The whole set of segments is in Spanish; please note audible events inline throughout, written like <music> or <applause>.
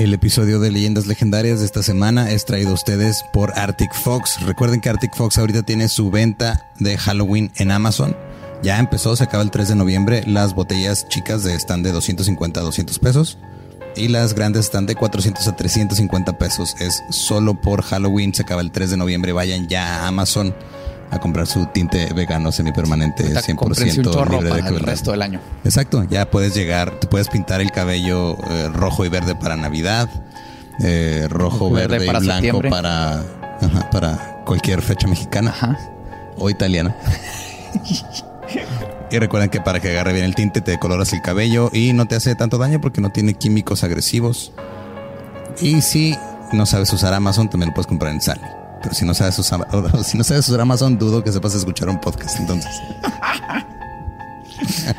El episodio de Leyendas Legendarias de esta semana es traído a ustedes por Arctic Fox. Recuerden que Arctic Fox ahorita tiene su venta de Halloween en Amazon. Ya empezó, se acaba el 3 de noviembre. Las botellas chicas de, están de 250 a 200 pesos. Y las grandes están de 400 a 350 pesos. Es solo por Halloween, se acaba el 3 de noviembre. Vayan ya a Amazon a comprar su tinte vegano semipermanente Ahorita 100% cómprense un libre de para el crueldad. resto del año. Exacto, ya puedes llegar, te puedes pintar el cabello eh, rojo y verde para Navidad, eh, rojo, Verde verde, para y blanco para, ajá, para cualquier fecha mexicana Ajá. o italiana. <laughs> y recuerden que para que agarre bien el tinte te decoloras el cabello y no te hace tanto daño porque no tiene químicos agresivos. Y si no sabes usar Amazon, también lo puedes comprar en Sally. Pero si no sabes usar, <laughs> si no sabes usar Amazon, dudo que sepas escuchar un podcast entonces. <laughs>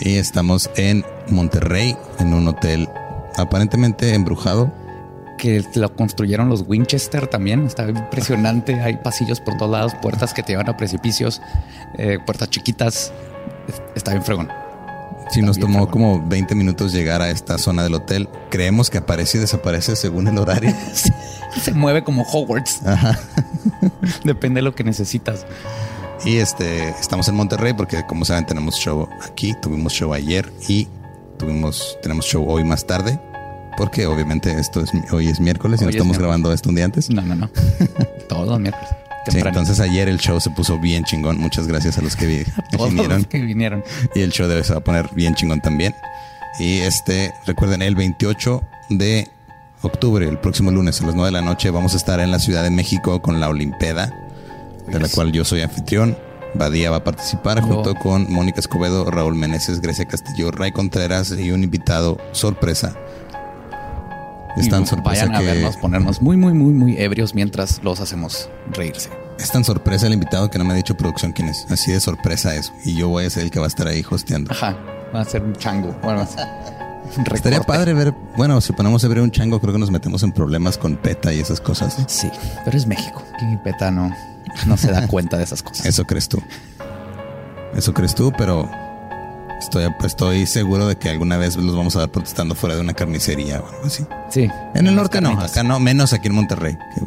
y estamos en Monterrey, en un hotel aparentemente embrujado. Que lo construyeron los Winchester también. Está impresionante. Hay pasillos por todos lados, puertas que te llevan a precipicios, eh, puertas chiquitas. Es- Está bien fregón. Sí, nos tomó como 20 minutos llegar a esta zona del hotel. Creemos que aparece y desaparece según el horario. <laughs> Se mueve como Hogwarts. Ajá. <laughs> Depende de lo que necesitas. Y este, estamos en Monterrey porque como saben tenemos show aquí, tuvimos show ayer y tuvimos, tenemos show hoy más tarde. Porque obviamente esto es hoy es miércoles y Hoy no es estamos miércoles. grabando esto un día antes. No, no, no. <laughs> Todos los miércoles. Sí, entonces ayer el show se puso bien chingón. Muchas gracias a los que vi- <laughs> todos vinieron. los que vinieron. Y el show de hoy se va a poner bien chingón también. Y este, recuerden, el 28 de octubre, el próximo lunes a las 9 de la noche, vamos a estar en la Ciudad de México con la Olimpeda, de la cual yo soy anfitrión. Badía va a participar junto con Mónica Escobedo, Raúl Meneses, Grecia Castillo, Ray Contreras y un invitado sorpresa. Es tan sorpresa Vayan a que vernos, ponernos muy, muy, muy, muy ebrios mientras los hacemos reírse. es tan sorpresa el invitado que no me ha dicho producción quién es. Así de sorpresa es. Y yo voy a ser el que va a estar ahí hosteando. Ajá. Va a ser un chango. Bueno, Estaría padre ver, bueno, si ponemos a ver un chango, creo que nos metemos en problemas con PETA y esas cosas. Sí, pero es México. Y Peta no, no se da cuenta de esas cosas. Eso crees tú. Eso crees tú, pero estoy, estoy seguro de que alguna vez los vamos a ver protestando fuera de una carnicería o algo así. Sí. En el norte no, acá no, menos aquí en Monterrey. que-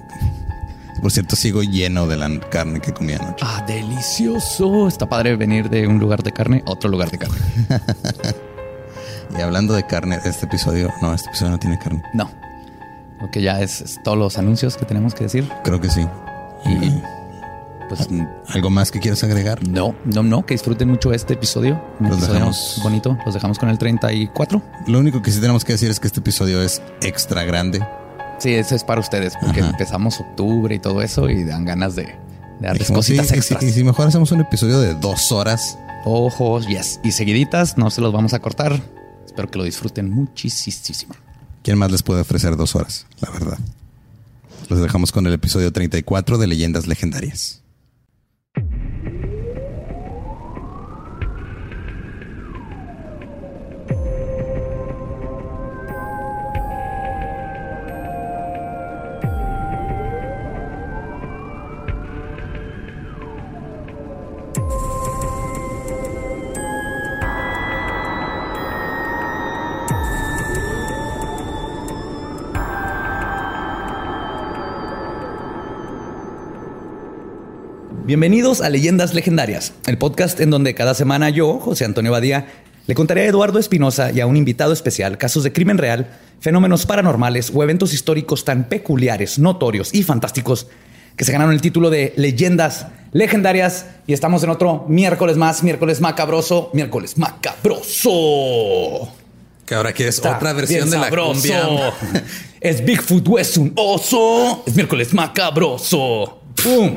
por cierto, sigo lleno de la carne que comí anoche. Ah, delicioso. Está padre venir de un lugar de carne a otro lugar de carne. <laughs> Y hablando de carne, este episodio, no, este episodio no tiene carne. No. Ok, ya es, es todos los anuncios que tenemos que decir. Creo que sí. Y Pues algo más que quieras agregar. no, no, no. Que disfruten mucho este episodio. Un Los episodio dejamos- bonito. Los dejamos con el 34. Lo único que sí tenemos que decir es que este episodio es extra grande. Sí, ese es para ustedes, porque Ajá. empezamos octubre y todo eso y dan ganas de, de darles Dijimos, cositas sí, y extras. si- y si mejor hacemos un episodio de dos horas, Ojos, yes. Y seguiditas, no se los vamos a cortar. Espero que lo disfruten muchísimo. ¿quién más les puede ofrecer dos horas? La verdad. Los dejamos con el episodio 34 de Leyendas Legendarias. Bienvenidos a Leyendas Legendarias, el podcast en donde cada semana yo, José Antonio Badía, le contaré a Eduardo Espinosa y a un invitado especial casos de crimen real, fenómenos paranormales o eventos históricos tan peculiares, notorios y fantásticos que se ganaron el título de Leyendas Legendarias. Y estamos en otro miércoles más, miércoles macabroso, miércoles macabroso. Que ahora quieres Está otra versión de la cumbia. <laughs> Es Bigfoot o es un oso. Es miércoles macabroso. ¡Pum!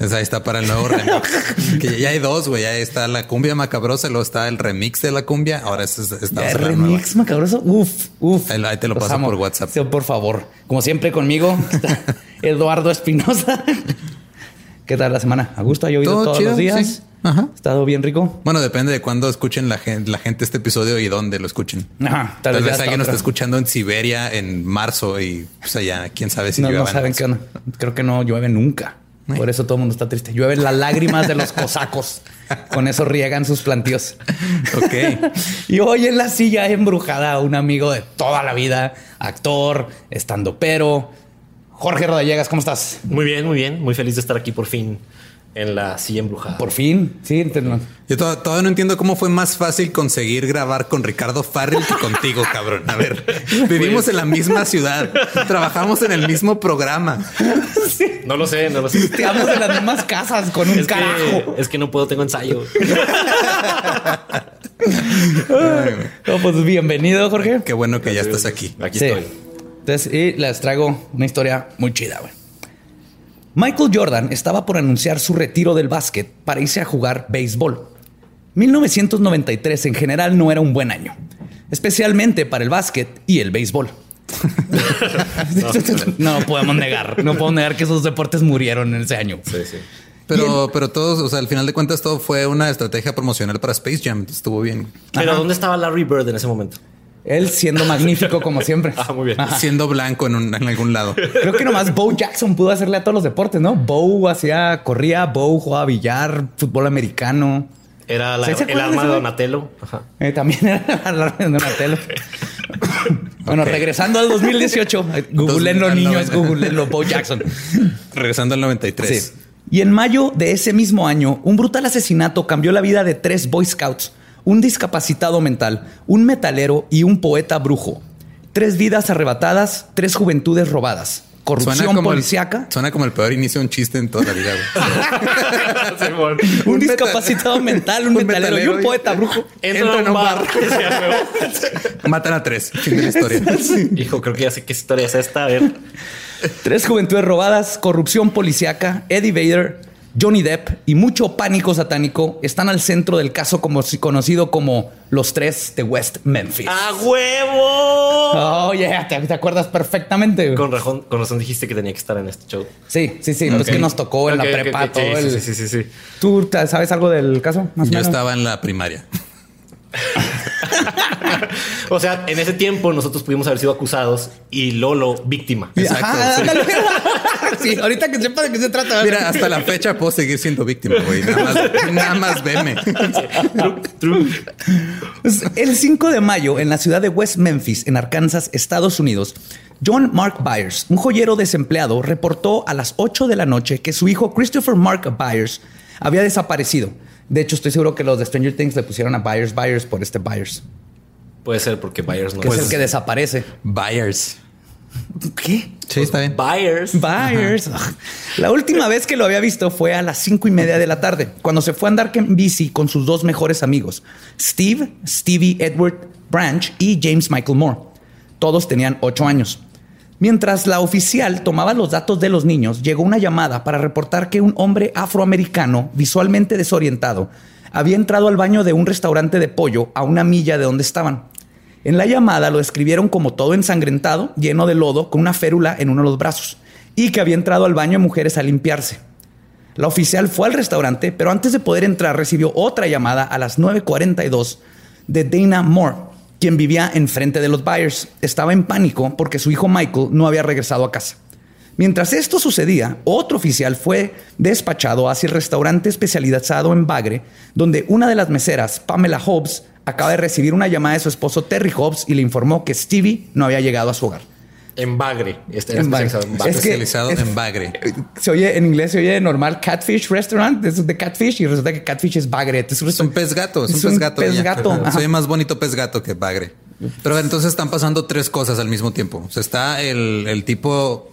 Esa ahí está para el nuevo remix. <laughs> que ya hay dos, güey. Ahí está la cumbia macabrosa, luego está el remix de la cumbia. Ahora es, es- estamos Ya, en la nueva. remix macabroso. Uf, uf. Ahí- ahí te lo Los paso amo. por WhatsApp. Sí, por favor. Como siempre conmigo, <laughs> está Eduardo Espinosa. ¿Qué tal la semana? ¿A gusto? ¿Ha llovido Todo todos chido, los días? sí. Ajá. ¿Ha estado bien rico? Bueno, depende de cuándo escuchen la gente, la gente este episodio y dónde lo escuchen. Ajá. Tal, ya vez está alguien nos está escuchando en Siberia en marzo y pues allá, quién sabe si No, no llueva en saben qué onda. Creo que no llueve nunca. Por eso todo el mundo está triste. Llueven las lágrimas de los cosacos. Con eso riegan sus plantíos. Ok. <laughs> Y hoy en la silla embrujada, un amigo de toda la vida, actor, estando pero. Jorge Rodallegas, ¿cómo estás? Muy bien, muy bien. Muy feliz de estar aquí por fin en la silla embrujada. Por fin, sí. te- Yo to- todavía no entiendo cómo fue más fácil conseguir grabar con Ricardo Farrell que contigo, cabrón. A ver, <laughs> vivimos en la misma ciudad, trabajamos en el mismo programa. No lo sé, no lo sé. Estamos en las mismas casas con un Es carajo. que, es que no puedo, tengo ensayo. <laughs> No, pues bienvenido, Jorge. Qué bueno que ya estás aquí. Aquí Sí. estoy. Entonces, y les traigo una historia muy chida, güey. Michael Jordan estaba por anunciar su retiro del básquet para irse a jugar béisbol. 1993 en general no era un buen año, especialmente para el básquet y el béisbol. <laughs> no, podemos negar, no podemos negar que esos deportes murieron en ese año. Sí, sí. Pero, pero todos, o sea, al final de cuentas, todo fue una estrategia promocional para Space Jam. Estuvo bien. Pero Ajá. ¿dónde estaba Larry Bird en ese momento? Él siendo magnífico como siempre. <laughs> Ah, muy bien. Ajá. Siendo blanco en, un- en algún lado. Creo que nomás Bo Jackson pudo hacerle a todos los deportes, ¿no? Bo hacía, corría, Bo jugaba billar, fútbol americano. Era la- ¿Sí se el de arma de? Donatello. Ajá. Eh, también <laughs> era la alarma de Donatello. <laughs> bueno, regresando al 2018, googleenlo Dos- al niños, noventa. googleenlo Bo Jackson. Regresando al 93. Sí. Y en mayo de ese mismo año, un brutal asesinato cambió la vida de tres Boy Scouts, un discapacitado mental, un metalero y un poeta brujo. Tres vidas arrebatadas, tres juventudes robadas, corrupción como el- policíaca. suena como el peor inicio de un chiste en toda la vida. güey. <laughs> Un, Un meta- discapacitado mental, un, <laughs> un metalero, y un poeta brujo. <laughs> Entra en un bar. Matan a tres. Fin de la historia. Hijo, creo que ya sé qué historia es esta. A ver. Tres juventudes robadas, corrupción policíaca, Eddie Vader, Johnny Depp y mucho pánico satánico están al centro del caso como, conocido como los tres de West Memphis. ¡A huevo! Oh, yeah, te, te acuerdas perfectamente. Con razón, con razón dijiste que tenía que estar en este show. Sí, sí, sí. pues Ok. que nos tocó en la prepa todo sí, el- sí, sí, sí, sí. ¿Tú sabes algo del caso? Más Yo menos? estaba en la primaria. <laughs> O sea, en ese tiempo nosotros pudimos haber sido acusados y Lolo víctima. Exacto, Ajá, sí. ahorita que sepa de qué se trata. Mira, hasta la fecha puedo seguir siendo víctima, güey. Nada más, nada más veme. True, true. El 5 de mayo, en la ciudad de West Memphis, en Arkansas, Estados Unidos, John Mark Byers, un joyero desempleado, reportó a las 8 de la noche que su hijo Christopher Mark Byers había desaparecido. De hecho, estoy seguro que los de Stranger Things le pusieron a Byers Byers por este Byers, Puede ser porque Byers no que es. es el que desaparece. Buyers. ¿Qué? Sí, está bien. Byers. Byers. La última vez que lo había visto fue a las cinco y media de la tarde, cuando se fue a andar en bici con sus dos mejores amigos, Steve, Stevie Edward Branch y James Michael Moore. Todos tenían ocho años. Mientras la oficial tomaba los datos de los niños, llegó una llamada para reportar que un hombre afroamericano, visualmente desorientado, había entrado al baño de un restaurante de pollo a una milla de donde estaban. En la llamada lo describieron como todo ensangrentado, lleno de lodo, con una férula en uno de los brazos, y que había entrado al baño de mujeres a limpiarse. La oficial fue al restaurante, pero antes de poder entrar recibió otra llamada a las 9.42 de Dana Moore, quien vivía enfrente de los Byers. Estaba en pánico porque su hijo Michael no había regresado a casa. Mientras esto sucedía, otro oficial fue despachado hacia el restaurante especializado en bagre, donde una de las meseras, Pamela Hobbs, acaba de recibir una llamada de su esposo Terry Hobbs y le informó que Stevie no había llegado a su hogar. En bagre. Está En bagre. especializado en bagre. Es que- Especializado es- en bagre. <laughs> Se oye en inglés, se oye normal Catfish Restaurant, es de Catfish y resulta que Catfish es bagre. Es Es un pez gato, es, Es un pez gato. pez gato, ajá. Soy más bonito pez gato que bagre. Pero a ver, entonces están pasando tres cosas al mismo tiempo. O sea, está el, el tipo.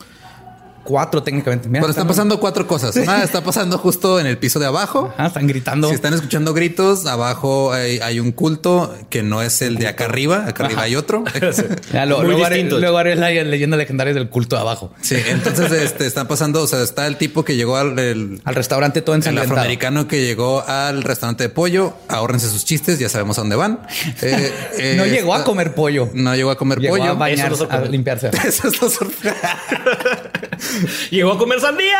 Cuatro técnicamente. Mira, Pero están pasando cuatro cosas. Una está pasando justo en el piso de abajo. Ajá, están gritando. Si están escuchando gritos, abajo hay, hay un culto que no es el de acá arriba. Acá arriba hay otro. <laughs> Ya, lo- Muy luego, haré, distinto. luego haré la leyenda legendaria del culto de abajo. Sí, entonces este, están pasando. O sea, está el tipo que llegó al el, Al restaurante todo el ensangrentado. afroamericano que llegó al restaurante de pollo. Ahórrense sus chistes, ya sabemos a dónde van. Eh, <laughs> eh, No llegó a comer pollo. No llegó a comer Llegó pollo. a Eso a limpiarse. <laughs> Eso es lo sorprendente. <laughs> Llegó a comer sandía.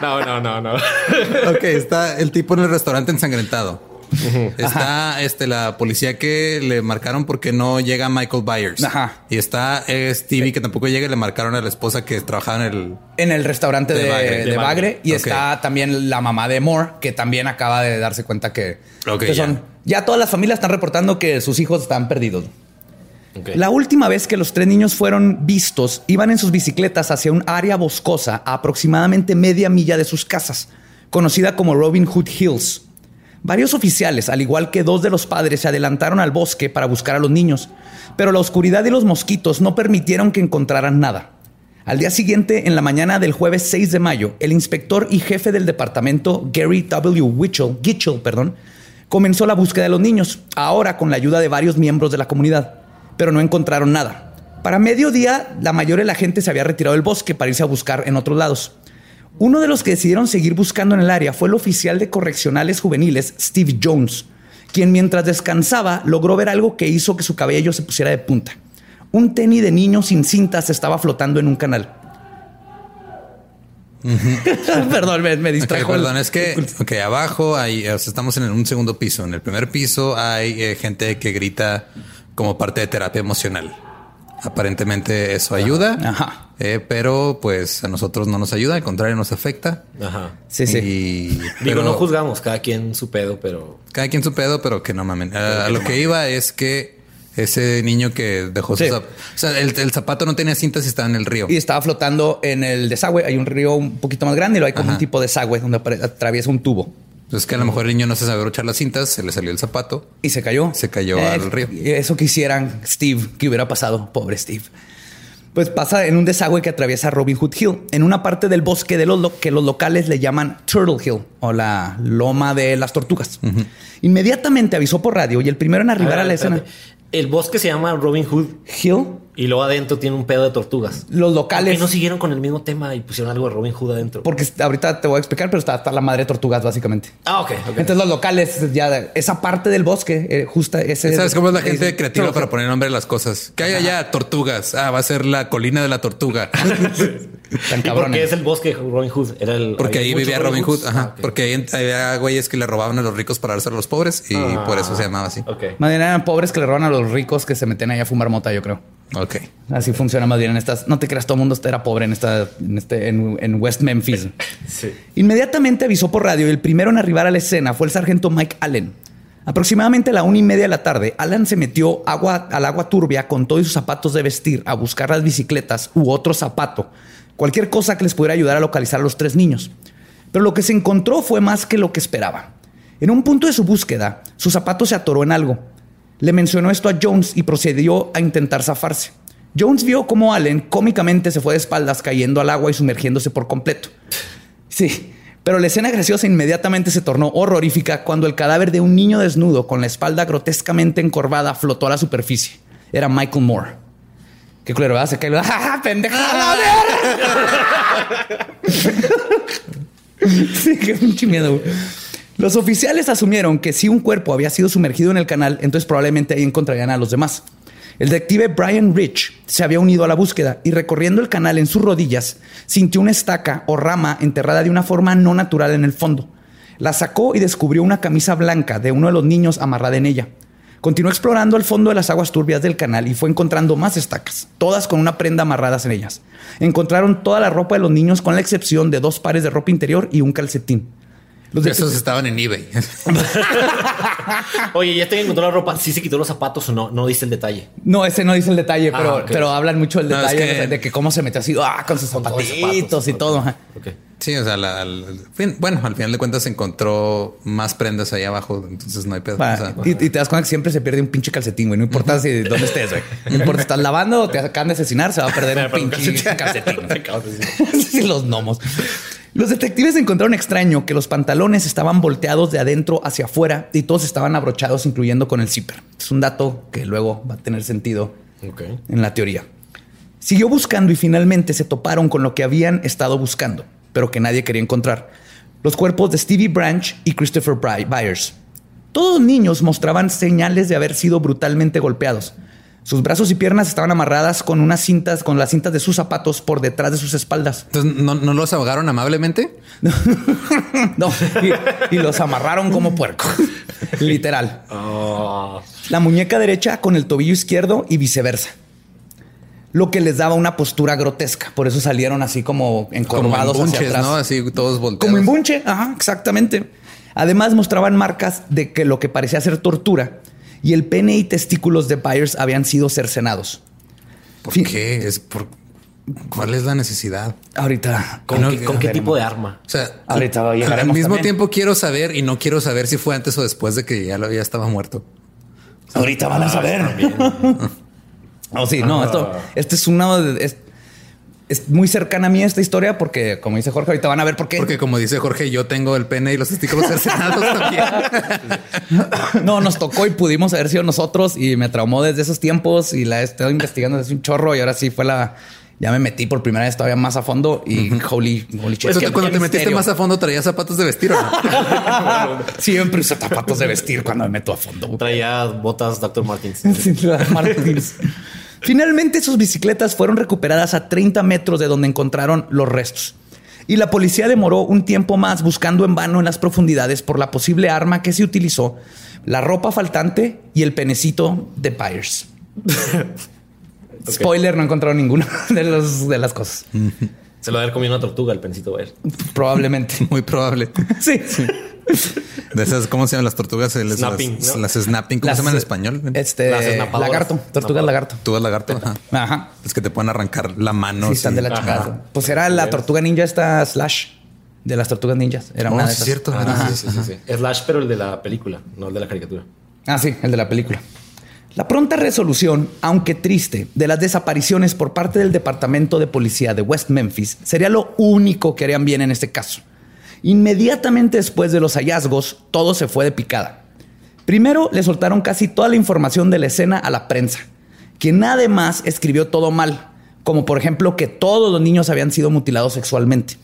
No, no, no, no. no. Ok, está el tipo en el restaurante ensangrentado. Está este la policía que le marcaron porque no llega Michael Byers. Ajá. Y está eh, Stevie que tampoco llega y le marcaron a la esposa que trabajaba en el. En el restaurante De de, Bagre. de De Bagre. Bagre. Y está también la mamá de Moore, que también acaba de darse cuenta que, Ok, que ya. son. Ya todas las familias están reportando que sus hijos están perdidos. La última vez que los tres niños fueron vistos, iban en sus bicicletas hacia un área boscosa a aproximadamente media milla de sus casas, conocida como Robin Hood Hills. Varios oficiales, al igual que dos de los padres, se adelantaron al bosque para buscar a los niños, pero la oscuridad y los mosquitos no permitieron que encontraran nada. Al día siguiente, en la mañana del jueves 6 de mayo, el inspector y jefe del departamento, Gary W. Gitchell, perdón, comenzó la búsqueda de los niños, ahora con la ayuda de varios miembros de la comunidad, pero no encontraron nada. Para mediodía, la mayoría de la gente se había retirado del bosque para irse a buscar en otros lados. Uno de los que decidieron seguir buscando en el área fue el oficial de correccionales juveniles, Steve Jones, quien mientras descansaba logró ver algo que hizo que su cabello se pusiera de punta. Un tenis de niño sin cintas estaba flotando en un canal. <laughs> Perdón, me, me distrajo. perdón, es que abajo hay, o sea, estamos en un segundo piso. En el primer piso hay eh, gente que grita como parte de terapia emocional. Aparentemente eso ayuda, Ajá. eh, pero pues a nosotros no nos ayuda, al contrario nos afecta. Ajá. Sí, sí. Y, Digo, pero- no juzgamos, cada quien su pedo, pero Cada quien su pedo, pero que no mamen. A, a lo que iba es que ese niño que dejó Sí. sus zap- O sea, el, el zapato no tenía cintas y estaba en el río. Y estaba flotando en el desagüe. Hay un río un poquito más grande y lo hay como Ajá. un tipo de desagüe donde atraviesa un tubo. Entonces que a lo mejor el niño no se sabe brochar las cintas, se le salió el zapato. Y se cayó. Se cayó al río. Eso quisieran Steve, que hubiera pasado, pobre Steve. Pues pasa en un desagüe que atraviesa Robin Hood Hill, en una parte del bosque de los lo- que los locales le llaman Turtle Hill o la loma de las tortugas. Inmediatamente avisó por radio y el primero en arribar a la escena. El bosque se llama Robin Hood Hill, y luego adentro tiene un pedo de tortugas. los ¿Por locales. no siguieron con el mismo tema y pusieron algo de Robin Hood adentro? Porque ahorita te voy a explicar, pero está, está la madre de tortugas, básicamente. Ah, ok. Entonces los locales, ya esa parte del bosque, eh, justa ese. ¿Sabes cómo es la gente es- creativa para poner nombre a las cosas? Que hay allá tortugas. Ah, va a ser la colina de la tortuga. <laughs> Tan ¿Y por cabrones. qué es el bosque de Robin Hood? Era el, Porque ahí vivía Robin Hood. Ajá. Ah. Porque ahí había güeyes que le robaban a los ricos para dárselo a los pobres y Ah. por eso se llamaba así. Ok. Más bien eran pobres que le roban a los ricos que se meten ahí a fumar mota, yo creo. Ok. Así funciona más bien en estas. No te creas, todo el mundo era pobre en esta, en este, en, en West Memphis. <laughs> Sí. Inmediatamente avisó por radio y el primero en arribar a la escena fue el sargento Mike Allen. Aproximadamente a la una y media de la tarde, Alan se metió agua, al agua turbia con todos sus zapatos de vestir a buscar las bicicletas u otro zapato, cualquier cosa que les pudiera ayudar a localizar a los tres niños. Pero lo que se encontró fue más que lo que esperaba. En un punto de su búsqueda, su zapato se atoró en algo. Le mencionó esto a Jones y procedió a intentar zafarse. Jones vio cómo Allen cómicamente se fue de espaldas cayendo al agua y sumergiéndose por completo. Sí, pero la escena graciosa inmediatamente se tornó horrorífica cuando el cadáver de un niño desnudo con la espalda grotescamente encorvada flotó a la superficie. Era Michael Moore. Qué culero, ¿verdad? Se cae. <laughs> ¡Ah, pendeja! <laughs> Sí, qué pinche miedo. Los oficiales asumieron que si un cuerpo había sido sumergido en el canal, entonces probablemente ahí encontrarían a los demás. El detective Brian Rich se había unido a la búsqueda y recorriendo el canal en sus rodillas, sintió una estaca o rama enterrada de una forma no natural en el fondo. La sacó y descubrió una camisa blanca de uno de los niños amarrada en ella. Continuó explorando el fondo de las aguas turbias del canal y fue encontrando más estacas, todas con una prenda amarradas en ellas. Encontraron toda la ropa de los niños con la excepción de dos pares de ropa interior y un calcetín. Los Esos estaban en eBay. <laughs> Oye, ya te encontró la ropa. ¿Sí se quitó los zapatos o no? No diste el detalle. No, ese no dice el detalle, Ah, pero, pero hablan mucho del No, es detalle que- de que cómo se metió así ah, con sus Con zapatitos zapatos. y todo. Sí, o sea, la- bueno, al final de cuentas encontró más prendas ahí abajo, entonces no hay pedo. Va, O sea, y, y te das cuenta que siempre se pierde un pinche calcetín, güey. No importa si dónde estés, güey. No importa si estás lavando o te acaban de asesinar, se va a perder <laughs> un pinche calcetín. <laughs> Sí, los gnomos. Los detectives encontraron extraño que los pantalones estaban volteados de adentro hacia afuera y todos estaban abrochados, incluyendo con el zipper. Es un dato que luego va a tener sentido en la teoría. Siguió buscando y finalmente se toparon con lo que habían estado buscando, pero que nadie quería encontrar. Los cuerpos de Stevie Branch y Christopher Byers. Todos niños mostraban señales de haber sido brutalmente golpeados. Sus brazos y piernas estaban amarradas con unas cintas, con las cintas de sus zapatos por detrás de sus espaldas. entonces ¿no, no los ahogaron amablemente. <laughs> No, y, y los amarraron como puerco. <laughs> Literal. Ah, La muñeca derecha con el tobillo izquierdo y viceversa. Lo que les daba una postura grotesca. Por eso salieron así como Como en encorvados hacia bunches, atrás. ¿no? Así todos volteados. Como en bunche, ajá, exactamente. Además mostraban marcas de que lo que parecía ser tortura y el pene y testículos de Byers habían sido cercenados. ¿Por Fin- qué? Es por... ¿Cuál es la necesidad? Ahorita, ¿Con, No, qué, con qué tipo de arma? O sea, Ahorita al mismo también. tiempo quiero saber y no quiero saber si fue antes o después de que ya lo ya estaba muerto. ahorita van a saber. <laughs> Oh, sí, no, esto, este es una, es, es muy cercana a mí esta historia porque, como dice Jorge, ahorita van a ver por qué. Porque como dice Jorge, yo tengo el pene y los testículos cercenados también. <laughs> No, nos tocó y pudimos haber sido nosotros y me traumó desde esos tiempos y la he estado investigando desde un chorro y ahora sí fue la... Ya me metí por primera vez todavía más a fondo y holy, holy shit. Que cuando te metiste más a fondo traías zapatos de vestir o no? <laughs> Siempre uso zapatos de vestir cuando me meto a fondo. Traía botas Dr. Martins. <laughs> Martins. Finalmente sus bicicletas fueron recuperadas a 30 metros de donde encontraron los restos. Y la policía demoró un tiempo más buscando en vano en las profundidades por la posible arma que se utilizó, la ropa faltante y el penecito de Byers. <laughs> Spoiler, no encontraron ninguna <laughs> de, los- de las cosas. Se lo va a haber comido una tortuga el pensito ver. Probablemente. <laughs> Muy probable. <laughs> Sí. De esas, ¿cómo se llaman las tortugas? El- Snapping, Las, ¿no? las snapping, ¿cómo Las- se llaman en español? Este, Las lagarto, tortugas lagarto. Vas lagarto. Ajá. Ajá. Es que te pueden arrancar la mano. Sí, están de la chingada. Pues era la tortuga ninja esta Slash de las tortugas ninjas. Era Oh, una de esas. cierto. Ajá. Sí, sí, sí, sí. Slash, pero el de la película, no el de la caricatura. Ah, sí, el de la película. La pronta resolución, aunque triste, de las desapariciones por parte del Departamento de Policía de West Memphis sería lo único que harían bien en este caso. Inmediatamente después de los hallazgos, todo se fue de picada. Primero le soltaron casi toda la información de la escena a la prensa, quien además escribió todo mal, como por ejemplo que todos los niños habían sido mutilados sexualmente.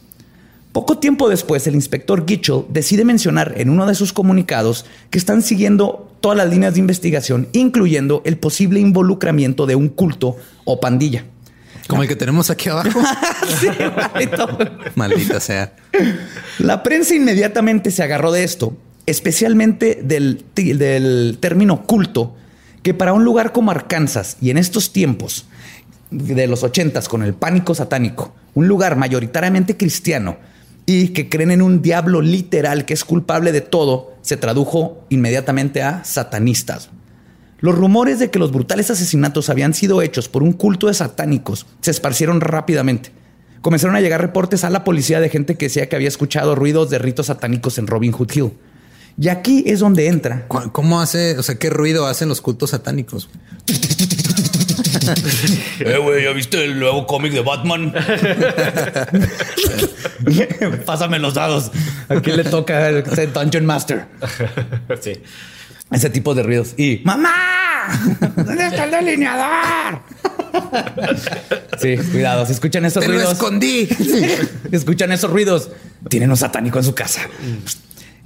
Poco tiempo después, el inspector Gitchell decide mencionar en uno de sus comunicados que están siguiendo todas las líneas de investigación, incluyendo el posible involucramiento de un culto o pandilla. Como el que tenemos aquí abajo. <laughs> Sí. Maldita sea. La prensa inmediatamente se agarró de esto, especialmente del, del término culto, que para un lugar como Arkansas y en estos tiempos de los ochentas con el pánico satánico, un lugar mayoritariamente cristiano y que creen en un diablo literal que es culpable de todo, se tradujo inmediatamente a satanistas. Los rumores de que los brutales asesinatos habían sido hechos por un culto de satánicos se esparcieron rápidamente. Comenzaron a llegar reportes a la policía de gente que decía que había escuchado ruidos de ritos satánicos en Robin Hood Hill. Y aquí es donde entra. ¿Cu- ¿Cómo hace, o sea, qué ruido hacen los cultos satánicos? <laughs> Eh, güey, ¿ya viste el nuevo cómic de Batman? <laughs> Pásame los dados. ¿A quién le toca ser Dungeon Master? sí. Ese tipo de ruidos. Y ¡Mamá! ¿Dónde está el delineador? Sí, cuidado. Si escuchan esos ¡Te lo ruidos. escondí! escuchan esos ruidos. Tienen un satánico en su casa.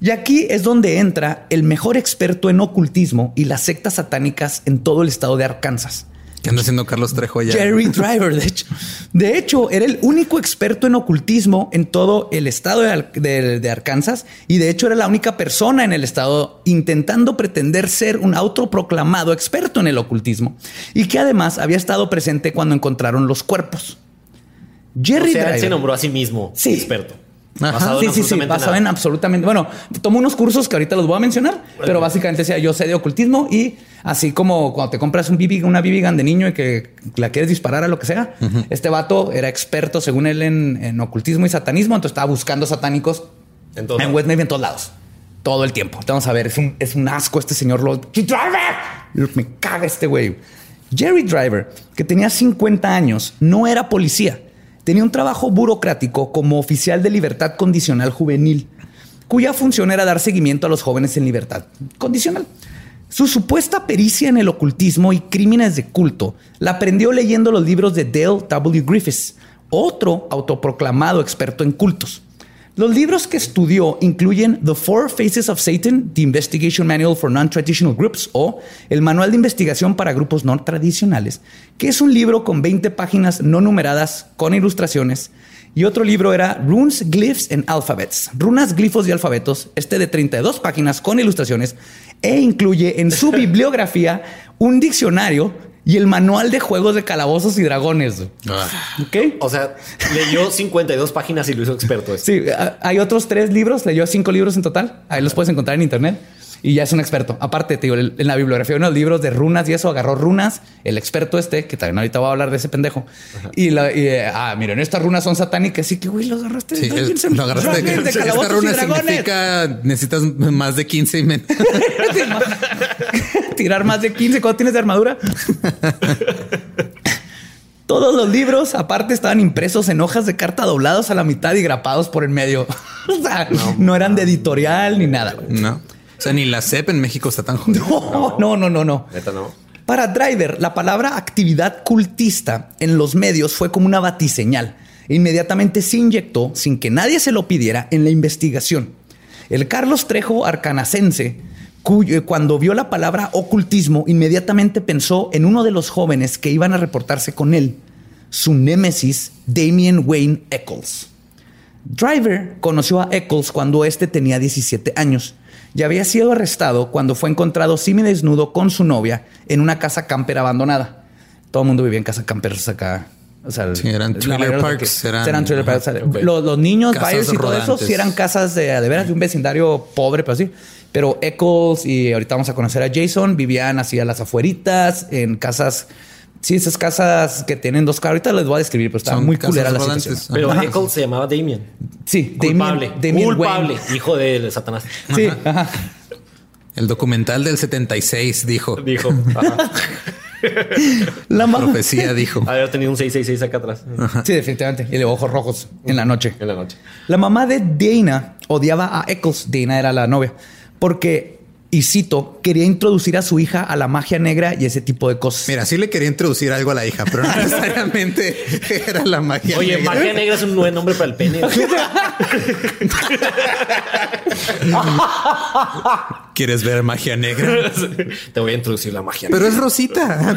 Y aquí es donde entra el mejor experto en ocultismo y las sectas satánicas en todo el estado de Arkansas. ¿Qué anda haciendo Carlos Trejo allá? Jerry Driver, de hecho. De hecho, era el único experto en ocultismo en todo el estado de, de- de Arkansas y de hecho era la única persona en el estado intentando pretender ser un autoproclamado experto en el ocultismo y que además había estado presente cuando encontraron los cuerpos. O Jerry él se Driver. nombró a sí mismo Sí. experto. Ajá. Basado Sí, en sí, sí, basado nada. en absolutamente. Bueno, tomo unos cursos que ahorita los voy a mencionar, pero básicamente decía yo sé de ocultismo y así como cuando te compras un BB, una BB gun de niño y que la quieres disparar a lo que sea, este vato era experto, según él, en, en ocultismo y satanismo, entonces estaba buscando satánicos En en. West Navy en todos lados. Todo el tiempo. Vamos a ver, es un, es un asco este señor Lord. Driver. Me caga este güey. Jerry Driver, que tenía 50 años, no era policía. Tenía un trabajo burocrático como oficial de libertad condicional juvenil, cuya función era dar seguimiento a los jóvenes en libertad condicional. Su supuesta pericia en el ocultismo y crímenes de culto la aprendió leyendo los libros de Dale W. Griffiths, otro autoproclamado experto en cultos. Los libros que estudió incluyen The Four Faces of Satan, The Investigation Manual for Non-Traditional Groups o el Manual de Investigación para Grupos No Tradicionales, que es un libro con 20 páginas no numeradas con ilustraciones. Y otro libro era Runes, Glyphs and Alphabets, Runas, Glifos y Alfabetos, este de 32 páginas con ilustraciones, e incluye en su <laughs> bibliografía un diccionario y el manual de juegos de calabozos y dragones. Ah. ¿Ok? O sea, leyó 52 páginas y lo hizo experto. este. Sí, hay otros tres libros, leyó cinco libros en total. Ahí los puedes encontrar en internet. Y ya es un experto. Aparte, te digo, en la bibliografía de unos libros de runas y eso, agarró runas, el experto este, que también ahorita voy a hablar de ese pendejo. Y, la, y, eh, ah, miren, estas runas son satánicas. Sí, que güey, lo agarraste. Sí, and lo agarraste de, de esta runa significa necesitas más de 15 y menos. <laughs> Tirar más de 15 cuando tienes de armadura. Todos los libros, aparte, estaban impresos en hojas de carta doblados a la mitad y grapados por el medio. <laughs> o sea, no, eran de editorial ni nada. güey. No. O sea, ni la CEP en México está tan jodida. No, no, no, no, no. Neta, no. Para Driver, la palabra actividad cultista en los medios fue como una batiseñal. Inmediatamente se inyectó, sin que nadie se lo pidiera, en la investigación. El Carlos Trejo arcanacense, cuyo, cuando vio la palabra ocultismo, inmediatamente pensó en uno de los jóvenes que iban a reportarse con él, su némesis, Damien Wayne Eccles. Driver conoció a Eccles cuando este tenía 17 años y había sido arrestado cuando fue encontrado desnudo con su novia en una casa camper abandonada. Todo el mundo vivía en casa campers acá. O sea, Sí, eran trailer parks, eran- trailer parks. Los, los niños, buyers y todo eso, sí eran casas de, de veras de un vecindario pobre, pero así. Pero Eccles y ahorita vamos a conocer a Jason vivían así a las afueritas, en casas. Sí, esas casas que tienen dos carros. Ahorita les voy a describir, pero está Son muy culera la rodantes. situación. Pero Ajá. Eccles se llamaba Damien. Sí, Culpable. Damien, Damien Culpable. Wayne. Hijo de Satanás. <laughs> Sí, ajá. El documental del 76 dijo. Dijo. Ajá. <laughs> La ma- Profecía dijo. Haber tenido un 666 acá atrás. Sí, definitivamente. Y de ojos rojos en la noche. En la noche. La mamá de Dana odiaba a Eccles. Dana era la novia. Porque, y cito, quería introducir a su hija a la magia negra y ese tipo de cosas. Mira, sí le quería introducir algo a la hija, pero no <laughs> necesariamente era la magia. Oye, negra. magia negra es un buen nombre para el pene. <laughs> ¿Quieres ver magia negra? Te voy a introducir la magia Pero es Rosita. <laughs>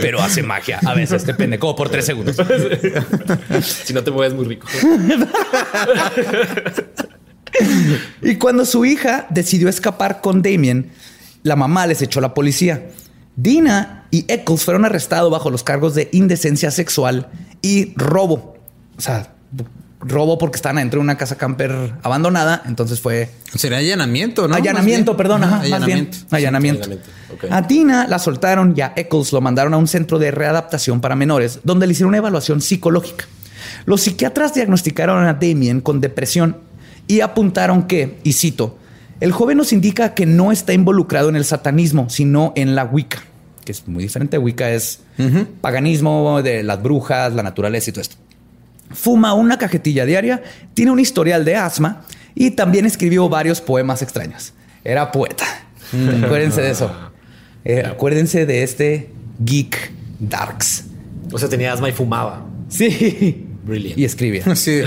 Pero hace magia. A veces te pende como por tres segundos. Si no te mueves muy rico. <laughs> Y cuando su hija decidió escapar con Damien, la mamá les echó a la policía. Dina y Eccles fueron arrestados bajo los cargos de indecencia sexual y robo. O sea, robo porque estaban adentro de una casa camper abandonada. Entonces fue Sería allanamiento, ¿no? allanamiento, perdón. Ajá, ajá, más bien. allanamiento. Allanamiento. allanamiento. A Dina la soltaron y a Eccles lo mandaron a un centro de readaptación para menores, donde le hicieron una evaluación psicológica. Los psiquiatras diagnosticaron a Damien con depresión y apuntaron que, y cito, el joven nos indica que no está involucrado en el satanismo, sino en la Wicca, que es muy diferente. Wicca es paganismo de las brujas, la naturaleza y todo esto. Fuma una cajetilla diaria, tiene un historial de asma y también escribió varios poemas extraños. Era poeta. Acuérdense de eso. Eh, acuérdense de este geek darks. O sea, tenía asma y fumaba. Sí. Brilliant. Y escribía. <laughs> Sí.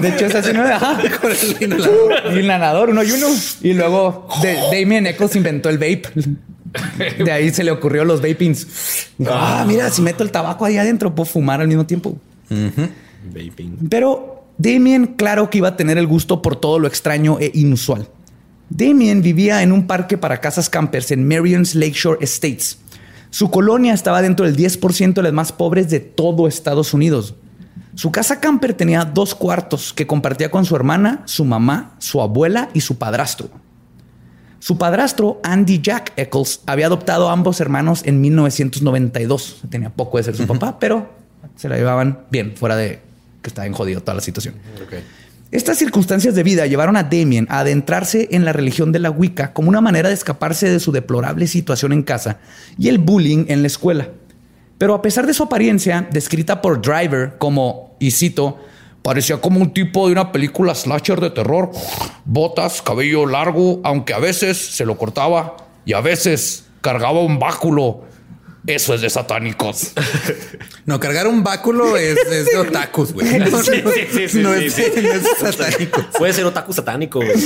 De hecho, es así, ¿no? Ajá. <laughs> Con el inhalador. Inhalador, uno y uno. Y luego de, Damien Eccles inventó el vape. De ahí se le ocurrió los vapings. Dijo, ah, mira, si meto el tabaco ahí adentro, puedo fumar al mismo tiempo. Vaping. Pero Damien, claro que iba a tener el gusto por todo lo extraño e inusual. Damien vivía en un parque para casas campers en Marion's Lakeshore Estates, Su colonia estaba dentro del 10% de las más pobres de todo Estados Unidos. Su casa camper tenía dos cuartos que compartía con su hermana, su mamá, su abuela y su padrastro. Su padrastro, Andy Jack Eccles, había adoptado a ambos hermanos en 1992. Tenía poco de ser su papá, pero se la llevaban bien, fuera de que estaba en jodido toda la situación. Estas circunstancias de vida llevaron a Damien a adentrarse en la religión de la Wicca como una manera de escaparse de su deplorable situación en casa y el bullying en la escuela. Pero a pesar de su apariencia, descrita por Driver como, y cito, parecía como un tipo de una película slasher de terror, botas, cabello largo, aunque a veces se lo cortaba y a veces cargaba un báculo eso es de satánicos. <laughs> No, cargar un báculo es, de otakus, güey. No, sí, sí, sí, no, es, satánico. Puede ser otaku satánico, güey.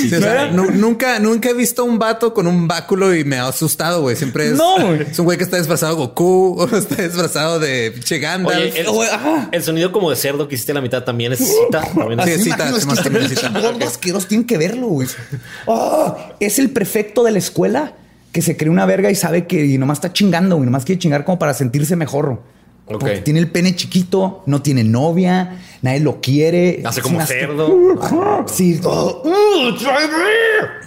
nunca, nunca he visto un vato con un báculo y me ha asustado, güey. Siempre es, no, es un güey que está disfrazado de Goku <laughs> o está disfrazado de Che Oye, el, el, sonido como de cerdo que hiciste la mitad también necesita. También necesita. Sí, necesita. Gordos tienen que verlo, güey. Oh, es el prefecto de la escuela que se cree una verga y sabe que y nomás está chingando, y nomás quiere chingar como para sentirse mejor. Porque tiene el pene chiquito, no tiene novia, nadie lo quiere. Hace como cerdo. Sí, todo.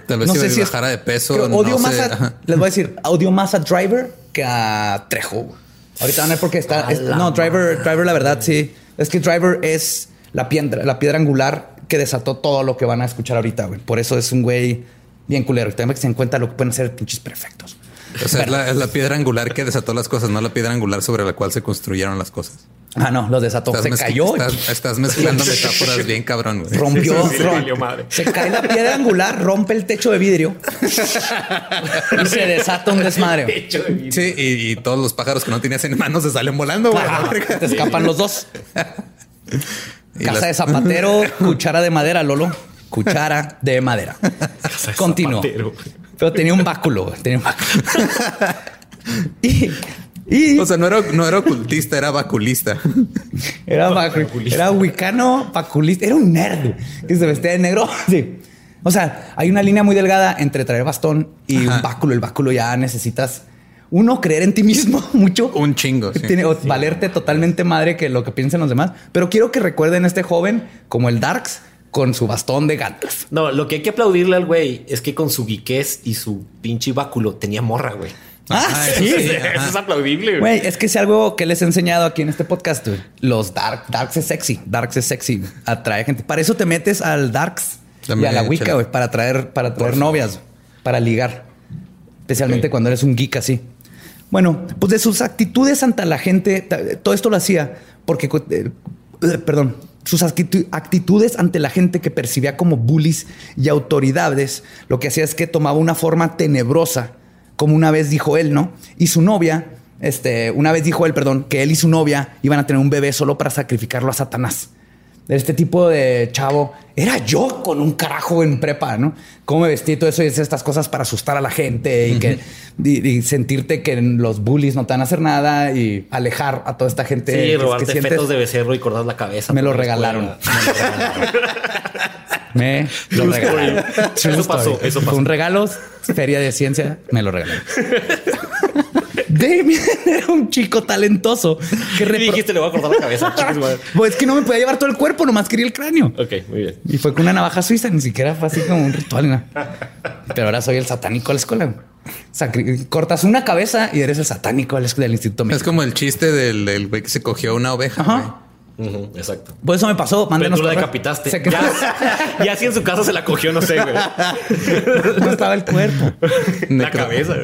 Tal vez no sé si bajara de peso. odio más a, les voy a decir, odio más a Driver que a Trejo. Ahorita van a ver por qué está. no, Driver, Driver, la verdad, sí. Es que Driver es la piedra, la piedra angular que desató todo lo que van a escuchar ahorita, güey. Por eso es un güey bien culero. También que se den cuenta lo que pueden ser pinches perfectos. O sea, es la, piedra angular que desató las cosas, no la piedra angular sobre la cual se construyeron las cosas. Ah, no, los desató. se cayó. Estás, mezclando <laughs> metáforas bien cabrón. Güey. Rompió. se cae la piedra angular, rompe el techo de vidrio y se desata un desmadre. Sí, y, todos los pájaros que no tenías en manos se salen volando. te escapan los dos. <laughs> Casa de zapatero, cuchara de madera, Lolo cuchara de madera. <laughs> Continuó. Pero tenía un báculo. Tenía un báculo. <laughs> y, o sea, no era, no era ocultista, era baculista. Era, baculista. era wicano, baculista. Era un nerd que se vestía de negro. <laughs> Sí. O sea, hay una línea muy delgada entre traer bastón y un báculo. El báculo ya necesitas uno creer en ti mismo mucho. Un chingo. Tiene, valerte totalmente madre que lo que piensen los demás. Pero quiero que recuerden a este joven como el Darks con su bastón de gatos. No, lo que hay que aplaudirle al güey es que con su guiquez y su pinche báculo tenía morra, güey. Ah, sí. Eso es aplaudible. Güey, es que es algo que les he enseñado aquí en este podcast. Los dark, darks es sexy. Darks es sexy. Atrae gente. Para eso te metes al darks y a la Wicca, güey, para traer, para traer novias, para ligar. Especialmente cuando eres un geek así. Bueno, pues de sus actitudes ante la gente, todo esto lo hacía porque, eh, perdón, sus actitudes ante la gente que percibía como bullies y autoridades, lo que hacía es que tomaba una forma tenebrosa, como una vez dijo él, ¿no? Y su novia, este, una vez dijo él, perdón, que él y su novia iban a tener un bebé solo para sacrificarlo a Satanás este tipo de chavo, era yo con un carajo en prepa, ¿no? Cómo me vestí todo eso y estas cosas para asustar a la gente y que y, sentirte que los bullies no te van a hacer nada y alejar a toda esta gente. Sí, robarte fetos de becerro y cortar la cabeza. Me lo regalaron. Me lo regalaron. <laughs> Eso pasó, eso pasó. un regalo, feria de ciencia, me lo regalaron. <laughs> Damien era un chico talentoso. Que dijiste, le voy a cortar la cabeza. <laughs> pues es que no me podía llevar todo el cuerpo, nomás quería el cráneo. Ok, muy bien. Y fue con una navaja suiza, ni siquiera fue así como un ritual. Pero ahora soy el satánico de la escuela. cortas una cabeza y eres el satánico del, del Instituto. Es como el chiste del güey que se cogió una oveja exacto. Por eso me pasó. Pero tú la decapitaste. Ya, <laughs> ya, si en su casa se la cogió, no sé, güey. <laughs> no estaba el cuerpo. <laughs> la cabeza.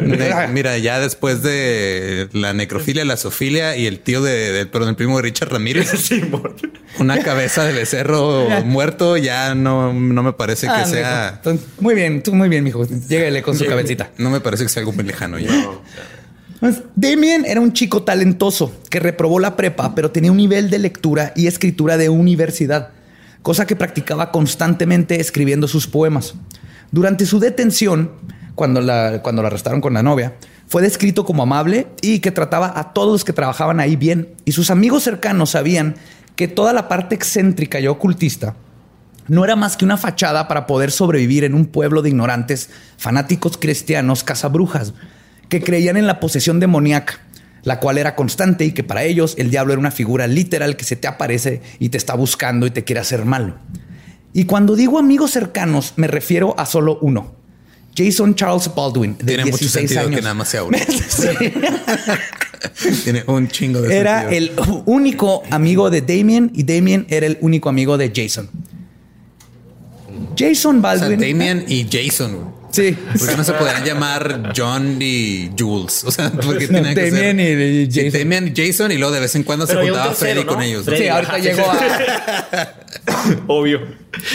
mira, ya después de la necrofilia, la sofilia y el tío de, perdón, el primo de Richard Ramírez. una cabeza de becerro muerto ya no, no me parece que ah, sea. muy bien, tú muy bien, mijo. Lléguele con su cabecita. No me parece que sea algo muy lejano ya. Pues, Damien era un chico talentoso que reprobó la prepa, pero tenía un nivel de lectura y escritura de universidad, cosa que practicaba constantemente escribiendo sus poemas. Durante su detención, cuando la, cuando la arrestaron con la novia, fue descrito como amable y que trataba a todos los que trabajaban ahí bien. Y sus amigos cercanos sabían que toda la parte excéntrica y ocultista no era más que una fachada para poder sobrevivir en un pueblo de ignorantes, fanáticos cristianos, cazabrujas que creían en la posesión demoníaca, la cual era constante y que para ellos el diablo era una figura literal que se te aparece y te está buscando y te quiere hacer malo. Y cuando digo amigos cercanos, me refiero a solo uno. Jason Charles Baldwin, de Tiene mucho 16 sentido años. que nada más sea <laughs> uno. <laughs> Tiene un chingo de Era sentido. el único amigo de Damien y Damien era el único amigo de Jason. Jason O sea, Baldwin. Damien y Jason. Sí. ¿Por qué no se podrían llamar John y Jules? O sea, porque tienen que Damien ser y- Jason. Damien y Jason y luego de vez en cuando Pero se juntaba tercero, Freddy ¿no? con ellos. ¿no? Freddy. Sí, ahorita Ajá, llegó a. <laughs> Obvio.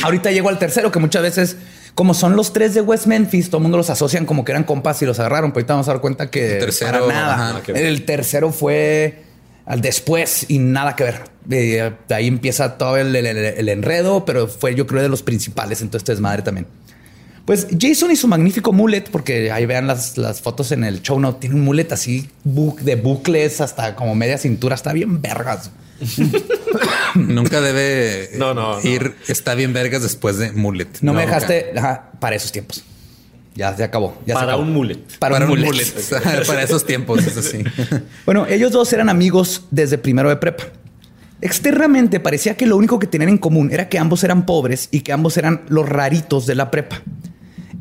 Ahorita llegó al tercero, que muchas veces, como son los tres de West Memphis, todo el mundo los asocian como que eran compas y los agarraron. Pero ahorita vamos a dar cuenta que El tercero, para nada. ajá, que- El tercero fue al después y nada que ver. De, de ahí empieza todo el, el- el- el enredo, pero fue yo creo de los principales en todo este desmadre también. Pues Jason y su magnífico mullet, porque ahí vean las, las fotos en el show note, tiene un mullet así bu- de bucles hasta como media cintura, está bien vergas. <laughs> Nunca debe No, no, no. ir, está bien vergas después de mullet. No, me dejaste ajá, para esos tiempos. Ya se acabó. ya se Para acabó. un mullet. Para, Para, un un mullet. mullet. <laughs> Para esos tiempos, es así. <laughs> Bueno, ellos dos eran amigos desde primero de prepa. Externamente parecía que lo único que tenían en común era que ambos eran pobres y que ambos eran los raritos de la prepa.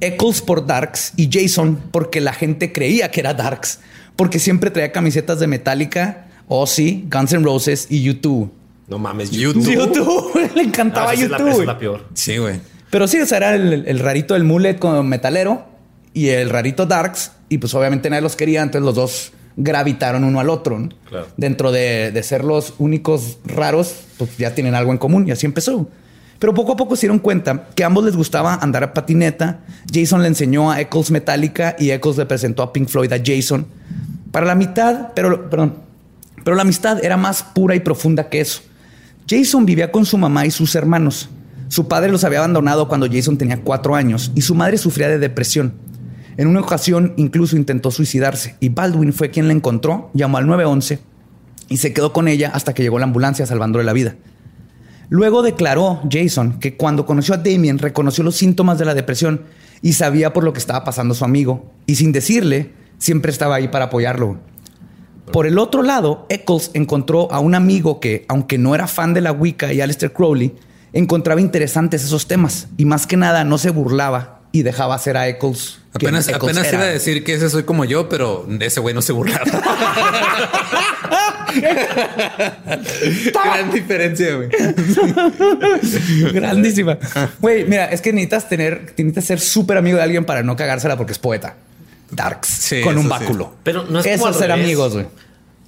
Eccles por Darks y Jason porque la gente creía que era Darks, porque siempre traía camisetas de Metallica, Ozzy, Guns N' Roses y U2. No mames, YouTube. YouTube, <laughs> le encantaba Ah, esa es la- YouTube. es la peor. Sí, güey. Pero sí, o sea, era el, el rarito del mullet con metalero y el rarito darks. Y pues obviamente nadie los quería, entonces los dos gravitaron uno al otro. ¿no? Claro. Dentro de, de ser los únicos raros, pues ya tienen algo en común y así empezó. Pero poco a poco se dieron cuenta que a ambos les gustaba andar a patineta. Jason le enseñó a Eccles Metallica y Eccles le presentó a Pink Floyd a Jason. Para la mitad, pero, perdón, pero la amistad era más pura y profunda que eso. Jason vivía con su mamá y sus hermanos. Su padre los había abandonado cuando Jason tenía cuatro años y su madre sufría de depresión. En una ocasión incluso intentó suicidarse y Baldwin fue quien la encontró, llamó al 911 y se quedó con ella hasta que llegó la ambulancia salvándole la vida. Luego declaró Jason que cuando conoció a Damien reconoció los síntomas de la depresión y sabía por lo que estaba pasando su amigo y sin decirle siempre estaba ahí para apoyarlo. Por el otro lado, Eccles encontró a un amigo que, aunque no era fan de la Wicca y Aleister Crowley, encontraba interesantes esos temas y más que nada no se burlaba y dejaba hacer a Eccles. Apenas, iba a decir que ese soy como yo, pero ese güey no se burlaba. <laughs> Gran diferencia, güey. <laughs> Grandísima. Güey, mira, es que necesitas tener, necesitas ser súper amigo de alguien para no cagársela porque es poeta. Darks. Sí, con un sí. báculo. Pero no es Eso ser revés. amigos, güey.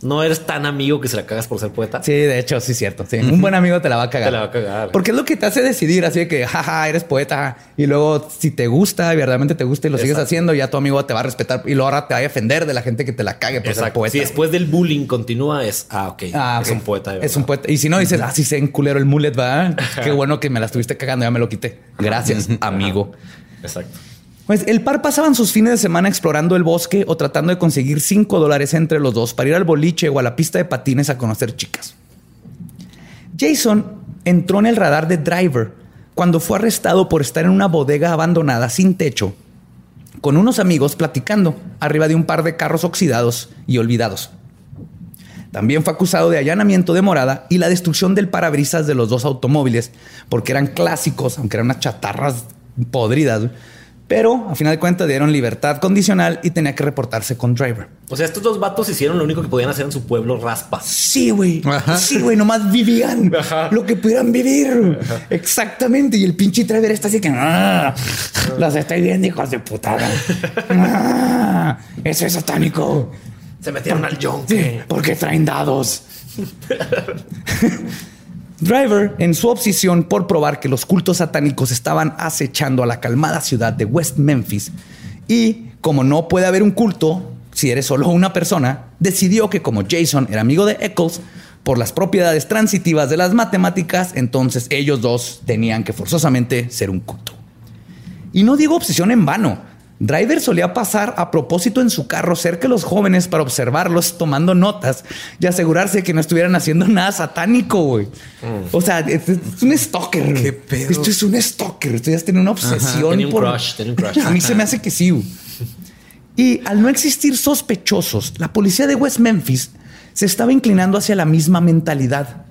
No eres tan amigo que se la cagas por ser poeta. Sí, de hecho, sí es cierto. Sí. Un buen amigo te la va a cagar. Te la va a cagar. Porque es lo que te hace decidir, así de que, jaja, eres poeta. Y luego, si te gusta, verdaderamente te gusta y lo sigues haciendo, ya tu amigo te va a respetar y luego ahora te va a defender de la gente que te la cague por ser poeta. Si después del bullying continúa, es ah, ok. Ah, es un poeta. Es un poeta. Y si no dices, ah, sí sé en culero el mullet, va. <laughs> Qué bueno que me la estuviste cagando, ya me lo quité. Gracias, amigo. Exacto. Pues el par pasaban sus fines de semana explorando el bosque o tratando de conseguir 5 dólares entre los dos para ir al boliche o a la pista de patines a conocer chicas. Jason entró en el radar de Driver cuando fue arrestado por estar en una bodega abandonada sin techo con unos amigos platicando arriba de un par de carros oxidados y olvidados. También fue acusado de allanamiento de morada y la destrucción del parabrisas de los dos automóviles, porque eran clásicos, aunque eran unas chatarras podridas. Pero a final de cuentas dieron libertad condicional y tenía que reportarse con driver. O sea, estos dos vatos hicieron lo único que podían hacer en su pueblo, raspas. Sí, güey. Sí, güey. Nomás vivían Ajá. lo que pudieran vivir. Exactamente. Y el pinche driver está así que "Ah, los estoy viendo, hijos de putada. <laughs> Ah, eso es satánico. Se metieron al yonke. Sí, porque traen dados. <laughs> Driver, en su obsesión por probar que los cultos satánicos estaban acechando a la calmada ciudad de West Memphis, y como no puede haber un culto si eres solo una persona, decidió que como Jason era amigo de Eccles, por las propiedades transitivas de las matemáticas, entonces ellos dos tenían que forzosamente ser un culto. Y no digo obsesión en vano. Driver solía pasar a propósito en su carro cerca de los jóvenes para observarlos tomando notas y asegurarse que no estuvieran haciendo nada satánico, güey. O sea, es, es un stalker. ¿Qué pedo? Esto es un stalker. Esto ya tiene una obsesión. Tenía un por- crush, tenía un crush. <laughs> A mí se me hace que sí. güey. Y al no existir sospechosos, la policía de West Memphis se estaba inclinando hacia la misma mentalidad.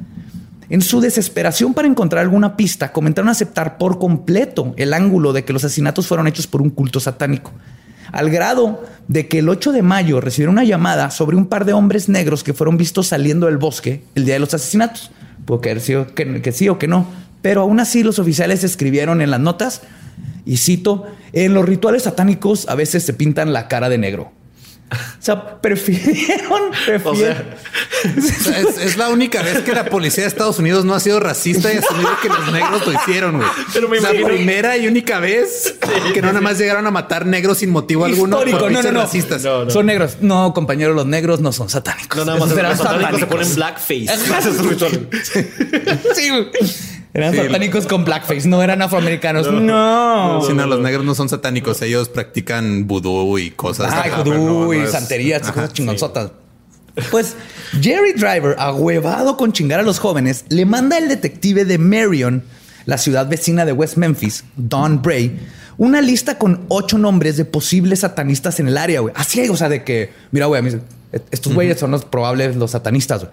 En su desesperación para encontrar alguna pista, comentaron aceptar por completo el ángulo de que los asesinatos fueron hechos por un culto satánico, al grado de que el 8 de mayo recibieron una llamada sobre un par de hombres negros que fueron vistos saliendo del bosque el día de los asesinatos. Puede que, que sí o que no, pero aún así los oficiales escribieron en las notas, y cito, en los rituales satánicos a veces se pintan la cara de negro. O sea, prefirieron, sea, <laughs> O sea, es, es la única vez que la policía de Estados Unidos no ha sido racista y asumido que los negros lo hicieron, güey. Pero me Es la imagino- primera y única vez que no nada más llegaron a matar negros sin motivo alguno Histórico, por no, no, racistas. No, no. Son negros. No, compañero, los negros no son satánicos. No, nada más los eran satánicos se satánicos. ponen blackface. <laughs> Sí, güey. Eran Sí. satánicos con blackface, no eran afroamericanos. No. Sí, no, los negros no son satánicos. Ellos practican vudú y cosas. Ay, pero no- y no es- santería, esas Ajá, cosas sí. chingonzotas. Pues Jerry Driver, ahuevado con chingar a los jóvenes, le manda al detective de Marion, la ciudad vecina de West Memphis, Don Bray, una lista con ocho nombres de posibles satanistas en el área, güey. Así, o sea, de que, mira, güey, a mí- estos güeyes son los probables los satanistas, güey.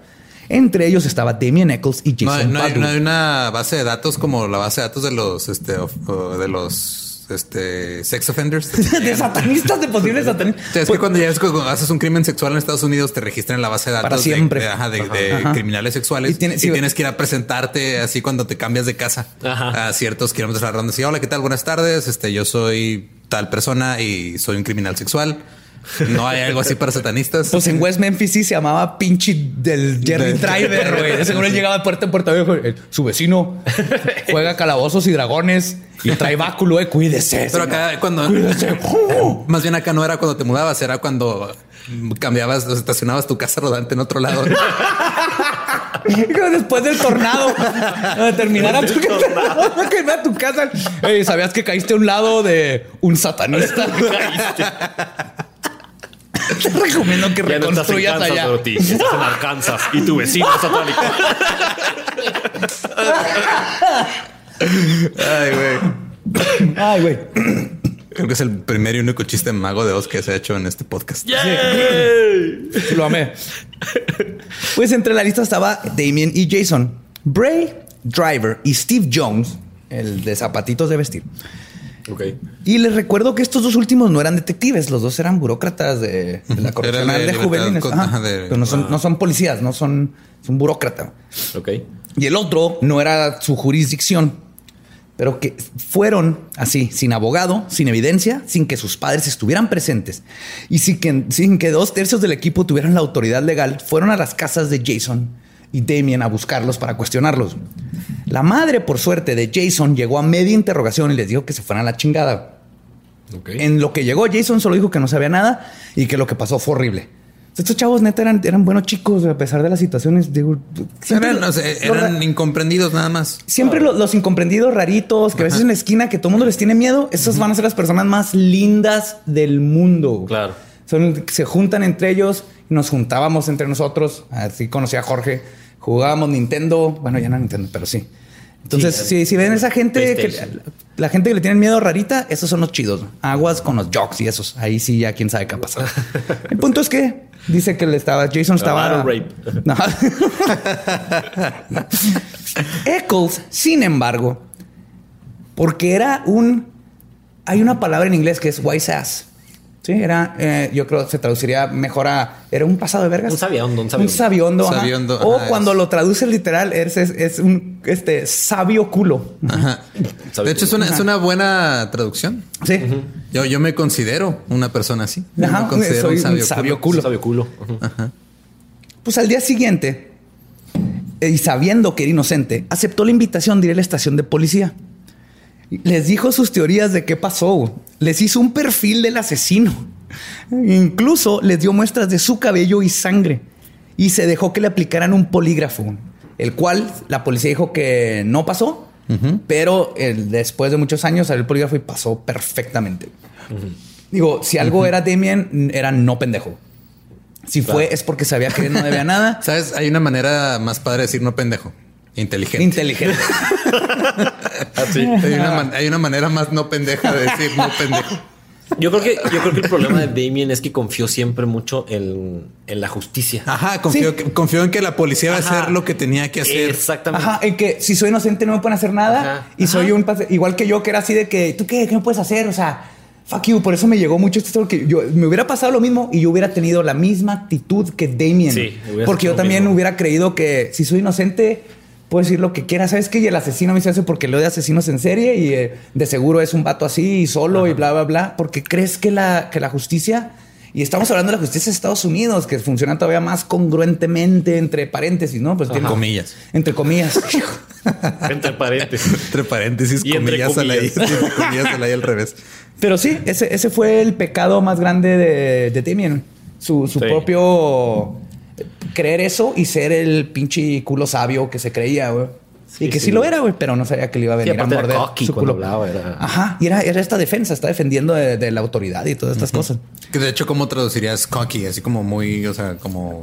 Entre ellos estaba Damien Eccles y Jason no hay, no hay una base de datos como la base de datos de los este de los este sex offenders. <laughs> de satanistas, de posibles satanistas. O sea, es que cuando ya es que cuando haces un crimen sexual en Estados Unidos te registran en la base de datos Para de- siempre. de, ajá, de- de Ajá. criminales sexuales Y y, tiene- sí, tienes que ir a presentarte así cuando te cambias de casa Ajá. a ciertos kilómetros a la ronda. Sí, hola, ¿qué tal? Buenas tardes. Este, yo soy tal persona y soy un criminal sexual. No hay algo así para satanistas. Pues en West Memphis sí se llamaba pinche del Jerry Driver, güey. Seguro él llegaba de puerta en puerta. güey, Su vecino <laughs> juega calabozos y dragones y trae báculo, eh. Cuídese. Pero acá cuando Cuídese. <laughs> más bien acá no era cuando te mudabas, era cuando cambiabas, estacionabas tu casa rodante en otro lado. <laughs> Después del tornado, a terminar a tu, tu casa. ¿Sabías que caíste a un lado de un satanista? Te recomiendo que Ya no estás en reconstruyas Kansas, allá. Dorothy. Estás en Arkansas y tu vecino es satánico. Ay, güey. Ay, güey. Creo que es el primer y único chiste mago de Oz que se ha hecho en este podcast. ¡Yay! Lo amé. Pues entre la lista estaba Damien y Jason. Bray, Driver y Steve Jones, el de zapatitos de vestir. Y les recuerdo que estos dos últimos no eran detectives, los dos eran burócratas de, de la correccional Era de de, juveniles. con- Ajá. de- Pero no son, no son policías, no son, son burócratas. Ok. Y el otro no era su jurisdicción, pero que fueron así, sin abogado, sin evidencia, sin que sus padres estuvieran presentes y sin que, sin que dos tercios del equipo tuvieran la autoridad legal, fueron a las casas de Jason y Damien a buscarlos para cuestionarlos. La madre, por suerte, de Jason llegó a media interrogación y les dijo que se fueran a la chingada. Ok. En lo que llegó, Jason solo dijo que no sabía nada y que lo que pasó fue horrible. Estos chavos neta eran, eran buenos chicos a pesar de las situaciones. Digo, Eran, eran incomprendidos nada más. Siempre lo- los incomprendidos raritos, que a veces en la esquina que todo el mundo les tiene miedo, esas van a ser las personas más lindas del mundo. Claro. Son, se juntan entre ellos y nos juntábamos entre nosotros. Así conocí a Jorge. Jugábamos Nintendo. Bueno, ya no Nintendo, pero sí. Entonces, Sí, si, si ven esa gente, que, la gente que le tienen miedo rarita, esos son los chidos. Aguas con los jocks y esos. Ahí sí, ya quién sabe qué ha pasado. <laughs> El punto es que dice que le estaba, Jason estaba. Battle rape. No. <laughs> Eccles, sin embargo, porque era un. Hay una palabra en inglés que es wise ass. Sí, era, eh, yo creo que se traduciría mejor a. Era un pasado de vergas. Un sabiondo, un Un sabiondo. sabiondo. ajá. Sabiondo, O ajá, cuando es- lo traduce literal, es, es, es un este, sabio culo. Ajá. De hecho, es una, es una buena traducción. Sí. Yo, yo me considero una persona así. Yo Ajá, me considero soy un sabio culo. Sabio culo. Ujú. Pues al día siguiente, eh, y sabiendo que era inocente, aceptó la invitación de ir a la estación de policía. Les dijo sus teorías de qué pasó. Les hizo un perfil del asesino. Incluso les dio muestras de su cabello y sangre. Y se dejó que le aplicaran un polígrafo, el cual la policía dijo que no pasó, pero después de muchos años salió el polígrafo y pasó perfectamente. Digo, si algo era Damien, era no pendejo. Si fue, es porque sabía que no debía nada. <laughs> ¿Sabes? Hay una manera más padre de decir no pendejo. Inteligente. Inteligente. <laughs> Así. hay, una man- hay una manera más no pendeja de decir no pendejo. Yo creo que, yo creo que el problema de Damien es que confió siempre mucho en, en la justicia. Ajá, confió, en que la policía va a hacer lo que tenía que hacer. Exactamente. Ajá, en que si soy inocente no me pueden hacer nada Ajá, y soy un pase- igual que yo que era así de que tú qué, qué me puedes hacer, o sea, fuck you, por eso me llegó mucho esto que yo me hubiera pasado lo mismo y yo hubiera tenido la misma actitud que Damien, Sí, porque yo también mismo. hubiera creído que si soy inocente puedo decir lo que quiera, sabes que y el asesino me hace porque lo de asesinos en serie y eh, de seguro es un vato así y solo y bla bla bla, porque crees que la que la justicia y estamos hablando de la justicia de Estados Unidos, que funciona todavía más congruentemente entre paréntesis, ¿no? Pues tiene- Comillas. entre comillas. <laughs> Entre paréntesis. Entre paréntesis, Y entre comillas, a la I, comillas. entre comillas a la I al revés. Pero sí, ese, ese fue el pecado más grande de, de Damien. Su, su Sí. propio creer eso y ser el pinche culo sabio que se creía, güey. y que sí. sí. lo era, güey, pero no sabía que le iba a Sí, venir a morder cocky su culo. hablaba, era- Ajá, y era, era esta defensa, está defendiendo de, de la autoridad y todas estas cosas. Que de hecho, ¿cómo traducirías cocky? Así como muy, o sea, como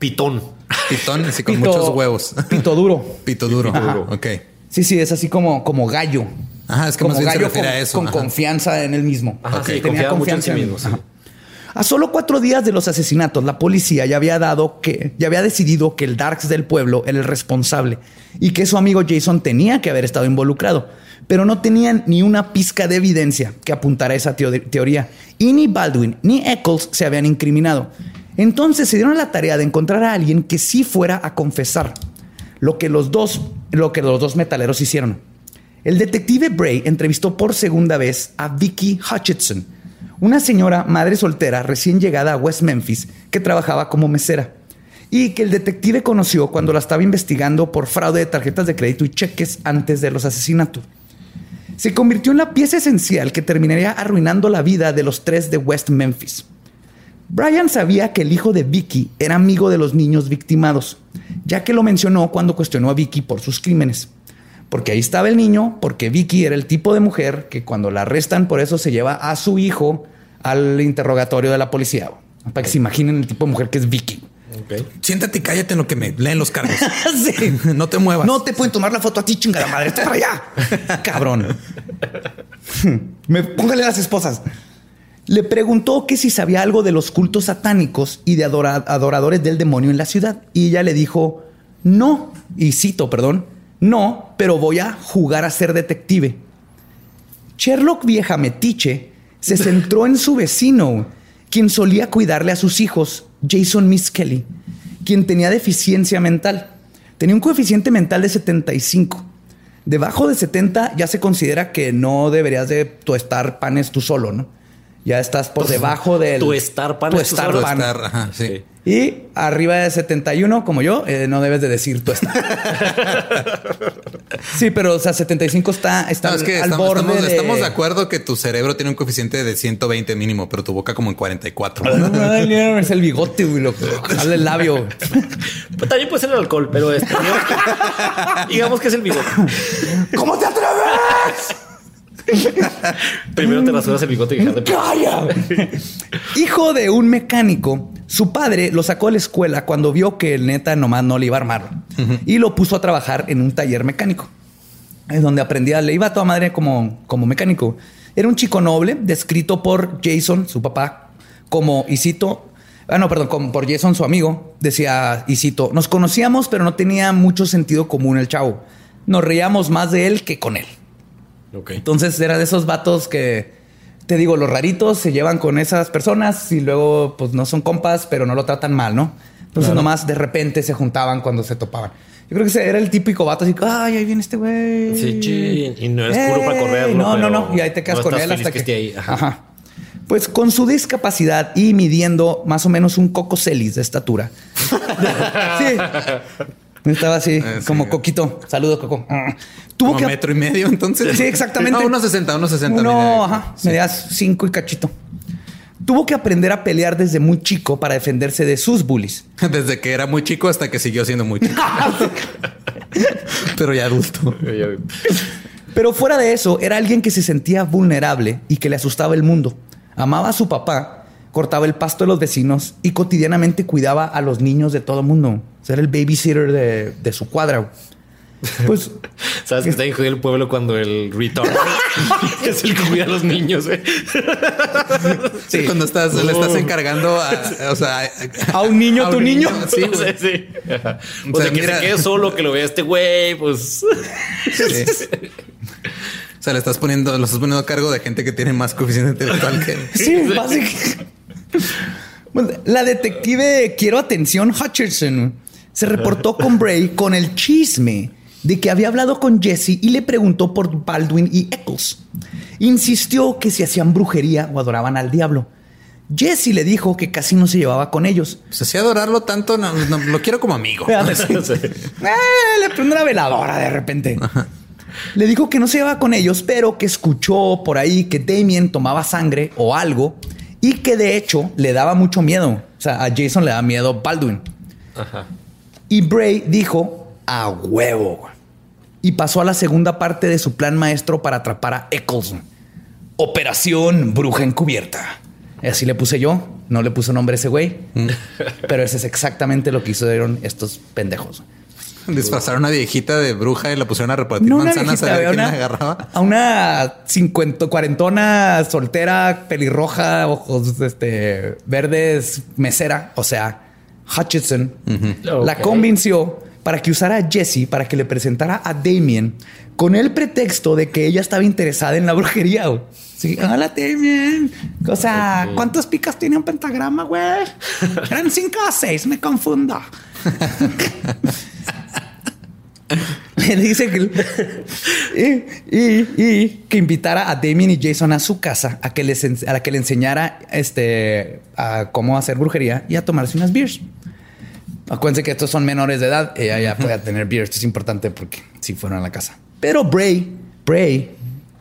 Pitón. pitón, así con Pito- muchos huevos. Pito duro. Pito duro. Ajá. Ok. Sí, sí, es así como, como gallo. Ajá, es que como más bien se gallo refiere con, a eso. con Ajá. confianza en él mismo. Ajá, Ok. sí, Tenía mucho en sí confianza mismo. sí. A solo cuatro días de los asesinatos, la policía ya había dado que, ya había decidido que el Darks del pueblo era el responsable y que su amigo Jason tenía que haber estado involucrado, pero no tenían ni una pizca de evidencia que apuntara a esa teo- teoría. Y ni Baldwin ni Eccles se habían incriminado. Entonces se dieron la tarea de encontrar a alguien que sí fuera a confesar lo que los dos, lo que los dos metaleros hicieron. El detective Bray entrevistó por segunda vez a Vicky Hutchinson, una señora madre soltera recién llegada a West Memphis que trabajaba como mesera y que el detective conoció cuando la estaba investigando por fraude de tarjetas de crédito y cheques antes de los asesinatos. Se convirtió en la pieza esencial que terminaría arruinando la vida de los tres de West Memphis. Brian sabía que el hijo de Vicky era amigo de los niños victimados, ya que lo mencionó cuando cuestionó a Vicky por sus crímenes. Porque ahí estaba el niño, porque Vicky era el tipo de mujer que cuando la arrestan por eso se lleva a su hijo al interrogatorio de la policía. Para que se imaginen el tipo de mujer que es Vicky. Ok. Siéntate y cállate en lo que me leen los cargos. <laughs> Sí. <laughs> no te muevas. No te pueden tomar la foto a ti, chingada madre. Está para allá. <laughs> Cabrón. Me póngale las esposas. Le preguntó que si sabía algo de los cultos satánicos y de adora- adoradores del demonio en la ciudad. Y ella le dijo, no. Y cito, perdón, no, pero voy a jugar a ser detective. Sherlock vieja metiche se <laughs> centró en su vecino, quien solía cuidarle a sus hijos, Jason Miss Kelly, quien tenía deficiencia mental. Tenía un coeficiente mental de 75. Debajo de 70 ya se considera que no deberías de tuestar panes tú solo, ¿no? Ya estás por debajo del... tuestar panes tú tuestar solo. pan. Estar, ajá, sí. Y arriba de 71, como yo, eh, no debes de decir tuestar. <laughs> sí, pero o sea, 75 está, está No, es que al estamos, borde estamos- de... estamos de acuerdo que tu cerebro tiene un coeficiente de 120 mínimo, pero tu boca como en 44. Ay, mira, es el bigote, güey, lo que sale el labio. Pues también puede ser el alcohol, pero este, digamos que es el bigote. <laughs> ¿Cómo te atreves? <laughs> Primero te rasuras el bigote y de ¡Calla! <laughs> Hijo de un mecánico, su padre lo sacó de la escuela cuando vio que el neta nomás no le iba a armar y lo puso a trabajar en un taller mecánico. Es donde aprendía, le iba a toda madre como, como mecánico. Era un chico noble, descrito por Jason, su papá, como, y cito, ah, no, perdón, como por Jason, su amigo, decía, y cito, nos conocíamos, pero no tenía mucho sentido común el chavo. Nos reíamos más de él que con él. Ok. Entonces era de esos vatos que, te digo, los raritos se llevan con esas personas y luego pues no son compas, pero no lo tratan mal, ¿no? Entonces nomás de repente se juntaban cuando se topaban. Yo creo que ese era el típico vato así, ay, ahí viene este güey. Sí, chin, y no es puro para Ey, correrlo, No, no, no. Y ahí te quedas no con estás él feliz hasta que que, esté ahí. Ajá. Ajá. Pues con su discapacidad y midiendo más o menos un coco celis de estatura. <laughs> sí. Estaba así, Ah, sí. como coquito. Saludos, Coco. Ah. Tuvo Como que metro y medio, entonces. Sí, exactamente. No, unos 60, unos 60. Uno, mira. ajá, Sí. medias cinco y cachito. Tuvo que aprender a pelear desde muy chico para defenderse de sus bullies. <laughs> Desde que era muy chico hasta que siguió siendo muy chico. <laughs> Pero ya adulto. Pero fuera de eso, era alguien que se sentía vulnerable y que le asustaba el mundo. Amaba a su papá, cortaba el pasto de los vecinos y cotidianamente cuidaba a los niños de todo el mundo. Era el babysitter de, de su cuadra. Pues <laughs> ¿Sabes que está en el pueblo cuando el retard <laughs> es el que cuida a los niños? eh? <laughs> Sí, cuando estás, le estás encargando a, o sea, a un niño, a tu un niño. Sí, Sí, güey. sí. Ajá. O, O sea, sea, que mira- se quede solo, que lo vea este güey, pues. Sí. O sea, le estás poniendo, lo estás poniendo a cargo de gente que tiene más coeficiente intelectual que Sí, básicamente. Bueno, la detective Quiero Atención Hutcherson se reportó con Bray con el chisme de que había hablado con Jesse y le preguntó por Baldwin y Eccles. Insistió que si hacían brujería o adoraban al diablo. Jesse le dijo que casi no se llevaba con ellos. Pues así adorarlo tanto, no, no, lo quiero como amigo. <laughs> <laughs> Sí. Eh, le prende una veladora de repente. Le dijo que no se llevaba con ellos, pero que escuchó por ahí que Damien tomaba sangre o algo y que de hecho le daba mucho miedo. O sea, a Jason le da miedo Baldwin. Ajá. Y Bray dijo a huevo. Y pasó a la segunda parte de su plan maestro para atrapar a Eccles. Operación Bruja Encubierta. Así le puse yo. No le puse nombre a ese güey. Pero ese es exactamente lo que hicieron estos pendejos. Disfrazaron a una viejita de bruja y la pusieron a repartir manzanas viejita, a ver quién la una- agarraba. A una cincuenta, cuarentona soltera, pelirroja, ojos este, verdes, mesera, o sea, Hutchinson, la convenció para que usara a Jesse para que le presentara a Damien con el pretexto de que ella estaba interesada en la brujería. güey. Sí, hola Damien. O sea, ¿cuántas picas tiene un pentagrama, güey? Eran cinco o seis, me confundo. <laughs> Le dice que y, y- y que invitara a Damien y Jason a su casa a que les a que le enseñara este a cómo hacer brujería y a tomarse unas beers. Acuérdense que estos son menores de edad. Ella ya puede tener beers. Esto es importante porque si fueron a la casa. Pero Bray, Bray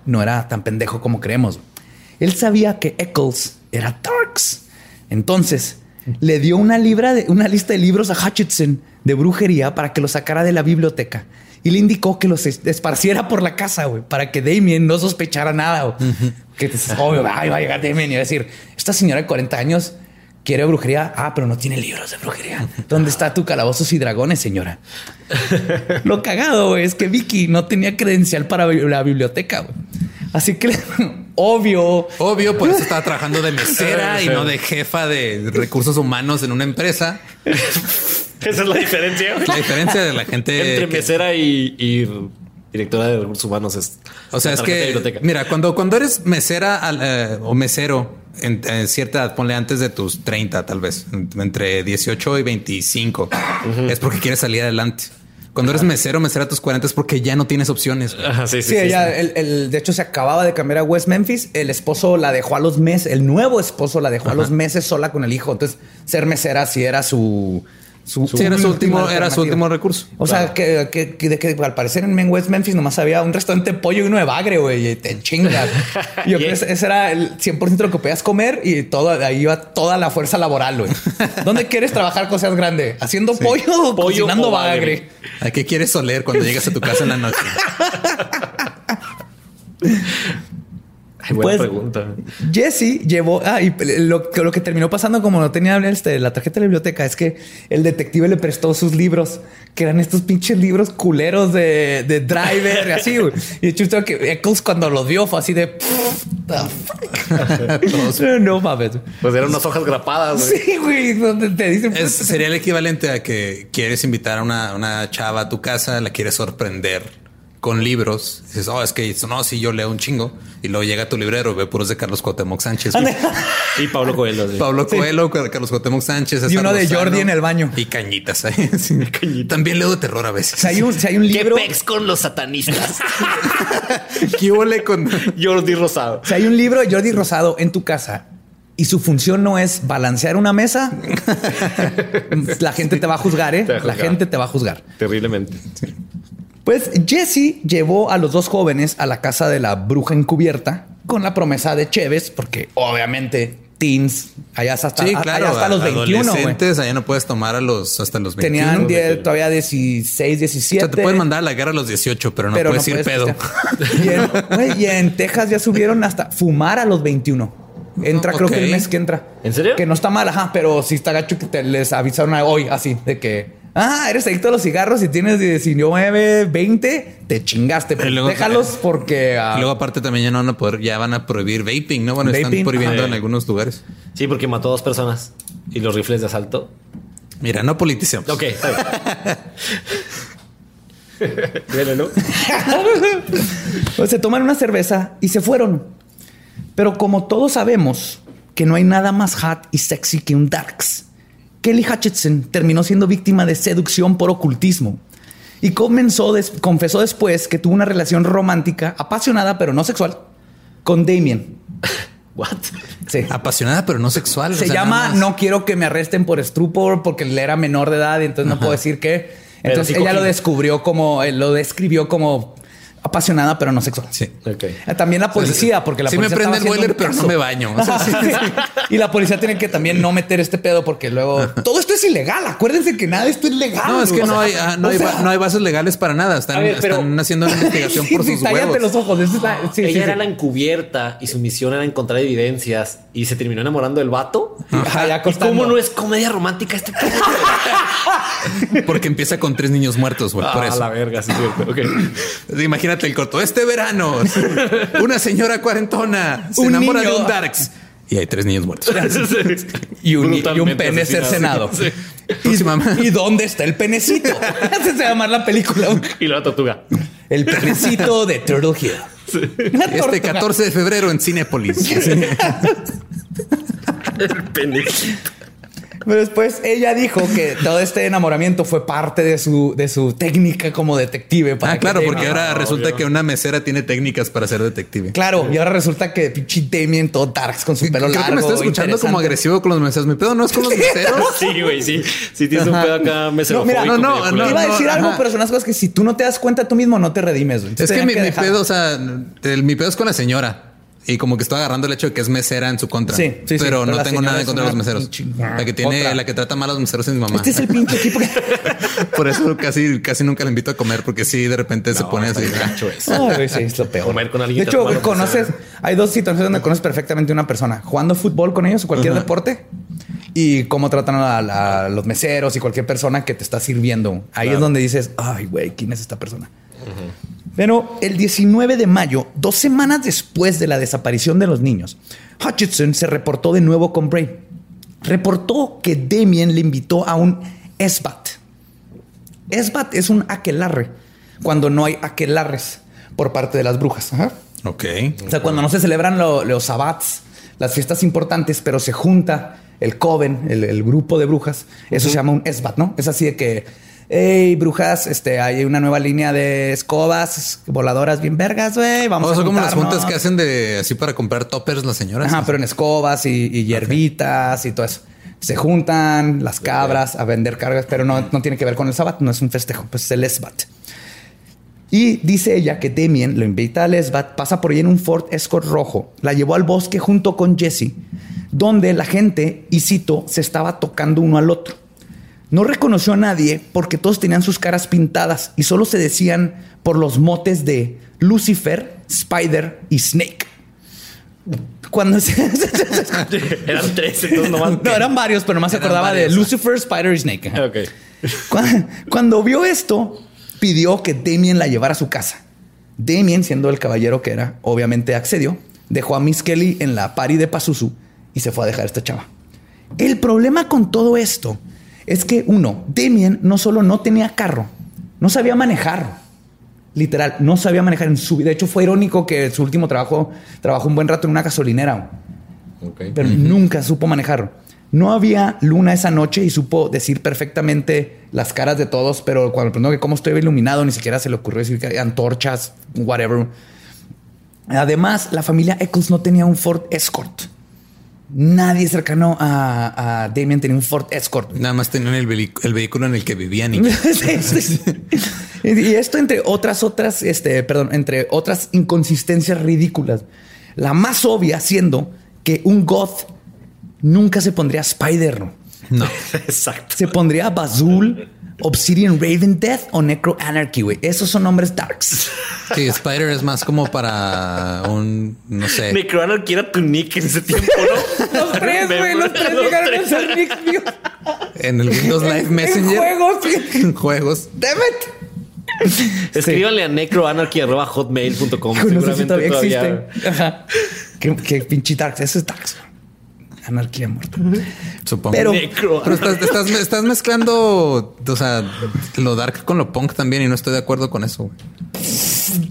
no era tan pendejo como creemos. Él sabía que Eccles era Darks. Entonces le dio una, libra de, una lista de libros a Hutchinson de brujería para que los sacara de la biblioteca y le indicó que los es- esparciera por la casa, güey, para que Damien no sospechara nada. güey. Que es obvio, ay, va a llegar Damien y va a decir: Esta señora de 40 años quiere brujería. Ah, pero no tiene libros de brujería. ¿Dónde está tu calabozos y dragones, señora? Lo cagado güey, es que Vicky no tenía credencial para la biblioteca. güey. Así que, <laughs> obvio, Obvio, por eso estaba trabajando de mesera <laughs> y no de jefa de recursos humanos en una empresa. Esa es la diferencia. güey. <laughs> La diferencia de la gente Entre que- mesera y, y directora de recursos humanos es. O sea, la es que, biblioteca. mira, cuando, cuando eres mesera al- eh, o mesero en, en cierta edad, ponle antes de tus 30, tal vez, entre 18 y 25, es porque quieres salir adelante. Cuando eres mesero, mesera a tus 40 es porque ya no tienes opciones. Ajá, sí, sí, Sí, sí, ella, sí. El, el- de hecho, se acababa de cambiar a West Memphis. El esposo la dejó a los meses, el nuevo esposo la dejó a los meses sola con el hijo. Entonces, ser mesera sí era su. Su Sí, era su último, era su alternativa. último recurso. O sea, que, que, que- de que al parecer en West Memphis nomás había un restaurante de pollo y uno de bagre, güey, y te chingas. <laughs> Y yo creo que ese era el 100% de lo que podías comer y todo, ahí iba toda la fuerza laboral, güey. <laughs> ¿Dónde quieres trabajar cuando seas grande? ¿Haciendo pollo o Pollo cocinando o bagre? bagre. ¿A qué quieres oler cuando llegas a tu casa en la noche? <laughs> Ay, buena Pues- pregunta. Jesse llevó, ah, y lo, que- lo que terminó pasando como no tenía este, la tarjeta de la biblioteca es que el detective le prestó sus libros, que eran estos pinches libros culeros de, de driver y así. Y de hecho, que Eccles cuando los vio fue así de, "Pff, the fuck?" <laughs> no mames. Pues eran unas hojas grapadas. güey. Sí, güey, donde te dicen, Es- sería el equivalente a que quieres invitar a una, una chava a tu casa, la quieres sorprender con libros. Dices, oh, es que no, si yo leo un chingo. Y luego llega tu librero, ve puros de Carlos Cuauhtémoc Sánchez. Y Pablo Coelho. sí. Pablo Coelho, Carlos Cuauhtémoc Sánchez. Y uno de Jordi en el baño. Y cañitas ahí. <laughs> sí. También leo de terror a veces. si hay un, si hay un ¿Qué libro, pex con los satanistas? <laughs> ¿Qué huele con...? Jordi Rosado. si hay un libro de Jordi Rosado en tu casa y su función no es balancear una mesa, <laughs> la gente te va a juzgar, ¿eh? A La juzgar. gente te va a juzgar. Terriblemente. Pues Jesse llevó a los dos jóvenes a la casa de la bruja encubierta con la promesa de Cheves, porque obviamente teens, allá hasta, Sí, allá claro. hasta los 21, güey. adolescentes, allá no puedes tomar a los hasta los 21. Tenían todavía 16, O 17. sea, te pueden mandar a la guerra a los 18, pero no pero puedes no ir pedo. Y en, <laughs> güey, y en Texas ya subieron hasta fumar a los 21. Entra, creo que el mes que entra. ¿En serio? Que no está mal, ajá, pero sí está gacho que te les avisaron a- hoy así de que Ah, eres adicto a los cigarros y tienes 19, 20, te chingaste. Pero luego- déjalos porque. ah, Y luego aparte también ya no van a poder, ya van a prohibir vaping, ¿no? Bueno, están Vaping, prohibiendo ah. en algunos lugares. Sí, porque mató a dos personas. Y los rifles de asalto. Mira, no politicemos. Ok, está bien. <laughs> ¿no? <laughs> Pues se toman una cerveza y se fueron. Pero como todos sabemos que no hay nada más hot y sexy que un Darks, Kelly Hutchinson terminó siendo víctima de seducción por ocultismo y comenzó des- confesó después que tuvo una relación romántica, apasionada pero no sexual, con Damien. <laughs> What? Sí. Apasionada, pero no sexual. Se o sea, llama. No quiero que me arresten por estupor porque él era menor de edad y entonces no puedo decir que. Entonces ella lo descubrió como, eh, lo describió como apasionada pero no sexual. Sí. Ok. Eh, También la policía, porque la Sí me prende el boiler, pero no me baño. O sea, <laughs> sí, sí. y la policía tiene que también no meter este pedo porque luego todo esto es ilegal. Acuérdense que nada de esto es legal. No, es que no sea, hay, ah, no, hay, sea, ba- no hay bases legales para nada. Están, ver, pero- están haciendo una <laughs> investigación por sí, sus huevos. los ojos. Está- Ella sí, era sí. la encubierta y su misión era encontrar evidencias y se terminó enamorando del vato. Ajá, ya ¿Y cómo no es comedia romántica este pedo? <laughs> Porque empieza con tres niños muertos, güey. por Ah, eso. la verga, sí, cierto. Ok. <clears throat> Imagínate el corto. Este verano, <laughs> una señora cuarentona se Un enamora niño. de un Darks. Y hay tres niños muertos. <laughs> Y un, y un pene cercenado. Sí. ¿Y, ¿Y dónde está el penecito? <laughs> Ese se llama la película. Y la tortuga. El penecito de Turtle Hill. Este tortuga. 14 de febrero en Cinépolis. El pene. Pero después ella dijo que todo este enamoramiento fue parte de su, de su técnica como detective. para Ah, que claro, porque ahora resulta que una mesera tiene técnicas para ser detective. Claro, y ahora resulta que pinche Damien todo darks con su pelo Creo largo. que me estoy escuchando como agresivo con los meseros. Mi pedo no es con los meseros. <laughs> Sí, güey, sí. Sí tienes un pedo acá No, mira, no, no, Te no, iba a decir no, algo, ajá. pero son las cosas que si tú no te das cuenta tú mismo no te redimes. güey. Es que mi, mi pedo, o sea, el- mi pedo es con la señora. Y como que estoy agarrando el hecho de que es mesera en su contra. Sí, sí, sí, pero, pero no tengo nada en contra de los meseros. La que tiene, Otra. la que trata mal a los meseros es mi mamá. Este es el pinche equipo que... <laughs> Por eso casi, casi nunca la invito a comer, porque sí, de repente se pone así. Ay, güey, sí, es lo peor. Comer con alguien De hecho, conoces, hay dos situaciones donde conoces perfectamente a una persona jugando fútbol con ellos o cualquier deporte y cómo tratan a, la- a los meseros y cualquier persona que te está sirviendo. Ahí es donde dices, ay, güey, ¿quién es esta persona? Pero el 19 de mayo, dos semanas después de la desaparición de los niños, Hutchinson se reportó de nuevo con Bray. Reportó que Damien le invitó a un esbat. Esbat es un aquelarre, cuando no hay aquelarres por parte de las brujas. Ajá. Ok. O sea, cuando no se celebran lo- los sabbats, las fiestas importantes, pero se junta el coven, el, el grupo de brujas, eso se llama un esbat, ¿no? Es así de que, hey, brujas, este, hay una nueva línea de escobas voladoras bien vergas, güey, vamos O a son como las juntas que hacen de así para comprar toppers las señoras. Ajá, pero en escobas y, y hierbitas y todo eso. Se juntan las cabras a vender cargas, pero no, no tiene que ver con el sabbat, no es un festejo, pues es el esbat. Y dice ella que Damien lo invita al esbat, pasa por ahí en un Ford Escort rojo, la llevó al bosque junto con Jesse, donde la gente, y cito, se estaba tocando uno al otro. No reconoció a nadie porque todos tenían sus caras pintadas y solo se decían por los motes de Lucifer, Spider y Snake. Cuando se... <laughs> Eran tres, entonces nomás. No, eran varios, pero más se acordaba de. Lucifer, Spider y Snake. Cuando vio esto, pidió que Damien la llevara a su casa. Damien, siendo el caballero que era, obviamente accedió. Dejó a Miss Kelly en la party de Pazuzu y se fue a dejar a esta chava. El problema con todo esto es que, uno, Damien no solo no tenía carro, no sabía manejar. Literal, no sabía manejar en su vida. De hecho, fue irónico que su último trabajo trabajó un buen rato en una gasolinera pero nunca supo manejarlo. No había luna esa noche y supo decir perfectamente las caras de todos, pero cuando preguntó que cómo estoy iluminado, ni siquiera se le ocurrió decir que antorchas, whatever. Además, la familia Eccles no tenía un Ford Escort. Nadie cercano a, a Damien tenía un Ford Escort. Nada más tenían el, vehículo en el que vivían y <laughs> Sí, sí, sí. y esto entre otras, otras, este, perdón, entre otras inconsistencias ridículas. La más obvia siendo que un goth nunca se pondría Spider, ¿no? no. <laughs> Exacto. Se pondría Bazul, Obsidian Raven Death o Necro Anarchy, güey. Esos son nombres darks. Sí, Spider es más como para un, no sé. Necroanarchy era tu nick en ese tiempo, ¿no? <laughs> Los tres, güey, los tres llegaron a ser Nick, tío. En el Windows Live Messenger. En juegos. <laughs> En juegos. Damn it. Escríbanle a necroanarchy.hotmail.com. Si Seguramente todavía todavía. existe. Ajá. Qué, qué pinche dark. Eso es dark. Anarquía muerta. Supongo. Pero- estás, estás- estás mezclando, o sea, lo dark con lo punk también y no estoy de acuerdo con eso. güey.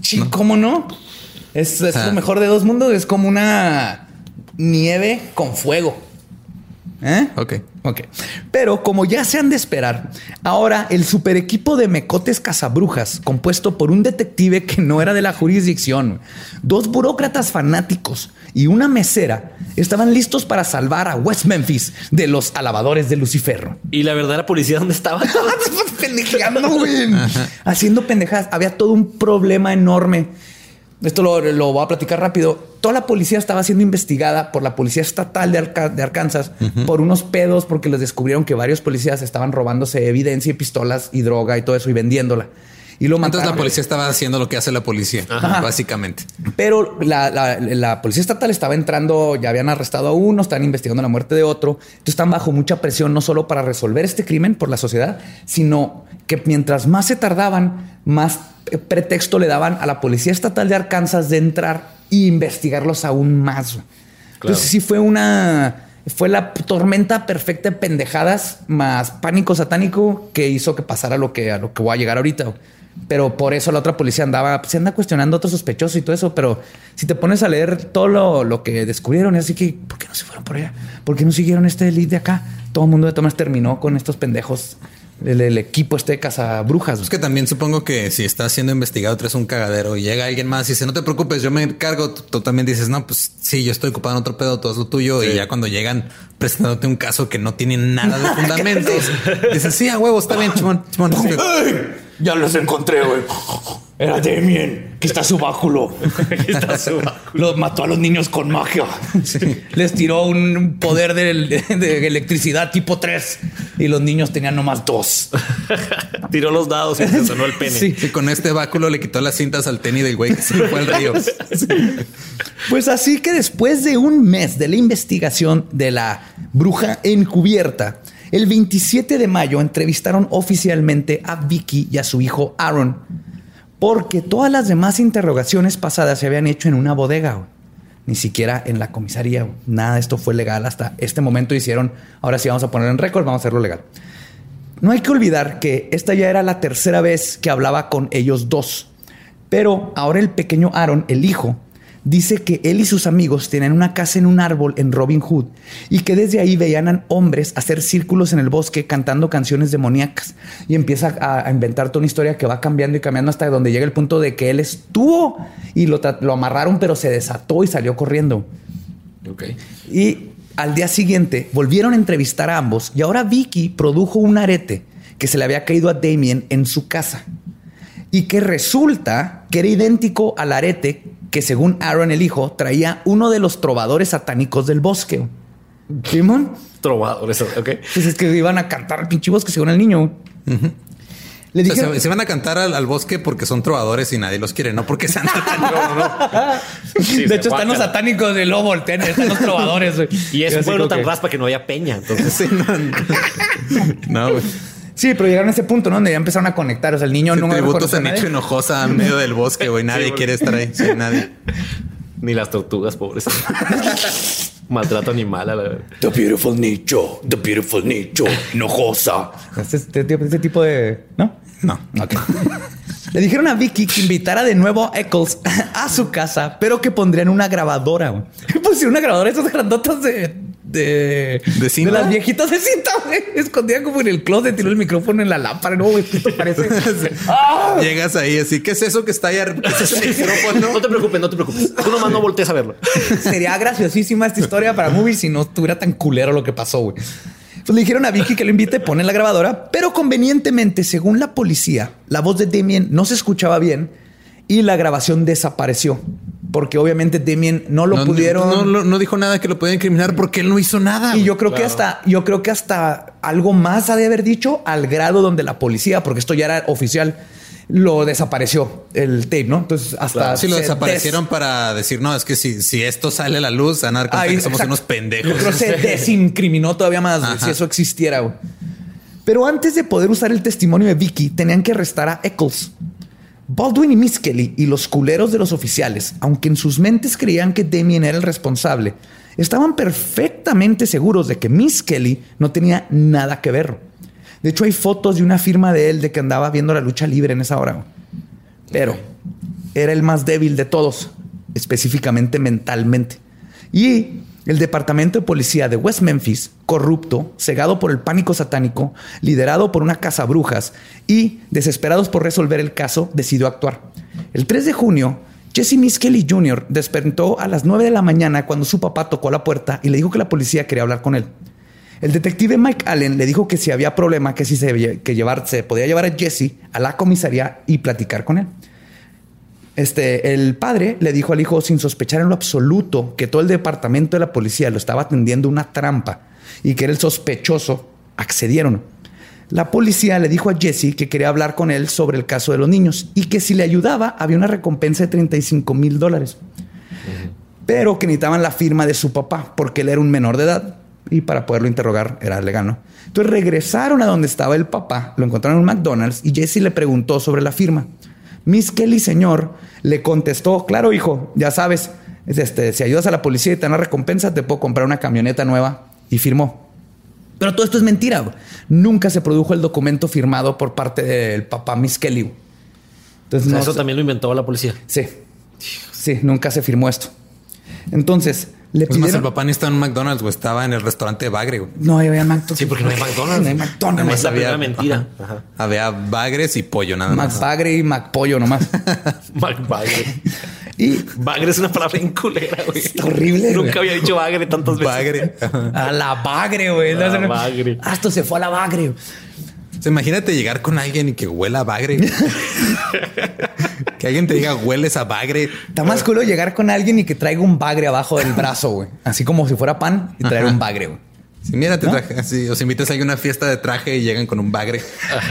Sí, ¿cómo no? Es, es lo mejor de dos mundos. Es como una nieve con fuego. ¿Eh? Ok. Ok. Pero como ya se han de esperar, ahora el super equipo de mecotes cazabrujas, compuesto por un detective que no era de la jurisdicción, dos burócratas fanáticos y una mesera, estaban listos para salvar a West Memphis de los alabadores de Luciferro. Y la verdad, la policía, ¿dónde estaba? <laughs> pendejeando, güey. Haciendo pendejadas. Había todo un problema enorme. Esto lo, lo voy a platicar rápido. Toda la policía estaba siendo investigada por la policía estatal de, Arca- de Arkansas por unos pedos porque les descubrieron que varios policías estaban robándose evidencia y pistolas y droga y todo eso y vendiéndola. Y lo Entonces mataron. la policía estaba haciendo lo que hace la policía, Ajá. básicamente. Pero la, la- la policía estatal estaba entrando, ya habían arrestado a uno, están investigando la muerte de otro. Entonces están bajo mucha presión, no solo para resolver este crimen por la sociedad, sino que mientras más se tardaban, más pretexto le daban a la policía estatal de Arkansas de entrar e investigarlos aún más. Entonces sí fue una... Fue la tormenta perfecta de pendejadas más pánico satánico que hizo que pasara lo que, a lo que voy a llegar ahorita. Pero por eso la otra policía andaba, se anda cuestionando a otro sospechoso y todo eso. Pero si te pones a leer todo lo, lo que descubrieron, es así que, ¿por qué no se fueron por allá? ¿Por qué no siguieron este lead de acá? Todo el mundo de Tomás terminó con estos pendejos, el, el equipo este de cazabrujas. Es que también supongo que si estás siendo investigado, traes un cagadero y llega alguien más y dice, no te preocupes, yo me encargo. Tú, tú también dices, no, pues sí, yo estoy ocupado en otro pedo, todo es lo tuyo. Y ya cuando llegan presentándote un caso que no tiene nada de <laughs> fundamentos, dices, sí, a huevo, está bien, chimón, chimón. Ya los encontré, güey. Era Damien, <laughs> que está su báculo. Los mató a los niños con magia. Les tiró un poder de, de electricidad tipo 3 y los niños tenían nomás dos. <laughs> Tiró los dados y se sonó el pene. Sí. Y con este báculo le quitó las cintas al tenis del güey que se fue al <laughs> río. Pues así que después de un mes de la investigación de la bruja encubierta, el 27 de mayo entrevistaron oficialmente a Vicky y a su hijo Aaron, porque todas las demás interrogaciones pasadas se habían hecho en una bodega, ni siquiera en la comisaría. Nada de esto fue legal hasta este momento. Hicieron, ahora sí vamos a poner en récord, vamos a hacerlo legal. No hay que olvidar que esta ya era la tercera vez que hablaba con ellos dos. Pero ahora el pequeño Aaron, el hijo, dice que él y sus amigos tenían una casa en un árbol en Robin Hood y que desde ahí veían a hombres hacer círculos en el bosque cantando canciones demoníacas y empieza a, a inventar toda una historia que va cambiando y cambiando hasta donde llega el punto de que él estuvo y lo, lo amarraron pero se desató y salió corriendo. Ok. Y al día siguiente volvieron a entrevistar a ambos y ahora Vicky produjo un arete que se le había caído a Damien en su casa y que resulta que era idéntico al arete que según Aaron el hijo traía uno de los trovadores satánicos del bosque. Simón, Trovadores. Ok. pues es que iban a cantar al pinche bosque según el niño. Le O sea, dijeron, se, se van a cantar al, al bosque porque son trovadores y nadie los quiere, no porque sean <laughs> satánicos. Sí, de hecho están los satánicos de lobo, voltean, están los trovadores. Y es un pueblo tan que- raspa que no había peña. Entonces, Sí, no, no, <laughs> güey. Sí, pero llegaron a ese punto, ¿no? Donde ya empezaron a conectar. O sea, el niño no tributos reconoce a a nadie. Nicho Hinojosa en medio del bosque, güey. <laughs> Nadie Sí, quiere estar ahí. Sí, nadie. <laughs> ni las tortugas, pobres. <laughs> Maltrato animal a la The beautiful nicho, the beautiful nicho, enojosa. Este, este tipo- este tipo de. ¿No? No. Ok. Le dijeron a Vicky que invitara de nuevo a Eccles a su casa, pero que pondrían una grabadora. güey. Pusieron una grabadora esas grandotas de. De, ¿De cinta? las viejitas de cinta, güey. Escondida como en el closet, tiró el micrófono en la lámpara. No, güey, parece. <laughs> ¡Ah! Llegas ahí así. ¿Qué es eso que está ahí? ar- ¿Qué es ese micrófono? No te preocupes, no te preocupes. Tú nomás no voltees a verlo. <laughs> Sería graciosísima esta historia para movies si no estuviera tan culero lo que pasó, güey. Pues le dijeron a Vicky que lo invite, pone la grabadora, pero convenientemente, según la policía, la voz de Damien no se escuchaba bien y la grabación desapareció. Porque obviamente Damien no lo No, pudieron. No, no, no dijo nada que lo pudiera incriminar porque él no hizo nada. y yo creo que hasta, yo creo que hasta algo más ha de haber dicho al grado donde la policía, porque esto ya era oficial, lo desapareció el tape, ¿no? Entonces hasta Claro, sí lo desaparecieron des- para decir, no, es que si, si esto sale a la luz, van a dar cuenta que somos exacto. unos pendejos. Yo creo que se <laughs> desincriminó todavía más Ajá. si eso existiera. güey. Pero antes de poder usar el testimonio de Vicky, tenían que arrestar a Eccles. Baldwin y Miss Kelly y los culeros de los oficiales, aunque en sus mentes creían que Damien era el responsable, estaban perfectamente seguros de que Miss Kelly no tenía nada que ver. De hecho, hay fotos de una firma de él de que andaba viendo la lucha libre en esa hora. Pero era el más débil de todos, específicamente mentalmente. Y el departamento de policía de West Memphis, corrupto, cegado por el pánico satánico, liderado por una casa brujas y desesperados por resolver el caso, decidió actuar. El 3 de junio, Jesse Miss Kelly Jr. despertó a las 9 de la mañana cuando su papá tocó la puerta y le dijo que la policía quería hablar con él. El detective Mike Allen le dijo que si había problema, que si se, se podía llevar a Jesse a la comisaría y platicar con él. Este, el padre le dijo al hijo sin sospechar en lo absoluto que todo el departamento de la policía lo estaba atendiendo una trampa y que era el sospechoso. Accedieron. La policía le dijo a Jesse que quería hablar con él sobre el caso de los niños y que si le ayudaba había una recompensa de 35 mil dólares. Pero que necesitaban la firma de su papá porque él era un menor de edad y para poderlo interrogar era legal, ¿no? Entonces regresaron a donde estaba el papá, lo encontraron en un McDonald's y Jesse le preguntó sobre la firma. Miss Kelly, señor, le contestó, claro, hijo, ya sabes, es este, si ayudas a la policía y te dan la recompensa, te puedo comprar una camioneta nueva. Y firmó. Pero todo esto es mentira. Nunca se produjo el documento firmado por parte del papá Miss Kelly. Entonces, O sea, no eso también lo inventó la policía. Sí. Sí, nunca se firmó esto. Entonces, le Es más, el papá ni estaba en un McDonald's, güey. Estaba en el restaurante de Bagre, güey. No, había McDonald's. Sí, porque no hay McDonald's. No hay McDonald's. Es la había- mentira. Ajá. Ajá. Había bagres y pollo nada más. McBagre y McPollo nomás. <laughs> McBagre. y Bagre es una palabra bien culera, güey. Está horrible, Nunca güey. había dicho bagre tantas veces. Bagre. A la bagre, güey. A la bagre. Ah, Esto se fue a la bagre. O sea, imagínate llegar con alguien y que huela a bagre. <laughs> que alguien te diga hueles a bagre. Está más culo llegar con alguien y que traiga un bagre abajo del brazo, güey. Así como si fuera pan y traer Ajá. un bagre, güey. Si mira, te ¿No? traje así, o si invitas a alguien a una fiesta de traje y llegan con un bagre,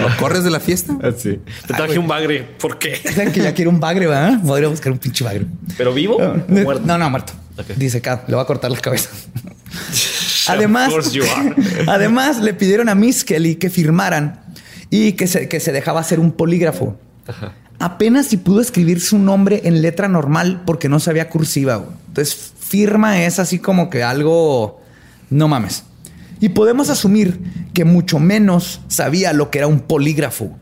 ¿lo corres de la fiesta? Sí. Te traje un bagre. ¿Por qué? Saben que ya quiero un bagre, ¿verdad? Voy a ir a buscar un pinche bagre. ¿Pero vivo o No, muerto? no, no, muerto. Dice acá, le va a cortar la cabeza. <laughs> Además, Of course you are. <laughs> además, le pidieron a Miss Kelly que firmaran y que se, que se dejaba hacer un polígrafo. Apenas si pudo escribir su nombre en letra normal porque no sabía cursiva. Entonces, firma es así como que algo. No mames. Y podemos asumir que mucho menos sabía lo que era un polígrafo.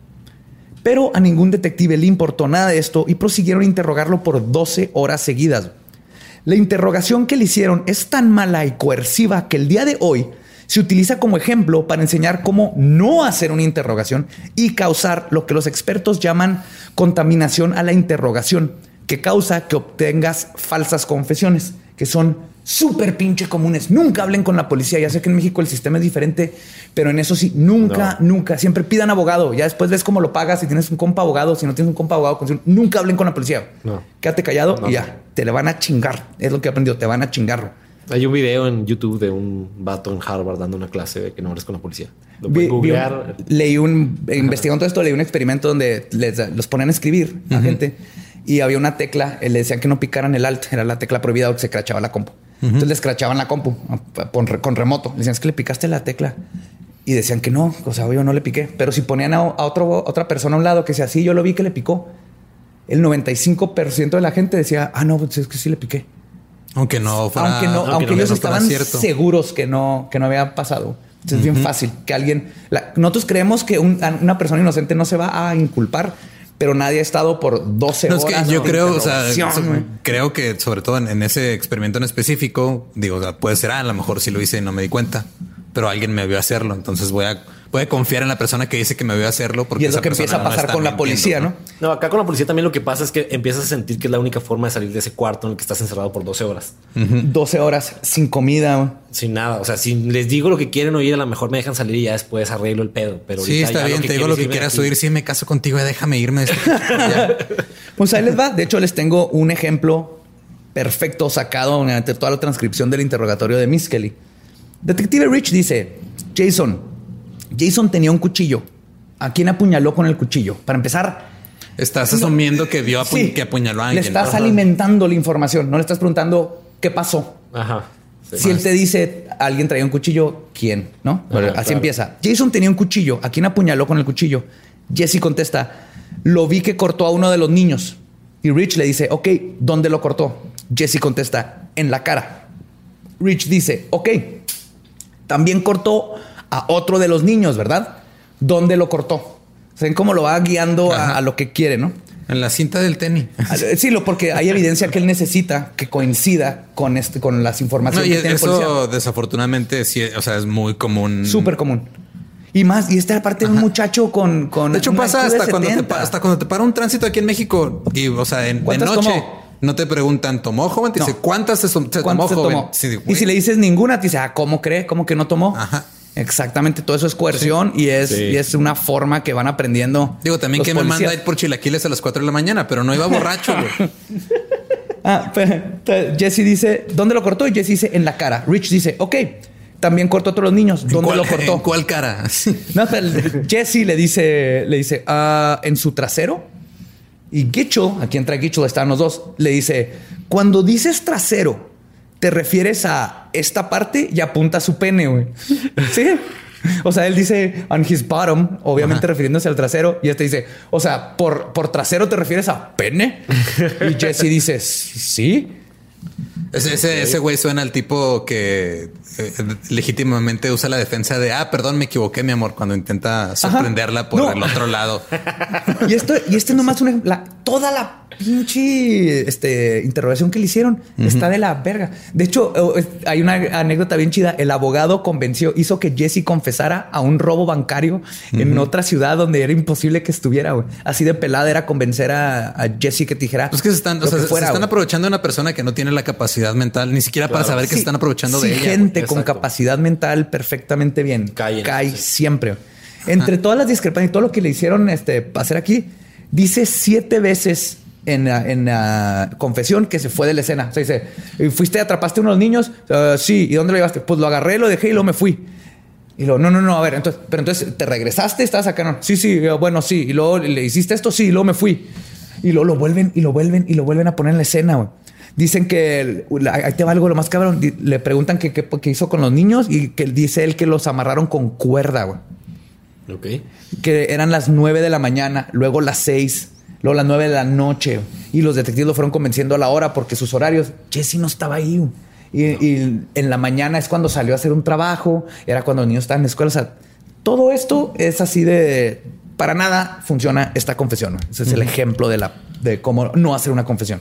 Pero a ningún detective le importó nada de esto y prosiguieron a interrogarlo por 12 horas seguidas. La interrogación que le hicieron es tan mala y coerciva que el día de hoy se utiliza como ejemplo para enseñar cómo no hacer una interrogación y causar lo que los expertos llaman contaminación a la interrogación, que causa que obtengas falsas confesiones, que son súper pinche comunes. Nunca hablen con la policía. Ya sé que en México el sistema es diferente, pero en eso sí, nunca, nunca. Siempre pidan abogado. Ya después ves cómo lo pagas. Si tienes un compa abogado, si no tienes un compa abogado, nunca hablen con la policía. No. Quédate callado No. y ya. Te le van a chingar. Es lo que he aprendido. Te van a chingar. Hay un video en YouTube de un vato en Harvard dando una clase de que no hables con la policía. Lo Vi- pueden vi un- googlear. leí un, investigando todo esto, leí un experimento donde les, los ponían a escribir a gente y había una tecla, eh, le decían que no picaran el alt, era la tecla prohibida o que se crachaba la compu. Entonces les crachaban la compu con, re- con remoto. Le decían, es que le picaste la tecla. Y decían que no, o sea, yo no le piqué. Pero si ponían a, a otro, otra persona a un lado que sea así, yo lo vi que le picó. El 95% de la gente decía, ah, no, pues es que sí le piqué. Aunque no fuera, aunque no, aunque, no- ellos no estaban cierto. seguros que no, que no había pasado. Entonces, es bien fácil que alguien. la- nosotros creemos que un- una persona inocente no se va a inculpar, pero nadie ha estado por 12 No, es horas. que yo creo, o sea, creo que sobre todo en, en ese experimento en específico, digo, o sea, puede ser, ah, a lo mejor sí lo hice y no me di cuenta, pero alguien me vio hacerlo. Entonces voy a, voy a confiar en la persona que dice que me vio hacerlo porque y es lo que empieza a pasar con la policía, ¿no? No, acá con la policía también lo que pasa es que empiezas a sentir que es la única forma de salir de ese cuarto en el que estás encerrado por 12 horas. 12 horas sin comida. Sin nada. O sea, si les digo lo que quieren oír, a lo mejor me dejan salir y ya después arreglo el pedo. Pero Sí, está bien, te digo lo que quieras oír. Sí, me caso contigo, ya déjame irme. <laughs> este-. Pues ahí les va. De hecho, les tengo un ejemplo perfecto sacado mediante toda la transcripción del interrogatorio de Miss Kelly. Detective Rich dice: Jason, Jason tenía un cuchillo. ¿A quién apuñaló con el cuchillo? Para empezar, Estás asumiendo que dio apu- Sí. que apuñaló a Le alguien. estás Ajá. alimentando la información, no le estás preguntando qué pasó. Ajá. Sí. si él te dice alguien traía un cuchillo, ¿quién? ¿No? Ajá, así claro. empieza. Jason tenía un cuchillo. ¿A quién apuñaló con el cuchillo? Jesse contesta, lo vi que cortó a uno de los niños. Y Rich le dice, ok, ¿dónde lo cortó? Jesse contesta, en la cara. Rich dice, ok, también cortó a otro de los niños, ¿verdad? ¿Dónde lo cortó? ¿Saben cómo lo va guiando a, lo que quiere, no? En la cinta del tenis. Ah, Sí, lo porque hay evidencia que él necesita que coincida con este, con las No, informaciones y que tiene eso desafortunadamente sí, o sea, es muy común. Súper común. Y más, y este aparte de un muchacho con, con De hecho, pasa hasta cuando, te, 70. pa- hasta cuando te para un tránsito aquí en México y, o sea, en, de ¿Cuántas noche tomó? no te preguntan, ¿tomó joven? Te No. dice, ¿cuántas se, se tomó ¿Cuánto se joven? tomó? Sí, y si le dices ninguna, te dice, ah, ¿cómo cree? ¿Cómo que no tomó? Ajá. Exactamente, todo eso es coerción y es, Sí. y es una forma que van aprendiendo. Digo, también que me manda a ir por chilaquiles a las 4 de la mañana, pero no iba borracho, güey. <laughs> Ah, pe- pe- Jesse dice, ¿dónde lo cortó? Y Jesse dice, en la cara. Rich dice, ok, también cortó a todos los niños. ¿En ¿Dónde cuál- lo cortó? ¿En cuál cara? <laughs> No, pero Jesse le dice, le dice, "Ah, en su trasero. Y Gitchell, aquí entra Gitchell, están los dos, le dice, cuando dices trasero, te refieres a esta parte y apunta su pene, güey. <laughs> Sí. O sea, él dice on his bottom, obviamente Ajá. refiriéndose al trasero, y este dice, o sea, por, por trasero te refieres a pene. <laughs> Y Jesse dice, sí. Ese, ese, ese güey suena al tipo que eh, legítimamente usa la defensa de, ah, perdón, me equivoqué, mi amor, cuando intenta sorprenderla por No. el otro lado. <laughs> Y esto, y este nomás un ejemplo. La- toda la pinche este, interrogación que le hicieron está de la verga. De hecho, hay una anécdota bien chida. El abogado convenció, hizo que Jesse confesara a un robo bancario en otra ciudad donde era imposible que estuviera. güey. Así de pelada era convencer a, a Jesse que te dijera. Pues que se están, o sea, se están aprovechando de una persona que no tiene la capacidad mental, ni siquiera para saber que se están aprovechando sí, de ella. gente con capacidad mental perfectamente bien. Cae en Cae sí. siempre. Entre todas las discrepancias y todo lo que le hicieron este, hacer aquí, dice siete veces en, la- en la confesión que se fue de la escena. O sea, dice, ¿fuiste, atrapaste a uno de los niños? "Ah, sí. ¿Y dónde lo llevaste? Pues lo agarré, lo dejé y luego me fui. Y luego, no, no, no, a ver, entonces, pero entonces, ¿te regresaste? ¿Estabas acá? No. Sí, sí, bueno, sí. Y luego le hiciste esto, sí, y luego me fui. Y luego lo vuelven y lo vuelven y lo vuelven a poner en la escena, güey. Dicen que ahí te va algo lo más cabrón. Le preguntan qué qué hizo con los niños y que dice él que los amarraron con cuerda, güey. Ok. Que eran las nueve de la mañana, luego las seis, luego las nueve de la noche. Y los detectives lo fueron convenciendo a la hora porque sus horarios, Jesse no estaba ahí. güey. Y, y en la mañana es cuando salió a hacer un trabajo, era cuando los niños estaban en la escuela. O sea, todo esto es así de... Para nada funciona esta confesión. Ese es el ejemplo de, la, de cómo no hacer una confesión.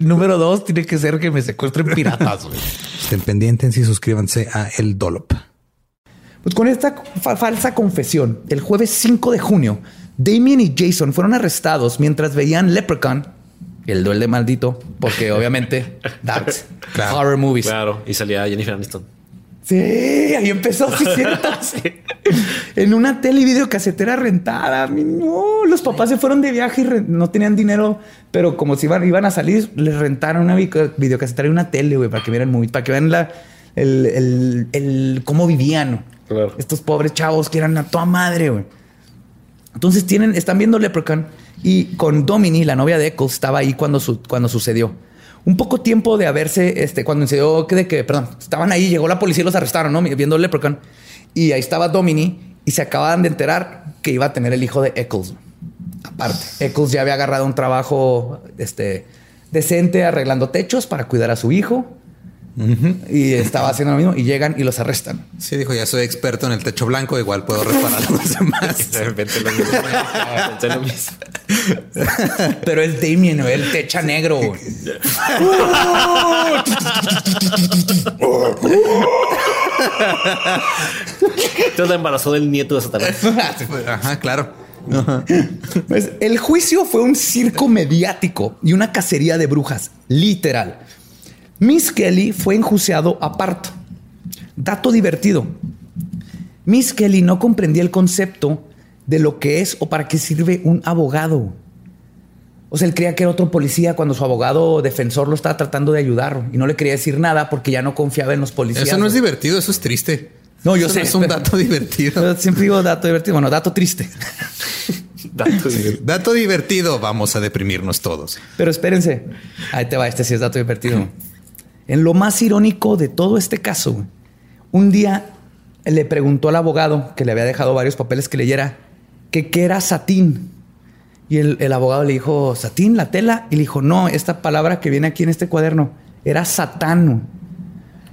Número dos, tiene que ser que me secuestren piratas. güey. Estén pendientes y suscríbanse a El Dollop. Pues con esta fa- falsa confesión, el jueves 5 de junio, Damien y Jason fueron arrestados mientras veían Leprechaun, el duende maldito, porque obviamente that's <laughs> Claro, horror movies. Claro. Y salía Jennifer Aniston. Sí, ahí empezó, sí, cierto. <laughs> En una tele y videocasetera rentada. No, los papás se fueron de viaje y no tenían dinero, pero como si iban, iban a salir, les rentaron una videocasetera y una tele, güey, para que vieran movies, para que vean la, el, el- el- cómo vivían. Claro. Estos pobres chavos que eran a toda madre, güey. Entonces tienen, están viendo Leprechaun y con Domini, la novia de Eccles, estaba ahí cuando, su- cuando sucedió. Un poco tiempo de haberse, este, cuando sucedió que de que, perdón, estaban ahí, llegó la policía y los arrestaron, ¿no? Viendo Leprechaun. Y ahí estaba Domini y se acababan de enterar que iba a tener el hijo de Eccles. Aparte, Eccles ya había agarrado un trabajo, este, decente arreglando techos para cuidar a su hijo. Y estaba haciendo lo mismo y llegan y los arrestan. Sí, dijo, ya soy experto en el techo blanco, igual puedo reparar a los <laughs> demás. <laughs> Lo mismo. Pero es Damien, el techa negro. <laughs> Entonces la embarazó del nieto de Satanás. Ajá, claro. Pues, el juicio fue un circo mediático y una cacería de brujas, literal. Miss Kelly fue enjuiciado aparte. Dato divertido. Miss Kelly no comprendía el concepto de lo que es o para qué sirve un abogado. O sea, él creía que era otro policía cuando su abogado defensor lo estaba tratando de ayudar y no le quería decir nada porque ya no confiaba en los policías. Eso no es divertido, eso es triste. No, yo Eso sé. Es un dato divertido. <laughs> Siempre digo dato divertido. Bueno, dato triste. <laughs> Dato de- Dato divertido, vamos a deprimirnos todos. Pero espérense. Ahí te va, este sí es dato divertido. En lo más irónico de todo este caso, güey, un día le preguntó al abogado que le había dejado varios papeles que leyera que qué era satín. Y el, el abogado le dijo, ¿satín, la tela? Y le dijo, no, esta palabra que viene aquí en este cuaderno era satano.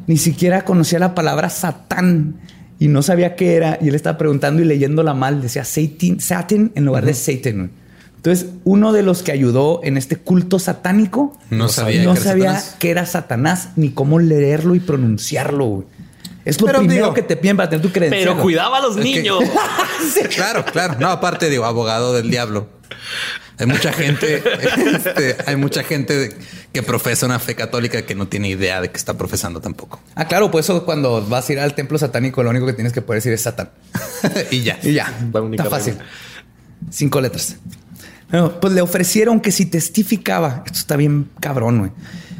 Ni siquiera conocía la palabra satán y no sabía qué era. Y él estaba preguntando y leyéndola mal. Decía satin, satin en lugar de satan. Entonces, uno de los que ayudó en este culto satánico No sabía no que era sabía Satanás. que era Satanás ni cómo leerlo y pronunciarlo. güey. Es lo Pero primero digo, que te piden para tener tu credencial. Pero cuidaba a los niños. <laughs> Claro, claro. No, aparte digo, abogado del diablo. Hay mucha gente, <laughs> este, hay mucha gente que profesa una fe católica que no tiene idea de que está profesando tampoco. Ah, claro, pues eso cuando vas a ir al templo satánico, lo único que tienes que poder decir es Satán. <laughs> y ya. Y ya, La única está fácil. regla. Cinco letras. Pues le ofrecieron que si testificaba, esto está bien cabrón, güey.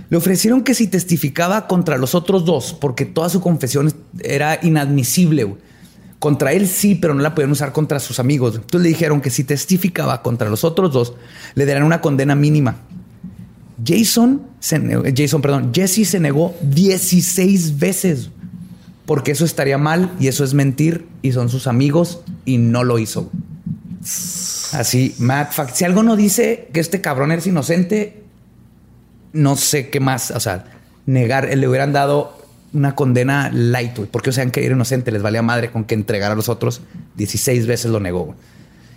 Le ofrecieron que si testificaba contra los otros dos, porque toda su confesión era inadmisible. Contra él sí, pero no la podían usar contra sus amigos. Entonces le dijeron que si testificaba contra los otros dos, le darían una condena mínima. Jason, se Jason, perdón, Jesse se negó 16 veces porque eso estaría mal y eso es mentir y son sus amigos y no lo hizo. Así, Fact, si algo no dice que este cabrón es inocente, no sé qué más, o sea, negar, le hubieran dado una condena light, güey, porque o sea, que era inocente, les valía madre con que entregara a los otros, 16 veces lo negó.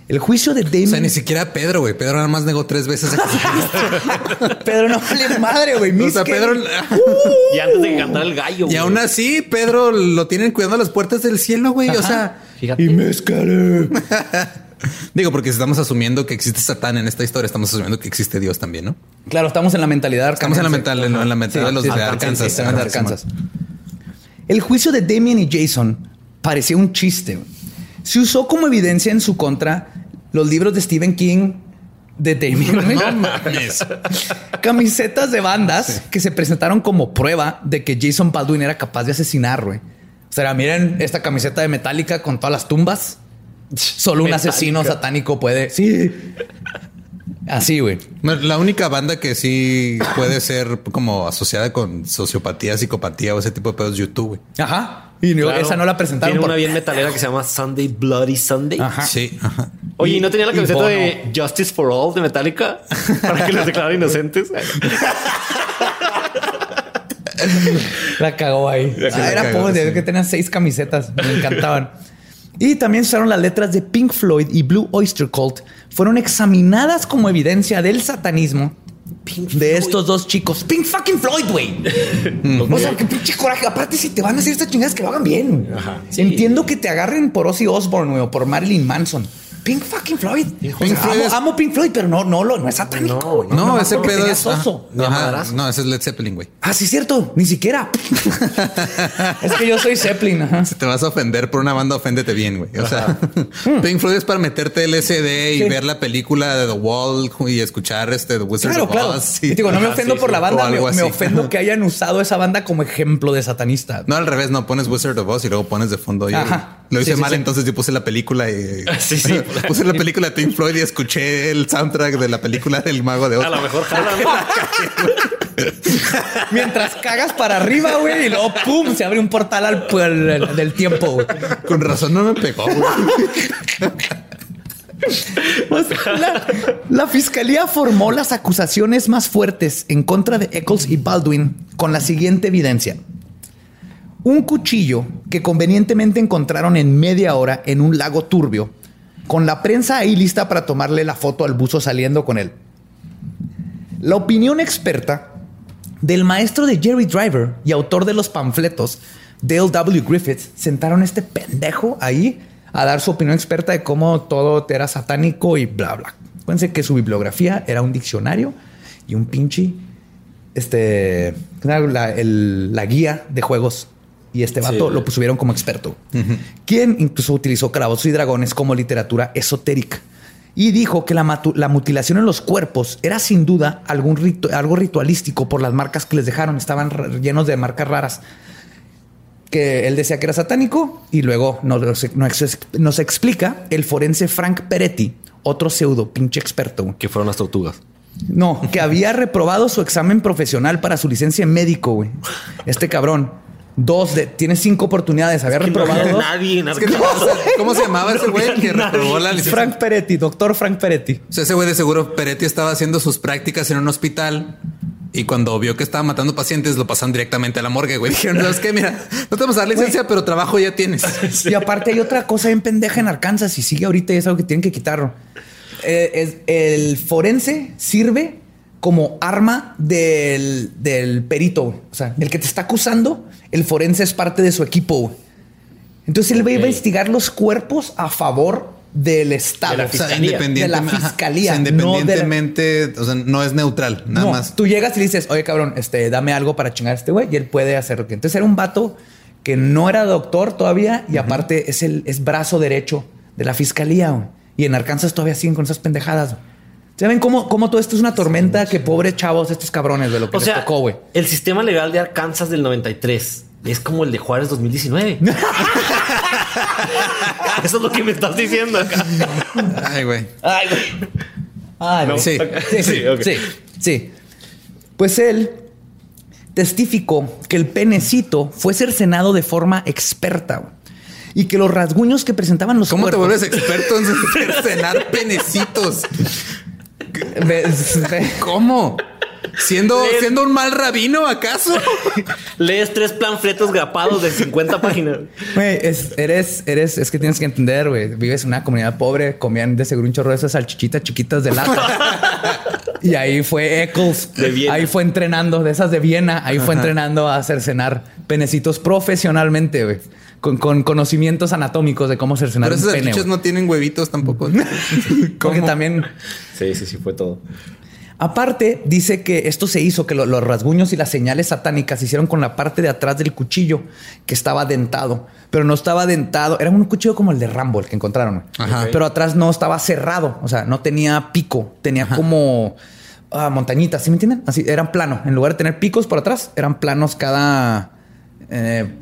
El juicio de O Damon... sea, ni siquiera Pedro, güey. Pedro nada más negó tres veces. <laughs> Pedro no vale madre, güey. o sea, Pedro. <laughs> Y antes de el gallo. Y aún así, Pedro lo tienen cuidando las puertas del cielo, güey. O sea, Fíjate. Y mezcale. <laughs> <laughs> digo, porque si estamos asumiendo que existe Satán en esta historia, estamos asumiendo que existe Dios también, ¿no? Claro, estamos en la mentalidad Estamos en la mental, en la mentalidad de los de Arkansas, Arkansas. sí, Arkansas. El juicio de Damien y Jason parecía un chiste. Se usó como evidencia en su contra los libros de Stephen King de Damien. No <laughs> <laughs> mames. Camisetas de bandas que se presentaron como prueba de que Jason Baldwin era capaz de asesinar, güey. O sea, miren esta camiseta de Metallica con todas las tumbas. Solo un Metallica. asesino satánico puede. Sí. Así, güey. La única banda que sí puede ser como asociada con sociopatía, psicopatía o ese tipo de pedos es YouTube, güey. Ajá. Y no- Claro. esa no la presentaron. Tiene por- una bien metalera que se llama Sunday Bloody Sunday. Ajá. Sí, ajá. Oye, ¿y no tenía la camiseta de Justice for All de Metallica? <laughs> Para que los declaren inocentes. La cagó ahí. Sí, Ah, la era cagó, pobre, sí. que tenía seis camisetas. Me encantaban. <laughs> y también usaron las letras de Pink Floyd y Blue Oyster Cult. Fueron examinadas como evidencia del satanismo de estos dos chicos. Pink fucking Floyd, güey. <laughs> o sea, qué pinche coraje. Aparte, si te van a hacer estas chingadas, que lo hagan bien. güey. Ajá, sí. Entiendo que te agarren por Ozzy Osbourne güey, o por Marilyn Manson. Pink fucking Floyd. O sea, Pink Floyd amo, es- amo Pink Floyd, pero no, no, lo- no es satánico. No, ese pedo es. soso. ajá, ajá, madrazo. no, ese es Led Zeppelin, güey. Ah, sí, cierto. Ni siquiera. <laughs> es que yo soy Zeppelin. Ajá. Si te vas a ofender por una banda, oféndete bien, güey. O sea, Pink Floyd es para meterte LSD y Sí. ver la película de The Wall y escuchar este The Wizard Claro, of claro. Oz. Y sí. digo, no me ofendo sí, por sí. la banda, me, ofendo que hayan usado esa banda como ejemplo de satanista. No, al revés, no pones Wizard of Oz y luego pones de fondo. Ajá. Lo hice Sí, mal, sí. entonces yo puse la película y <laughs> Sí, sí. <laughs> puse la película de Pink Floyd y escuché el soundtrack de la película del Mago de Oz. A lo mejor jalan. <laughs> Mientras cagas para arriba, güey, y luego pum, se abre un portal al, al- del tiempo. güey. Con razón no me pegó. güey. Pues, la, la fiscalía formó las acusaciones más fuertes en contra de Eccles y Baldwin con la siguiente evidencia. Un cuchillo que convenientemente encontraron en media hora en un lago turbio, con la prensa ahí lista para tomarle la foto al buzo saliendo con él. La opinión experta del maestro de Jerry Driver y autor de los panfletos, Dale W. Griffiths, sentaron a este pendejo ahí a dar su opinión experta de cómo todo era satánico y bla, bla. Acuérdense que su bibliografía era un diccionario y un pinche, este, la, la guía de juegos. Y este vato Sí. lo pusieron como experto, quien incluso utilizó calabozos y dragones como literatura esotérica. Y dijo que la, la mutilación en los cuerpos era sin duda algún algo ritualístico por las marcas que les dejaron. Estaban llenos de marcas raras que él decía que era satánico y luego nos, nos- nos explica el forense Frank Peretti, otro pseudo pinche experto. Que fueron las tortugas. No, que había reprobado su examen profesional para su licencia en médico, güey. Este cabrón. Dos de, tiene cinco oportunidades. Había reprobado dos. Nadie en Es que no, ¿Cómo se llamaba ese güey que reprobó la licencia? Frank Peretti, doctor Frank Peretti. O sea, ese güey de seguro Peretti estaba haciendo sus prácticas en un hospital y cuando vio que estaba matando pacientes lo pasaron directamente a la morgue, güey. Dijeron, ¿sabes qué? Mira, no te vamos a dar licencia, pero trabajo ya tienes. <laughs> Y aparte hay otra cosa en pendeja en Arkansas y sigue ahorita y es algo que tienen que quitarlo. Eh, es- el forense sirve como arma del, del perito. güey. O sea, el que te está acusando, el forense es parte de su equipo. güey. Entonces él va a investigar los cuerpos a favor del Estado. De la O sea, O sea, Fiscalía. independientemente, De la fiscalía, O sea, no la- independientemente, o sea, no es neutral, nada no, más. Tú llegas y le dices, oye, cabrón, este, dame algo para chingar a este güey y él puede hacer lo que. Entonces era un vato que no era doctor todavía y aparte es el es brazo derecho de la fiscalía. güey. Y en Arkansas todavía siguen con esas pendejadas. güey. ¿Saben cómo, cómo todo esto es una tormenta? Que pobres chavos, estos cabrones de lo que O les sea, tocó, güey. el sistema legal de Arkansas del 93 es como el de Juárez 2019. <laughs> <laughs> Eso es lo que me estás diciendo acá. Ay, güey. Ay, güey. Ah, No. sí. Sí, sí, Sí, ok. sí, sí. Pues él testificó que el penecito fue cercenado de forma experta güey, y que los rasguños que presentaban los ¿Cómo te vuelves experto en cenar <laughs> penecitos? ¿Cómo? ¿Siendo, ¿Siendo un mal rabino, acaso? <laughs> Lees tres panfletos grapados de 50 páginas. Güey, es, eres, eres, es que tienes que entender, güey. Vives en una comunidad pobre, comían de seguro un chorro de esas salchichitas chiquitas de lata. <laughs> y ahí fue Eccles. De. Ahí fue entrenando, de esas de Viena. Ahí fue entrenando a cercenar penecitos profesionalmente, güey. Con, con conocimientos anatómicos de cómo cercenar Pero pene. salchichas no tienen huevitos tampoco. <laughs> Porque ¿Cómo? también Sí, sí, sí, fue todo. Aparte, dice que esto se hizo, que lo- los rasguños y las señales satánicas se hicieron con la parte de atrás del cuchillo que estaba dentado, pero no estaba dentado. Era un cuchillo como el de Rambo, el que encontraron. Ajá. Pero atrás no estaba cerrado, o sea, no tenía pico, tenía como ah, montañitas, ¿sí me entienden? Así, eran plano. En lugar de tener picos por atrás, eran planos cada... eh,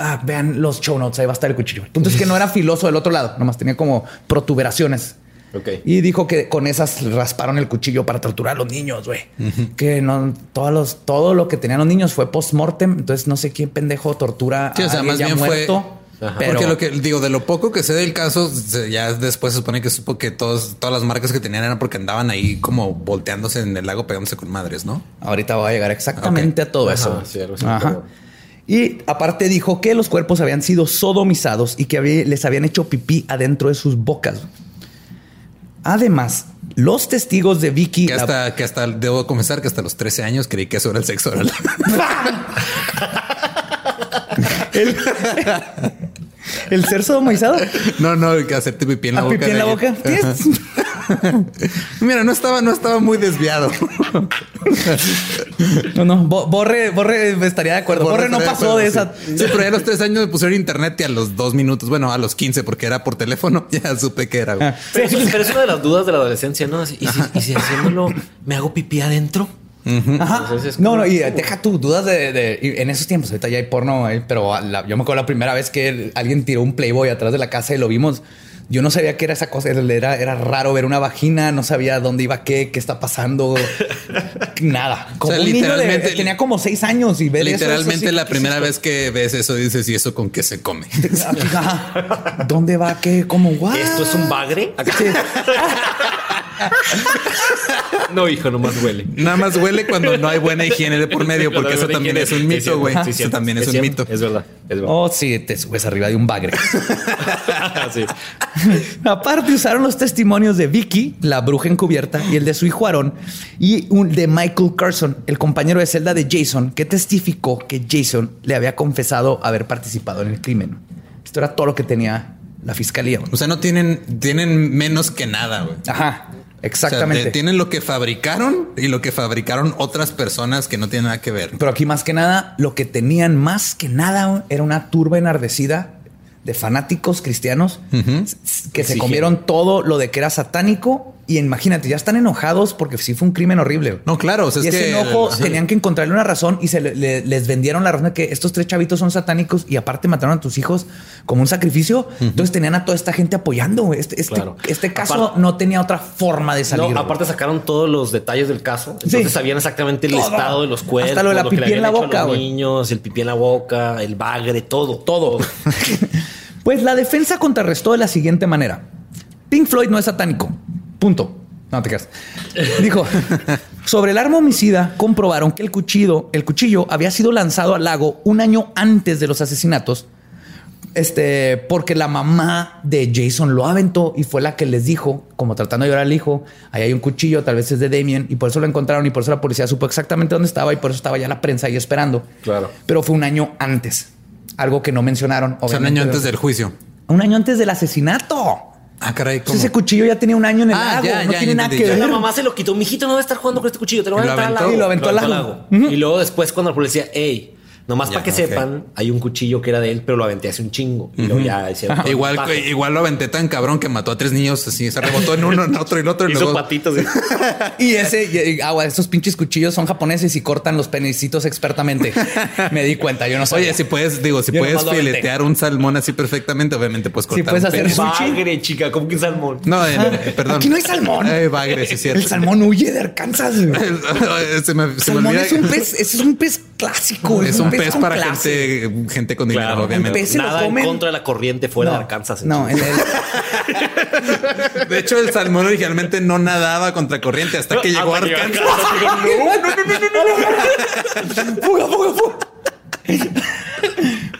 ah, vean los show notes, ahí va a estar el cuchillo. El punto es que no era filoso del otro lado, nomás tenía como protuberaciones. Ok. Y dijo que con esas rasparon el cuchillo para torturar a los niños, güey. Que no, todos los, todo lo que tenían los niños fue post-mortem. Entonces no sé quién pendejo tortura Sí, o a sea, alguien más ya bien fue- muerto. Ajá. Pero Porque lo que digo, de lo poco que sé del caso, ya después se supone que supo que todos, todas las marcas que tenían eran porque andaban ahí como volteándose en el lago pegándose con madres, ¿no? ahorita va a llegar exactamente a todo Ajá, eso. sí, algo así, Ajá. pero- Y aparte dijo que los cuerpos habían sido sodomizados y que había- les habían hecho pipí adentro de sus bocas. Además, los testigos de Vicky... Que la- hasta, que hasta debo confesar que hasta los 13 años creí que eso era el sexo oral. <laughs> el <laughs> ser sodomizado. no, no, que hacerte pipí en la ¿A boca. pipí en la boca? <laughs> Mira, no estaba, no estaba muy desviado. No, no. Bo- Borre, Borre estaría de acuerdo. Borre, no pasó de acuerdo, esa. Sí. Sí, pero ya a los tres años me pusieron internet y a los dos minutos, bueno, a los 15 porque era por teléfono, <laughs> ya supe que era. güey. Ah. Pero, es una de las dudas de la adolescencia, ¿no? Así, ¿Y si, y si haciéndolo me hago pipí adentro? Ajá. Entonces, No, como- no, y deja tus dudas de, de- y en esos tiempos. Ahorita ya hay porno, eh, pero la- yo me acuerdo la primera vez que alguien tiró un Playboy atrás de la casa y lo vimos. Yo no sabía qué era esa cosa. Era, era raro ver una vagina. No sabía dónde iba qué, qué está pasando. <laughs> Nada. Como O sea, un niño de- literalmente- tenía como seis años y ver eso, Literalmente eso sí- la sí, primera sí, vez que ves eso dices, ¿y eso con qué se come? <laughs> Ajá. ¿Dónde va? ¿Qué? ¿Cómo? What? ¿Esto es un bagre? Acá. <laughs> <laughs> no, hijo, nomás huele. Nada más huele cuando no hay buena higiene de por medio, porque eso también es un mito, güey. Sí, Eso también es un cierto. mito. Es verdad. Es verdad. Oh, sí, te subes arriba de un bagre. <laughs> Sí. Aparte, usaron los testimonios de Vicky, la bruja encubierta, y el de su hijo Aaron, y un de Michael Carson, el compañero de celda de Jason, que testificó que Jason le había confesado haber participado en el crimen. Esto era todo lo que tenía la fiscalía. güey. O sea, no tienen, tienen menos que nada, güey. Ajá, O sea, exactamente. te- tienen lo que fabricaron y lo que fabricaron otras personas que no tienen nada que ver. Pero aquí más que nada, lo que tenían más que nada era una turba enardecida de fanáticos cristianos que se comieron todo lo de que era satánico. Y imagínate, ya están enojados porque sí fue un crimen horrible. No, claro, o sea, y es ese que enojo Ajá. tenían que encontrarle una razón y se le- le- les vendieron la razón de que estos tres chavitos son satánicos y aparte mataron a tus hijos como un sacrificio. Entonces tenían a toda esta gente apoyando. Este, este, Claro. este caso Aparte- no tenía otra forma de salir. No, aparte sacaron todos los detalles del caso. Entonces Sí. sabían exactamente el Todo. estado de los cuerpos, Hasta lo de la pipí en la boca, los niños, el pipí en la boca, el bagre, todo. todo. <laughs> pues la defensa contrarrestó de la siguiente manera. Pink Floyd no es satánico. Punto. No te creas. Dijo, <laughs> sobre el arma homicida comprobaron que el cuchillo, el cuchillo había sido lanzado al lago un año antes de los asesinatos. Este, porque la mamá de Jason lo aventó y fue la que les dijo, como tratando de llorar al hijo, ahí hay un cuchillo, tal vez es de Damien, y por eso lo encontraron y por eso la policía supo exactamente dónde estaba y por eso estaba ya la prensa ahí esperando. Claro. Pero fue un año antes. Algo que no mencionaron. O sea, un año antes del juicio. Un año antes del asesinato. Ah, caray, ¿cómo? ese cuchillo ya tenía un año en el Ah, lago. ya, no ya, tiene ya nada que ver. La mamá se lo quitó. Mijito, no va a estar jugando con este cuchillo. Te lo lo a entrar al aventó. lago. Y lo aventó al lago. Y luego después cuando la policía, hey, nomás Ya, para que sepan, hay un cuchillo que era de él, pero lo aventé hace un chingo. Y luego ya el <laughs> Igual, igual lo aventé tan cabrón que mató a tres niños así, se rebotó en uno, en otro y en otro y Hizo luego. patitos. ¿sí? <laughs> Y ese, y- y- agua, esos pinches cuchillos son japoneses y cortan los penecitos expertamente. <laughs> Me di cuenta, yo no sabía. Oye, si puedes, digo, si Yo puedes filetear un salmón así perfectamente, obviamente puedes cortar. puedes un hacer sushi. Bagre, chica, como que salmón. No, en- eh, perdón. Aquí no hay salmón. Eh, bagre, sí es cierto. El salmón huye de Arkansas. güey. se me, se me salmón olvida. es un pez, es un pez clásico. Es un pez para clase. gente, gente con dinero, Claro. obviamente. Un pez se lo Nada en contra de la corriente fuera No, de Arkansas. No, el- <laughs> De hecho, el salmón originalmente no nadaba contra corriente hasta que llegó a Hasta que Arkansas. fuga, fuga, fuga.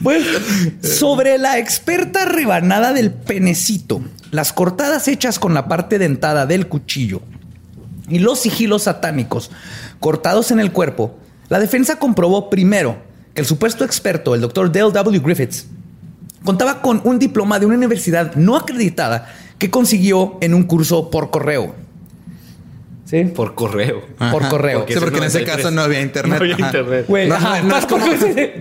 Pues sobre la experta rebanada del penecito, las cortadas hechas con la parte dentada del cuchillo y los sigilos satánicos cortados en el cuerpo, la defensa comprobó primero que el supuesto experto, el doctor Dale W. Griffiths, contaba con un diploma de una universidad no acreditada que consiguió en un curso por correo. ¿Sí? Por correo. Por correo. Porque Sí, porque en es ese 93. caso no había internet. No había internet. Güey, No, ajá, no, <laughs> no es como-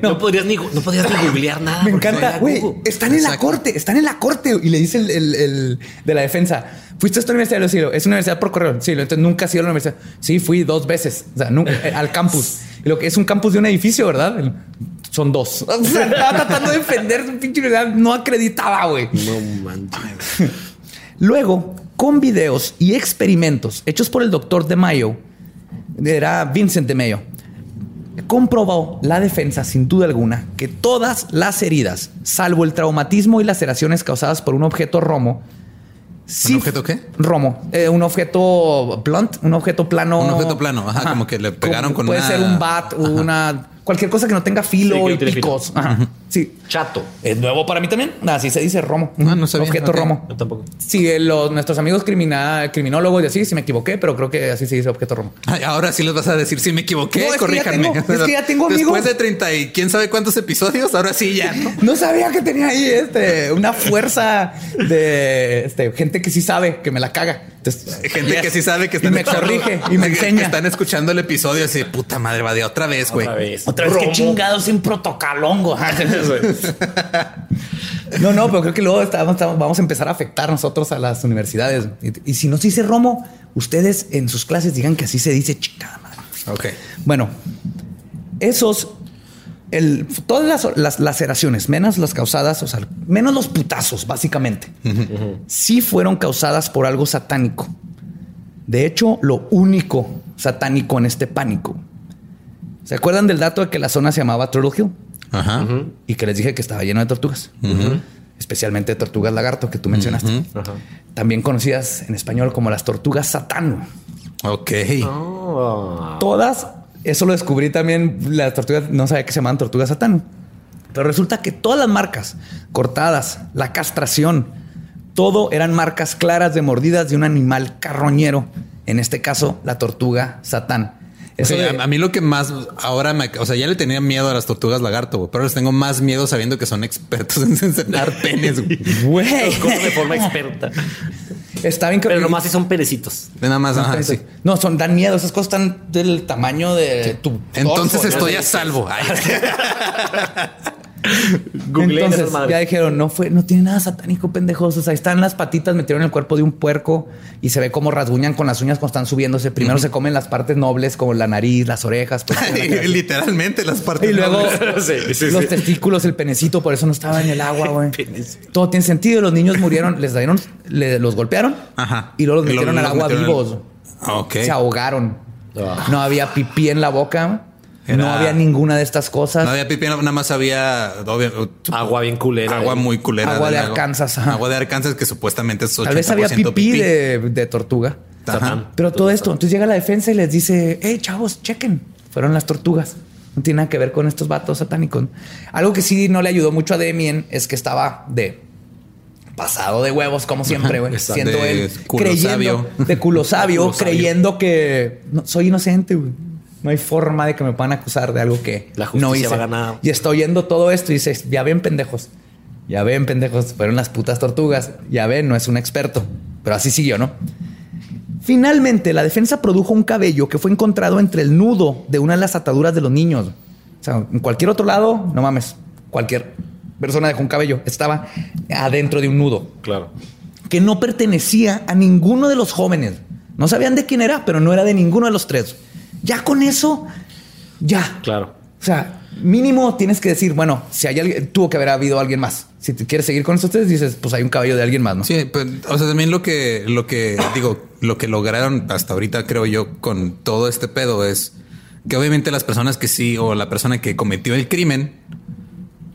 No, podrías ni, no podías ni googlear nada. Me encanta, güey. Están en la corte, están en la corte. Y le dice el, el- el de la defensa: ¿Fuiste a esta universidad? Sí, es una universidad por correo. Sí, entonces nunca has ido a la universidad. Sí, fui dos veces. O sea, nunca- eh, al campus. Y lo que es un campus de un edificio, ¿verdad? El- Son dos. <laughs> O sea, estaba tratando de defender su pinche universidad. No acreditaba, güey. No manches. <laughs> Luego, con videos y experimentos hechos por el doctor de Mayo, era Vincent de Mayo, comprobó la defensa sin duda alguna que todas las heridas, salvo el traumatismo y laceraciones causadas por un objeto romo, sí- objeto qué? Romo, eh, un objeto blunt, un objeto plano. Un objeto plano, ajá, como que le pegaron con Puede una- ser un bat, una cualquier cosa que no tenga filo Sí, no y filo. picos. Ajá. Sí. Chato. Es nuevo para mí también. Así se dice romo. Ah, no sabía. Objeto romo. Yo tampoco. Sí, eh, los, nuestros amigos crimina- criminólogos y así, si me equivoqué, pero creo que así se dice objeto romo. Ay, ahora sí les vas a decir si me equivoqué, No, es que ya corríjanme. tengo- es que ya tengo amigos. Después de 30 y quién sabe cuántos episodios, ahora sí ya, ¿no? No sabía que tenía ahí este, una fuerza de este, gente que sí sabe que me la caga. Entonces, Gente que sí sabe que y están me corrige y me <laughs> enseña. que están escuchando el episodio así, puta madre, va de otra vez, güey. Otra vez. Otra vez, que chingados en protocolongo. <laughs> no, no, pero creo que luego estamos- estamos- vamos a empezar a afectar nosotros a las universidades. Y, y si no se dice Romo, ustedes en sus clases digan que así se dice chingada madre. Ok. Bueno, esos el, todas las, las laceraciones, menos las causadas, o sea, menos los putazos, básicamente, sí fueron causadas por algo satánico. De hecho, lo único satánico en este pánico. ¿Se acuerdan del dato de que la zona se llamaba Turtle Hill? Ajá. Y que les dije que estaba lleno de tortugas. Especialmente tortugas lagarto que tú mencionaste. También conocidas en español como las tortugas satán. Ok. Oh. Todas, eso lo descubrí también, las tortugas, no sabía que se llamaban tortugas satán. Pero resulta que todas las marcas cortadas, la castración, todo eran marcas claras de mordidas de un animal carroñero. En este caso, la tortuga satán. Eso Sí, de- a, mí lo que más ahora me, o sea, ya le tenía miedo a las tortugas lagarto, güey, pero les tengo más miedo sabiendo que son expertos <laughs> en enseñar penes. güey. Los de forma experta. está bien que Pero nomás si son perecitos. Nada más, ajá, sí. No, son dan miedo. Esas cosas están del tamaño de tu. Entonces torso, estoy ¿no? a salvo. <laughs> <laughs> Entonces, ya dijeron, no fue, no tiene nada satánico, pendejos. O sea, ahí están las patitas, metieron el cuerpo de un puerco y se ve cómo rasguñan con las uñas cuando están subiéndose. Primero se comen las partes nobles, como la nariz, las orejas. pues, <laughs> Literalmente las partes. y luego nobles. <laughs> Sí, sí, los sí. testículos, el penecito, por eso no estaba en el agua, güey. Todo tiene sentido. Los niños murieron, les dieron, le- los golpearon Ajá. y luego los Y luego metieron al agua metieron vivos. Ok. Se ahogaron. Ah. No había pipí en la boca. No había ninguna de estas cosas. No había pipí, nada más había obvio, Agua bien culera. agua eh. muy culera. Agua de lago. Arkansas. Agua de Arkansas que supuestamente es 80% Tal vez había pipí, De, de tortuga. Ajá. Pero todo esto, entonces llega la defensa y les dice, hey chavos, chequen, fueron las tortugas. No tiene nada que ver con estos vatos satánicos. Algo que sí no le ayudó mucho a Demien es que estaba de pasado de huevos, como siempre, güey. Siendo De él culo creyendo, sabio. de culo <laughs> sabio, Culo sabio. creyendo que no, soy inocente, güey. No hay forma de que me puedan acusar de algo que La justicia no hice. va a ganar. Y está oyendo todo esto y dices, ya ven, pendejos. Ya ven, pendejos, fueron las putas tortugas. Ya ven, no es un experto. Pero así siguió, ¿no? Finalmente, la defensa produjo un cabello que fue encontrado entre el nudo de una de las ataduras de los niños. O sea, en cualquier otro lado, no mames, cualquier persona dejó un cabello. Estaba adentro de un nudo Claro. que no pertenecía a ninguno de los jóvenes. No sabían de quién era, pero no era de ninguno de los tres. Ya con eso, ya. Claro. O sea, mínimo tienes que decir, bueno, si hay alguien, tuvo que haber habido alguien más. Si te quieres seguir con estos tres, dices, pues hay un cabello de alguien más, ¿no? Sí, pues, o sea, también lo que, lo que <coughs> digo, lo que lograron hasta ahorita, creo yo, con todo este pedo es que obviamente las personas que sí, o la persona que cometió el crimen,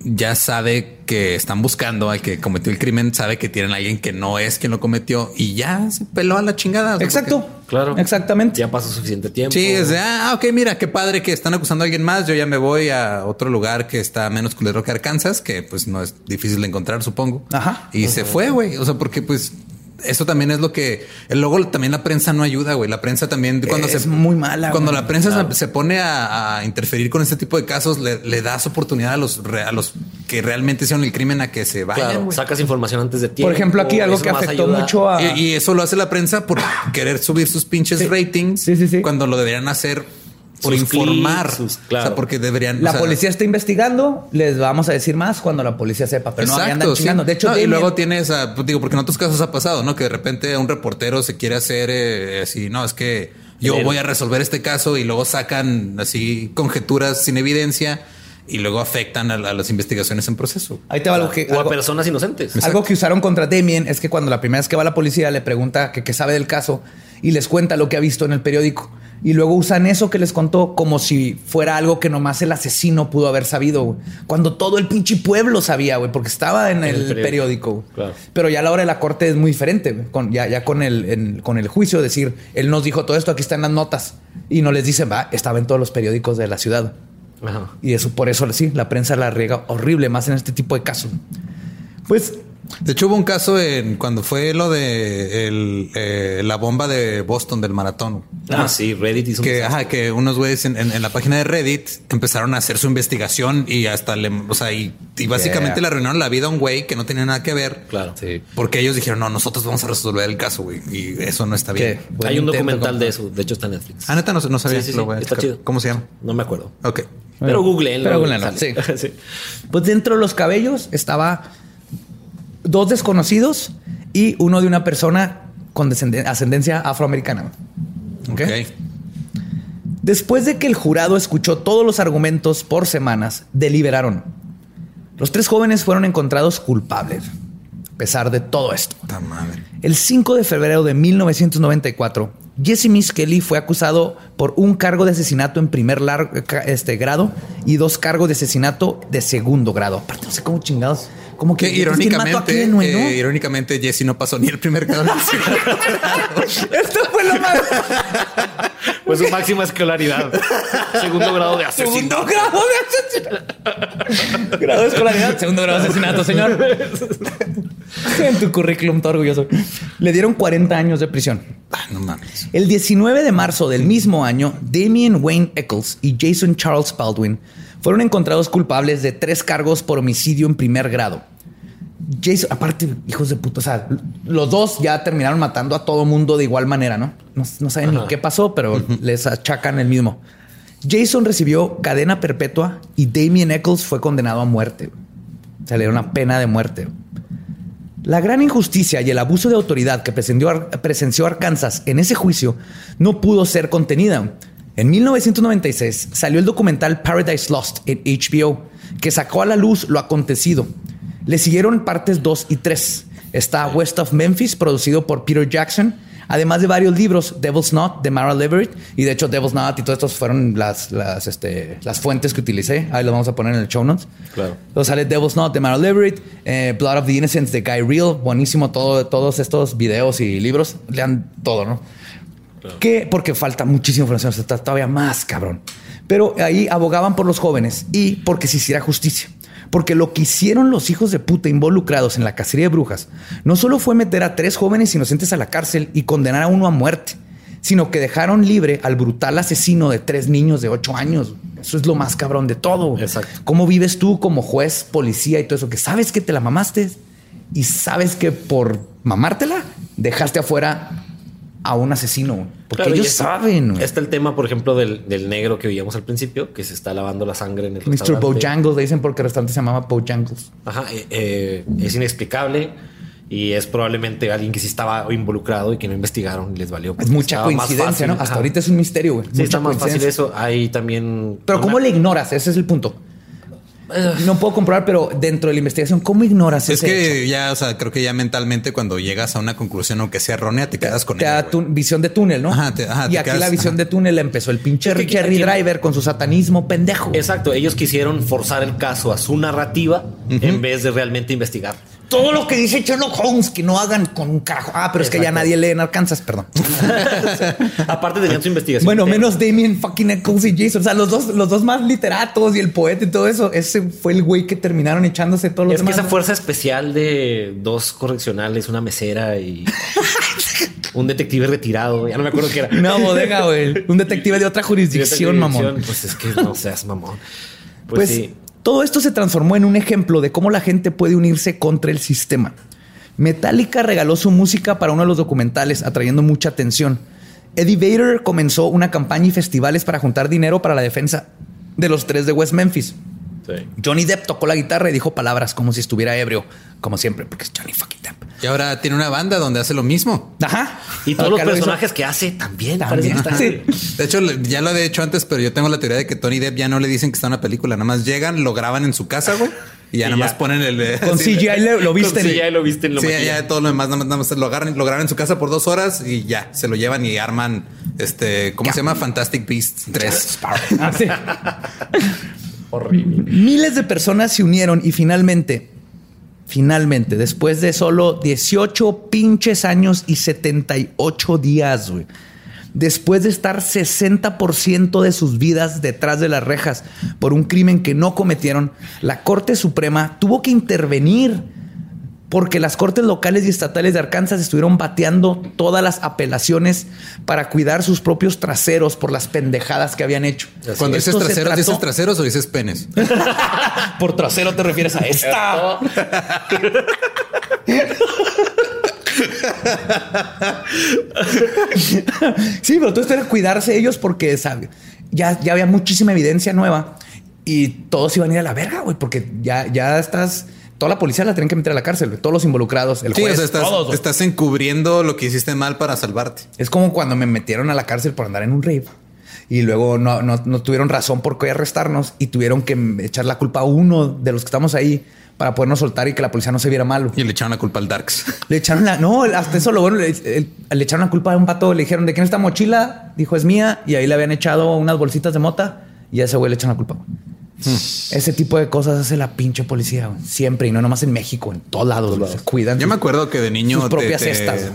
ya sabe que están buscando al que cometió el crimen, sabe que tienen a alguien que no es quien lo cometió y ya se peló a la chingada. Exacto. porque- Claro. Exactamente. Ya pasó suficiente tiempo. Sí, es de, ah, ok, mira, qué padre que están acusando a alguien más. Yo ya me voy a otro lugar que está menos culero que Arkansas, que pues no es difícil de encontrar, supongo. Ajá. Y se fue, güey. O sea, porque pues eso también es lo que luego también la prensa no ayuda, güey. La prensa también cuando Es se muy mala, Cuando güey. la prensa se, se pone a, a interferir con este tipo de casos, le, le das oportunidad a los re- a los que realmente hicieron el crimen a que se vayan. Claro. güey. Sacas información antes de tiempo. Por ejemplo, aquí algo que afectó ayuda. mucho a... Y, y eso lo hace la prensa por querer subir sus pinches Sí. ratings Sí, sí, sí. cuando lo deberían hacer por Sus informar. clics, sus- O sea, porque deberían. La o sea, policía está investigando, les vamos a decir más cuando la policía sepa, pero no ahí andan Exacto, sí. chingando. De hecho, No, y luego tienes, a, pues, digo, porque en otros casos ha pasado, ¿no? Que de repente un reportero se quiere hacer eh, así, no, es que yo El- voy a resolver este caso y luego sacan así conjeturas sin evidencia y luego afectan a, a las investigaciones en proceso. ahí te va algo que... O a personas inocentes. Algo que usaron contra Damien es que cuando la primera vez que va la policía le pregunta que qué sabe del caso y les cuenta lo que ha visto en el periódico. Y luego usan eso que les contó como si fuera algo que nomás el asesino pudo haber sabido, güey. Cuando todo el pinche pueblo sabía, güey, porque estaba en el, el periódico. periódico. güey. Claro. Pero ya a la hora de la corte es muy diferente, güey. Con, ya, ya con el, en- con el juicio, decir, él nos dijo todo esto, aquí están las notas. Y no les dicen, va, estaba en todos los periódicos de la ciudad. Ajá. Y eso por eso sí, la prensa la riega horrible, más en este tipo de casos. Pues De hecho, hubo un caso en cuando fue lo de el, eh, la bomba de Boston del maratón. Ah, sí, Reddit hizo un que, desastre. ajá, que unos güeyes en, en- en la página de Reddit empezaron a hacer su investigación y hasta le, o sea, y, y básicamente Yeah. le arruinaron la vida a un güey que no tenía nada que ver. Claro. Sí. Porque ellos dijeron, no, nosotros vamos a resolver el caso, güey. Y eso no está bien. Hay un documental de eso. De hecho, está en Netflix. Ah, neta, no, no sabía. Sí, sí, Lo sí, voy a está chido. ¿Cómo se llama? No me acuerdo. Ok. Pero googleenlo. Pero googleenlo, sale. <laughs> sí. Pues dentro de los cabellos estaba dos desconocidos y uno de una persona con ascendencia afroamericana. ¿Ok? Ok. Después de que el jurado escuchó todos los argumentos por semanas, deliberaron. Los tres jóvenes fueron encontrados culpables, a pesar de todo esto. Madre. El 5 de febrero de 1994, Jesse Miss Kelly fue acusado por un cargo de asesinato en primer este, grado y dos cargos de asesinato de segundo grado. Aparte, no sé cómo chingados. Como que irónicamente, quién, güey, ¿no? eh, irónicamente, Jesse no pasó ni el primer grado. <laughs> Esto fue lo más. Pues su máxima escolaridad. Segundo grado de asesinato. Segundo grado de asesinato. grado de escolaridad. Segundo grado de asesinato, señor. en tu currículum, todo orgulloso. Le dieron 40 años de prisión. Ah, no mames. El 19 de marzo del mismo año, Damien Wayne Eccles y Jason Charles Baldwin fueron encontrados culpables de tres cargos por homicidio en primer grado. Jason, aparte, hijos de puta, o sea, los dos ya terminaron matando a todo mundo de igual manera, ¿no? No, no saben ni Ajá. qué pasó, pero les achacan el mismo. Jason recibió cadena perpetua y Damien Eccles fue condenado a muerte. O sea, le dieron una pena de muerte. La gran injusticia y el abuso de autoridad que presenció Arkansas en ese juicio no pudo ser contenida. En 1996 salió el documental Paradise Lost en HBO, que sacó a la luz lo acontecido. Le siguieron partes 2 y 3. Está West of Memphis, producido por Peter Jackson, además de varios libros, Devil's Knot de Mara Leverett, y de hecho Devil's Knot y todos estos fueron las, las, este, las fuentes que utilicé. Ahí lo vamos a poner en el show notes. Claro. Luego sale Devil's Knot de Mara Leverett, eh, Blood of the Innocents de Guy Real, buenísimo todo, todos estos videos y libros, lean todo, ¿no? Que porque falta muchísima información, se está todavía más cabrón. Pero ahí abogaban por los jóvenes y porque se hiciera justicia. Porque lo que hicieron los hijos de puta involucrados en la cacería de brujas no solo fue meter a tres jóvenes inocentes a la cárcel y condenar a uno a muerte, sino que dejaron libre al brutal asesino de tres niños de ocho años. Eso es lo más cabrón de todo. Exacto. ¿Cómo vives tú como juez, policía y todo eso? Que sabes que te la mamaste y sabes que por mamártela dejaste afuera a un asesino. Porque Claro, ellos está- saben. Está el tema, por ejemplo, del, del negro que veíamos al principio, que se está lavando la sangre en el Mr. Bojangles, le dicen porque el restaurante se llamaba Bojangles. Ajá, eh, eh, es inexplicable y es probablemente alguien que sí estaba involucrado y que no investigaron y les valió. Es mucha coincidencia, fácil. ¿no? Hasta ahorita es un misterio, güey. Sí, Mucha está más fácil eso. Hay también. Pero ¿cómo una- le ignoras? Ese es el punto. No puedo comprobar, pero dentro de la investigación, ¿cómo ignoras Es ese hecho? que ya, o sea, creo que ya mentalmente cuando llegas a una conclusión, aunque sea errónea, te quedas con te ella. tu visión de túnel, ¿no? Ajá, te- ajá, y te aquí quedas- la visión ajá. de túnel empezó el pinche Es que Jerry aquí- Driver con su satanismo pendejo. Exacto, ellos quisieron forzar el caso a su narrativa en vez de realmente investigar. Todo lo que dice Sherlock Holmes que no hagan con un carajo. Ah, pero es que ya nadie lee en Arkansas, perdón. <laughs> Aparte tenían su investigación. bueno, menos Damien fucking Eccles y Jason. O sea, los dos, los dos más literatos y el poeta y todo eso. Ese fue el güey que terminaron echándose todos los Es que esa fuerza especial de dos correccionales, una mesera y <laughs> un detective retirado, ya no me acuerdo qué era. Una bodega, güey. Un detective de otra jurisdicción, mamón. Pues es que no seas mamón. Pues, Pues, sí. Todo esto se transformó en un ejemplo de cómo la gente puede unirse contra el sistema. Metallica regaló su música para uno de los documentales, atrayendo mucha atención. Eddie Vedder comenzó una campaña y festivales para juntar dinero para la defensa de los tres de West Memphis. Sí. Johnny Depp tocó la guitarra y dijo palabras como si estuviera ebrio, como siempre, porque es Johnny fucking Depp. Y ahora tiene una banda donde hace lo mismo. Ajá. Y todos los lo personajes que hace también, También. que De hecho, ya lo he hecho antes, pero yo tengo la teoría de que Tony Depp ya no le dicen que está en una película. Nada más llegan, lo graban en su casa, güey. Y ya Y nada ya. más ponen el... eh, Con <laughs> sí, CGI le- lo Con viste. CGI lo viste en lo Sí, maquillan. ya todo lo demás, nada más, nada más lo, agarran, lo graban en su casa por dos horas y ya, se lo llevan y arman, este, ¿cómo se llama? Fantastic Beasts 3. Ah, sí. <laughs> Miles de personas se unieron y finalmente, finalmente, después de solo 18 pinches años y 78 días, después de estar 60% de sus vidas detrás de las rejas por un crimen que no cometieron, la Corte Suprema tuvo que intervenir porque las cortes locales y estatales de Arkansas estuvieron bateando todas las apelaciones para cuidar sus propios traseros por las pendejadas que habían hecho. Cuando dices traseros, trató- ¿dices traseros o dices penes? <laughs> por trasero te refieres a esta. sí, pero todo esto era cuidarse ellos porque ¿sabe? Ya, ya había muchísima evidencia nueva y todos iban a ir a la verga, güey, porque ya, ya estás. Toda la policía la tienen que meter a la cárcel, todos los involucrados, el Sí, juez, o sea, estás, todos, estás encubriendo lo que hiciste mal para salvarte. Es como cuando me metieron a la cárcel por andar en un rave. Y luego no, no, no tuvieron razón por qué arrestarnos y tuvieron que echar la culpa a uno de los que estamos ahí para podernos soltar y que la policía no se viera mal. Y le echaron la culpa al Darks. <laughs> Le echaron la, no, hasta eso lo bueno, le, le- le echaron la culpa a un pato, le dijeron, ¿de quién es esta mochila? Dijo, es mía. Y ahí le habían echado unas bolsitas de mota y a ese güey le echan la culpa. <laughs> Ese tipo de cosas hace la pinche policía, güey. siempre y no nomás en México, en todos lados, se cuidan. Yo me acuerdo que de niño sus te- propias te- cestas.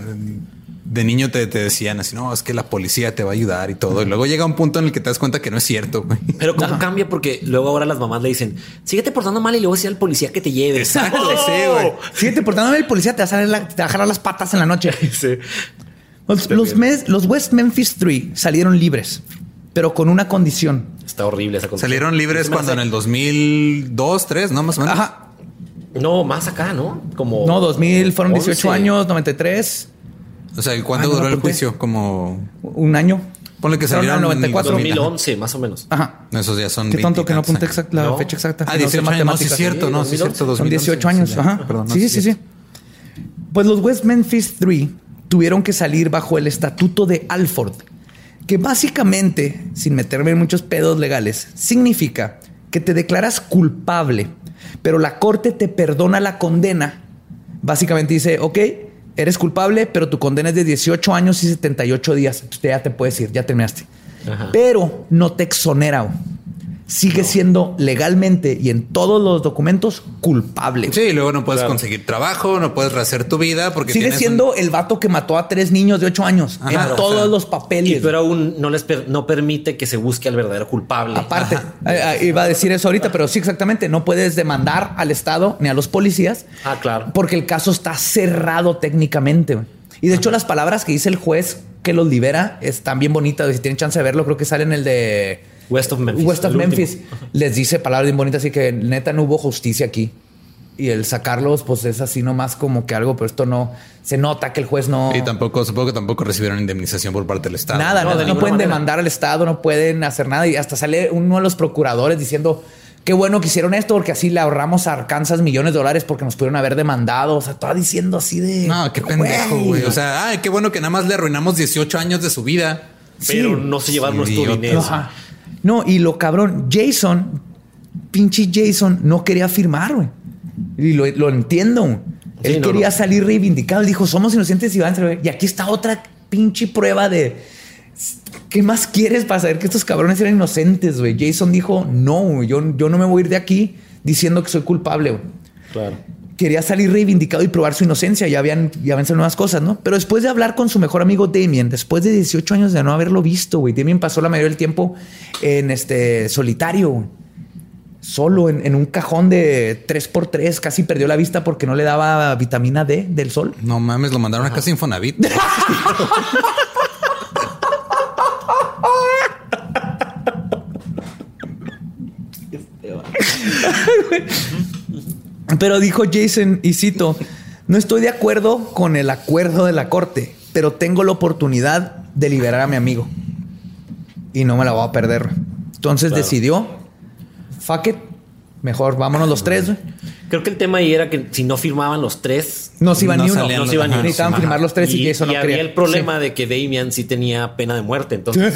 de niño te, te decían así, no, es que la policía te va a ayudar y todo. Y luego llega un punto en el que te das cuenta que no es cierto. güey. Pero cómo cambia porque luego ahora las mamás le dicen, síguete portando mal y luego decía al policía que te lleve. Exacto, <laughs> ¡Oh! sí, güey. Síguete portándome el policía, te va a, salir la- te va a jalar las patas en la noche. <laughs> Sí. Los, los, Mes- los West Memphis Three salieron libres, pero con una condición. Está horrible esa cosa. Salieron libres cuando en el 2002, 3, ¿no? Más o menos. Ajá. No, más acá, ¿no? Como... No, 2000 fueron 18 11. años, 93, O sea, ¿y ¿cuándo Ah, no, duró el ¿por qué? juicio? Como... un año. Ponle que salieron en 94. 2011, más o menos. Ajá. Esos ya son Qué tonto 20 que no apunté exact- la No. fecha exacta. Ah, No sé 18 años. No, sí es cierto, no, sí es 2011. cierto. Son 18 2011, años. Ajá. Perdón, no, sí, sí, sí, sí. Pues los West Memphis Three tuvieron que salir bajo el estatuto de Alford, que básicamente, sin meterme en muchos pedos legales, significa que te declaras culpable, pero la corte te perdona la condena. Básicamente dice, ok, eres culpable, pero tu condena es de 18 años y 78 días. Entonces ya te puedes ir, ya terminaste. Ajá. Pero no te exonera. Sigue siendo legalmente y en todos los documentos culpable. Sí, y luego no puedes Claro. conseguir trabajo, no puedes rehacer tu vida porque Sigue siendo el vato que mató a tres niños de ocho años Ajá, en todos sea, los Y papeles. pero aún no les per- no permite que se busque al verdadero culpable. Aparte, iba a decir eso ahorita, pero sí, exactamente. No puedes demandar al Estado ni a los policías Ah, claro. porque el caso está cerrado técnicamente. Y de hecho, las palabras que dice el juez que los libera están bien bonitas. Si tienen chance de verlo, creo que sale en el de West of Memphis. West of Memphis. último. Les dice palabras bien bonitas, así que neta no hubo justicia aquí. Y el sacarlos, pues es así nomás como que algo, pero esto no se nota que el juez no. Y tampoco, supongo que tampoco recibieron indemnización por parte del Estado. Nada, No, no, de no ninguna pueden manera. demandar al Estado, no pueden hacer nada. Y hasta sale uno de los procuradores diciendo qué bueno que hicieron esto, porque así le ahorramos a Arkansas millones de dólares porque nos pudieron haber demandado. O sea, estaba diciendo así de. No, qué pendejo, güey. O sea, ay, qué bueno que nada más le arruinamos 18 años de su vida. Pero Sí. no se llevaron nuestro Idiota. dinero. Ajá. No, y lo cabrón, Jason, pinche Jason, no quería firmar, güey. Y lo, lo entiendo. güey. Sí, Él no, quería no. salir reivindicado. Él dijo, somos inocentes y van a Y aquí está otra pinche prueba de... ¿Qué más quieres para saber que estos cabrones eran inocentes, güey? Jason dijo, no, yo, yo no me voy a ir de aquí diciendo que soy culpable, güey Claro. Quería salir reivindicado y probar su inocencia. Ya habían, ya habían nuevas cosas, ¿no? Pero después de hablar con su mejor amigo Damien, después de 18 años de no haberlo visto, güey, Damien pasó la mayoría del tiempo en este solitario, güey. solo en, en un cajón de 3x3. Casi perdió la vista porque no le daba vitamina D del sol. No mames, lo mandaron a casa Infonavit. <laughs> <laughs> Pero dijo Jason, y cito, no estoy de acuerdo con el acuerdo de la corte, pero tengo la oportunidad de liberar a mi amigo. Y no me la voy a perder. Entonces Claro. decidió, fuck it, mejor vámonos los tres. Creo que el tema ahí era que si no firmaban los tres, No se iba No ni uno. no se iban ni. Necesitaban Ajá. firmar los tres y, Jason no había el problema de que Damian sí tenía pena de muerte. Entonces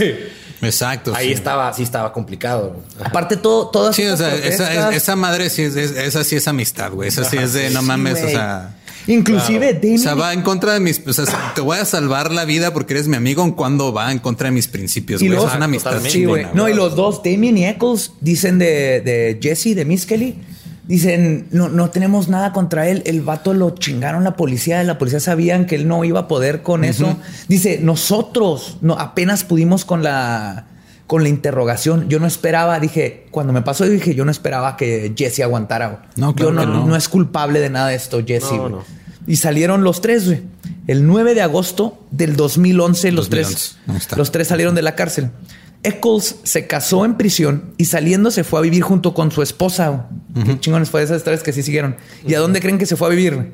Exacto. ahí sí. estaba, sí estaba complicado. Ajá. Aparte, todo, todas Sí, o sea, esa, madre sí es, es- esa sí es amistad, güey. Esa sí es de no mames, o sea. Inclusive O Damien- sea, va en contra de mis. O sea, <laughs> te voy a salvar la vida porque eres mi amigo, en cuando va en contra de mis principios, Y Eso es una amistad. Sí, No, y los dos, Damien y Eccles, dicen de, de Jesse, de Miss Kelly, dicen, no, no tenemos nada contra él. El vato lo chingaron la policía, la policía sabían que él no iba a poder con eso. Dice, nosotros no, apenas pudimos con la, con la interrogación. Yo no esperaba, dije, cuando me pasó, dije, yo no esperaba que Jesse aguantara. güey. No, claro yo que no, no. es culpable de nada de esto, Jesse. No, no. Y salieron los tres, güey. El 9 de agosto del 2011, los 2011, tres, los tres salieron de la cárcel. Eccles se casó en prisión y saliendo se fue a vivir junto con su esposa. Qué chingones fue de esas historias que sí siguieron. ¿Y a dónde creen que se fue a vivir?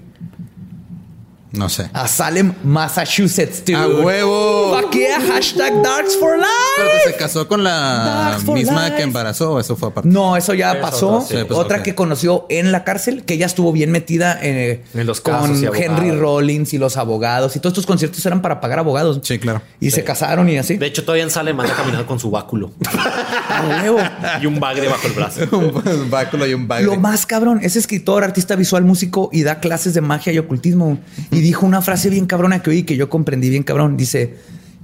No sé. A Salem, Massachusetts, dude. ¡A huevo! ¿Para qué? Hashtag Darks for Life. Pero que se casó con la misma life. que embarazó, o eso fue aparte. No, eso ya Eso, pasó. sí, pues, Otra que conoció en la cárcel, que ella estuvo bien metida eh, En los con casos y Henry. Rollins y los abogados. Y todos estos conciertos eran para pagar abogados. Sí, claro. Y se casaron y así. De hecho, todavía en sale manda caminando con su báculo <laughs> A huevo. y un bagre bajo el brazo. <laughs> un báculo y un bagre. Lo más cabrón, es escritor, artista visual, músico y da clases de magia y ocultismo. Y dijo una frase bien cabrona que oí que yo comprendí bien cabrón. Dice,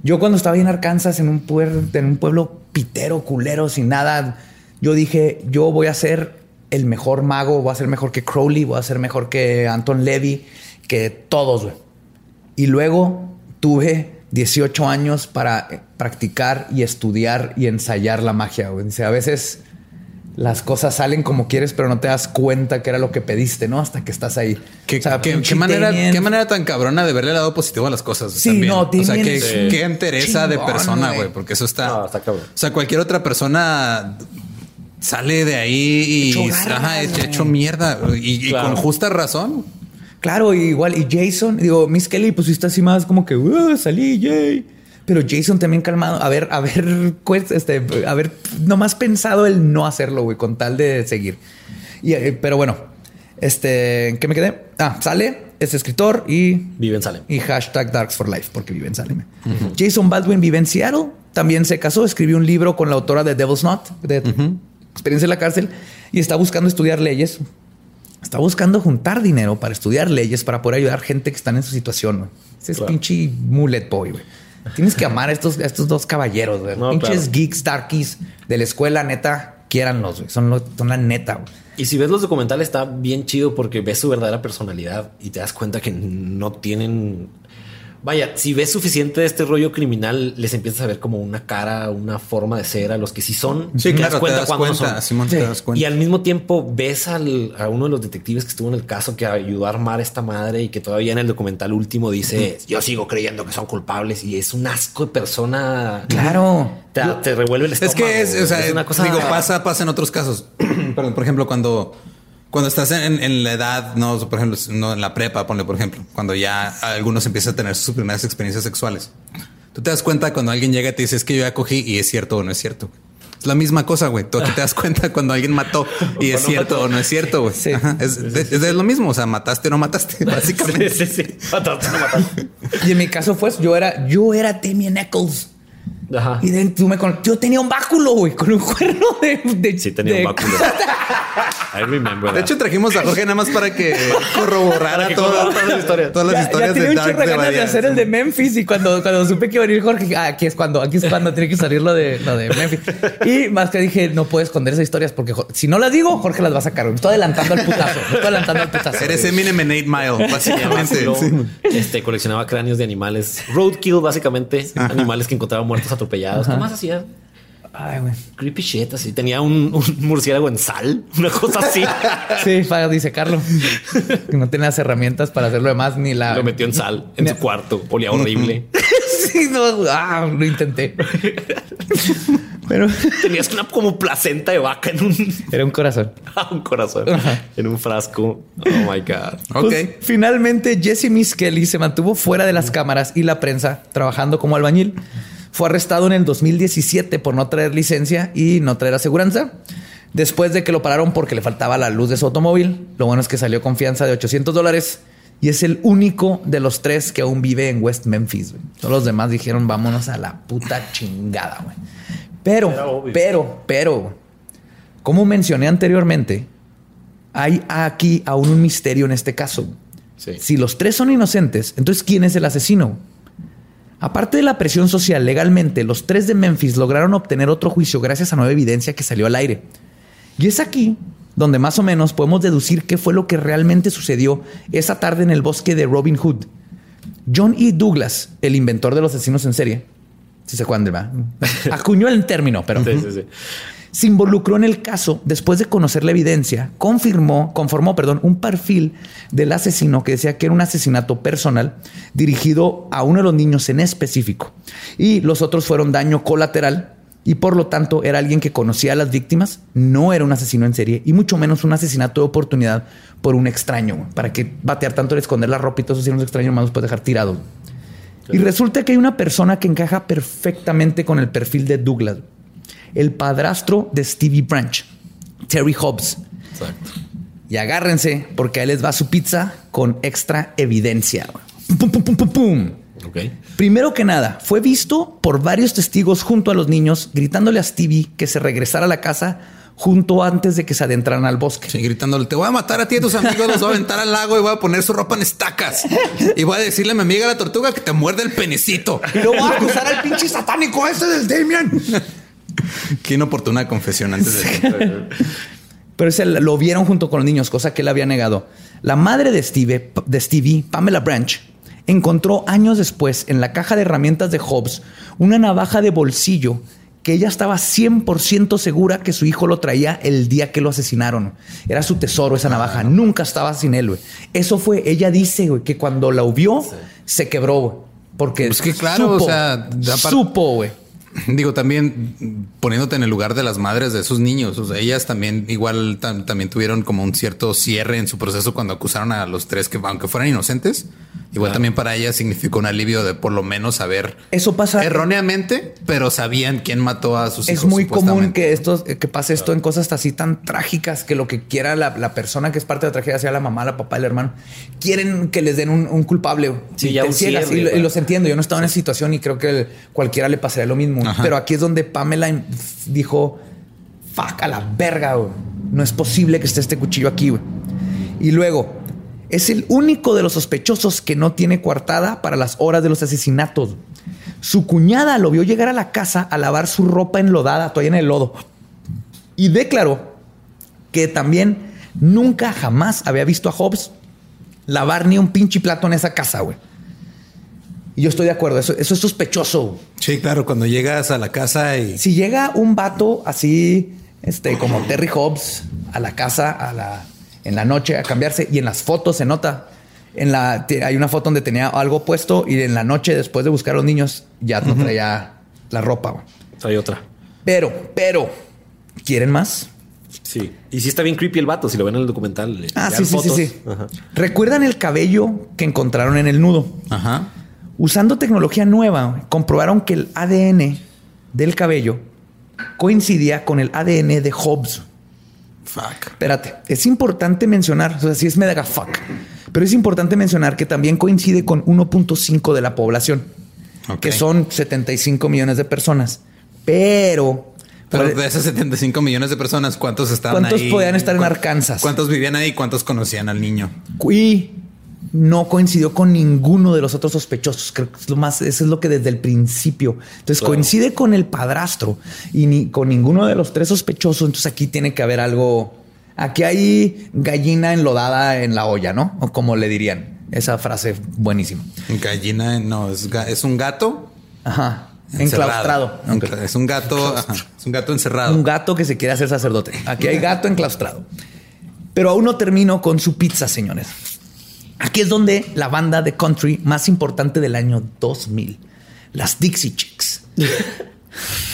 yo cuando estaba en Arkansas, en un, pueblo pitero, culero, sin nada, yo dije, yo voy a ser el mejor mago, voy a ser mejor que Crowley, voy a ser mejor que Anton Levy, que todos. Y luego tuve 18 años para practicar y estudiar y ensayar la magia. güey. A veces las cosas salen como quieres, pero no te das cuenta que era lo que pediste, ¿no? Hasta que estás ahí. ¿Qué, O sea, qué- manera, qué manera tan cabrona de verle el lado positivo a las cosas. Sí, también. no, o sea, qué, un qué entereza de persona, güey. porque eso está. No, está cabrón. O sea, cualquier otra persona sale de ahí y Hecho garras, ajá, hecho, mierda y, con justa razón. Claro, igual. Y Jason, digo, Miss Kelly, pues fuiste así más como que "Uh, salí, yay. Pero Jason también calmado. A ver, a ver, <laughs> pues, este, a ver, nomás pensado el no hacerlo, güey, con tal de seguir. Y, eh, pero bueno, este, ¿en qué me quedé? Ah, sale, es escritor y Vive en Salem. y hashtag Darks for Life, porque vive en Salem. Jason Baldwin vive en Seattle. También se casó, escribió un libro con la autora de Devil's Knot, de Experiencia en la cárcel, y está buscando estudiar leyes. Está buscando juntar dinero para estudiar leyes, para poder ayudar gente que está en su situación. Ese es Claro. pinche mullet boy, güey. Tienes que amar a estos, a estos dos caballeros, güey. No, Pinches claro. geeks, darkies de la escuela, neta, quiéranlos, güey. Son, lo- son la neta, güey. Y si ves los documentales, está bien chido porque ves su verdadera personalidad y te das cuenta que no tienen. Vaya, si ves suficiente de este rollo criminal, les empiezas a ver como una cara, una forma de ser a los que sí son. Sí, Te claro, te das no cuenta, son. Simón, te das cuenta. Y al mismo tiempo ves al- a uno de los detectives que estuvo en el caso que ayudó a armar esta madre y que todavía en el documental último dice yo sigo creyendo que son culpables y es un asco de persona. Claro. Te, te revuelve el Es estómago. que es, o sea, una cosa. digo, pasa, pasa en otros casos. <clears throat> Perdón, por ejemplo, cuando, cuando estás en, en la edad, no, por ejemplo, no en la prepa, ponle por ejemplo, cuando ya algunos empiezan a tener sus primeras experiencias sexuales. Tú te das cuenta cuando alguien llega y te dice es que yo ya cogí y es cierto o no es cierto. Es la misma cosa, güey. Tú aquí te das cuenta cuando alguien mató <laughs> y es cierto o no es cierto, güey. Sí. Es, es- es lo mismo. O sea, mataste o no mataste, <laughs> básicamente. Sí, sí, sí. Mataste, no mataste. <laughs> Y en mi caso fue, yo era, yo era Damien Eccles. Ajá. Y de, tú me con, yo tenía un báculo, güey, con un cuerno de, de- Sí, tenía de- un báculo. <laughs> I remember. De that. hecho, trajimos a Jorge nada más para que <laughs> corroborara Para que todas, las historias. todas las Ya, ya historias tenía de un de ganas de hacer el de Memphis y cuando, cuando supe que iba a venir Jorge, ah, aquí es cuando, aquí es cuando tiene que salir lo de, lo de Memphis. Y más que dije, no puedo esconder esas historias porque si no las digo, Jorge las va a sacar. güey. Me estoy adelantando al putazo. Me estoy adelantando al putazo. Eres Eminem en 8 Mile, <laughs> básicamente. Sí. este coleccionaba cráneos de animales. Roadkill, básicamente. Animales que encontraba muertos atropellados. ¿Qué más hacía? Ay, güey. Creepy shit, así. Tenía un, un murciélago en sal, <laughs> una cosa así. Sí, para disecarlo. Que no tiene las herramientas para hacer lo demás ni la. Lo metió en sal, en su cuarto. Olía horrible. <laughs> sí, no, ah, lo intenté. Pero <laughs> Tenías una como placenta de vaca en un, era un corazón. un corazón, en un frasco. Oh my God. Ok. Pues, finalmente, Jesse Miss Kelly se mantuvo fuera de las cámaras y la prensa trabajando como albañil. Fue arrestado en el 2017 por no traer licencia y no traer aseguranza. Después de que lo pararon porque le faltaba la luz de su automóvil, lo bueno es que salió con fianza de 800 dólares y es el único de los tres que aún vive en West Memphis. güey. Todos los demás dijeron vámonos a la puta chingada. güey. Era Pero, pero, pero, como mencioné anteriormente, hay aquí aún un misterio en este caso. Sí. Si los tres son inocentes, entonces ¿quién es el asesino? Aparte de la presión social legalmente, los tres de Memphis lograron obtener otro juicio gracias a nueva evidencia que salió al aire. Y es aquí donde más o menos podemos deducir qué fue lo que realmente sucedió esa tarde en el bosque de Robin Hood. John E. Douglas, el inventor de los asesinos en serie, si se acuerdan, ¿verdad? acuñó el término, pero Sí, sí, sí. Se involucró en el caso después de conocer la evidencia, confirmó, conformó, perdón, un perfil del asesino que decía que era un asesinato personal dirigido a uno de los niños en específico. Y los otros fueron daño colateral y por lo tanto era alguien que conocía a las víctimas, no era un asesino en serie y mucho menos un asesinato de oportunidad por un extraño. ¿Para que batear tanto el esconder la ropa y todo eso si un extraño más los puede dejar tirado? Y resulta que hay una persona que encaja perfectamente con el perfil de Douglas, el padrastro de Stevie Branch, Terry Hobbs. Exacto. Y agárrense porque ahí les va su pizza con extra evidencia. Pum, pum, pum, pum, pum. Ok. Primero que nada, fue visto por varios testigos junto a los niños gritándole a Stevie que se regresara a la casa junto antes de que se adentraran al bosque. Sí, gritándole, te voy a matar a ti y a tus amigos, los voy a aventar al lago y voy a poner su ropa en estacas. Y voy a decirle a mi amiga la tortuga que te muerde el penecito. Y lo voy a acusar al pinche satánico ese del Damian. Qué inoportuna confesión antes de... Pero ese lo vieron junto con los niños, cosa que él había negado. La madre de, Steve, de Stevie, Pamela Branch, encontró años después en la caja de herramientas de Hobbs una navaja de bolsillo que ella estaba 100% segura que su hijo lo traía el día que lo asesinaron. Era su tesoro esa navaja. Nunca estaba sin él, güey. Eso fue, ella dice, güey, que cuando la vio, se quebró, güey. Porque Pues que claro, o sea, supo, güey. Digo, también poniéndote en el lugar de las madres de esos niños. O sea, ellas también igual tam- también tuvieron como un cierto cierre en su proceso cuando acusaron a los tres que, aunque fueran inocentes, igual también para ellas significó un alivio de por lo menos saber Eso pasa. erróneamente, pero sabían quién mató a sus hijos. Es muy común que esto, que pase esto en cosas así tan trágicas que lo que quiera la, la persona que es parte de la tragedia, sea la mamá, la papá, el hermano, quieren que les den un, un culpable. Sí, Y ya te un ciegas. cierre, y, lo- y güey. los entiendo. Yo no estaba en esa situación y creo que el- cualquiera le pasaría lo mismo. Ajá. Pero aquí es donde Pamela dijo: Fuck a la verga, güey. No es posible que esté este cuchillo aquí, güey. Y luego, es el único de los sospechosos que no tiene coartada para las horas de los asesinatos. Su cuñada lo vio llegar a la casa a lavar su ropa enlodada, todavía en el lodo. Y declaró que también nunca jamás había visto a Hobbs lavar ni un pinche plato en esa casa, güey. Y yo estoy de acuerdo, eso, eso es sospechoso. Sí, claro, cuando llegas a la casa y Si llega un vato así, este, como Terry Hobbs, a la casa a la, en la noche a cambiarse, y en las fotos se nota. En la, hay una foto donde tenía algo puesto y en la noche, después de buscar a los niños, ya no traía la ropa. güey. Hay otra. Pero, pero, ¿quieren más? Sí. Y sí está bien creepy el vato, si lo ven en el documental. le- Ah, sí, sí, sí, fotos. sí. Ajá. ¿Recuerdan el cabello que encontraron en el nudo? Ajá. Usando tecnología nueva, comprobaron que el ADN del cabello coincidía con el ADN de Hobbs. Fuck. Espérate, es importante mencionar, o sea, sí es mega fuck, pero es importante mencionar que también coincide con 1.5 de la población, que son 75 millones de personas. Pero, Pero de esas 75 millones de personas, ¿cuántos estaban ¿Cuántos ahí? podían estar en ¿Cu- Arkansas? ¿Cuántos vivían ahí? ¿Cuántos conocían al niño? y no coincidió con ninguno de los otros sospechosos. Creo que es lo más, eso es lo que desde el principio. Entonces Claro. coincide con el padrastro y ni con ninguno de los tres sospechosos. Entonces aquí tiene que haber algo. Aquí hay gallina enlodada en la olla, ¿no? O como le dirían. Esa frase buenísima. Gallina, no, es, ga- es un gato Ajá. encerrado. Enclaustrado. Encla- Es un gato, ajá, es un gato encerrado. Un gato que se quiere hacer sacerdote. Aquí hay gato enclaustrado. Pero aún no termino con su pizza, señores. Aquí es donde la banda de country más importante del año 2000, las Dixie Chicks, <laughs>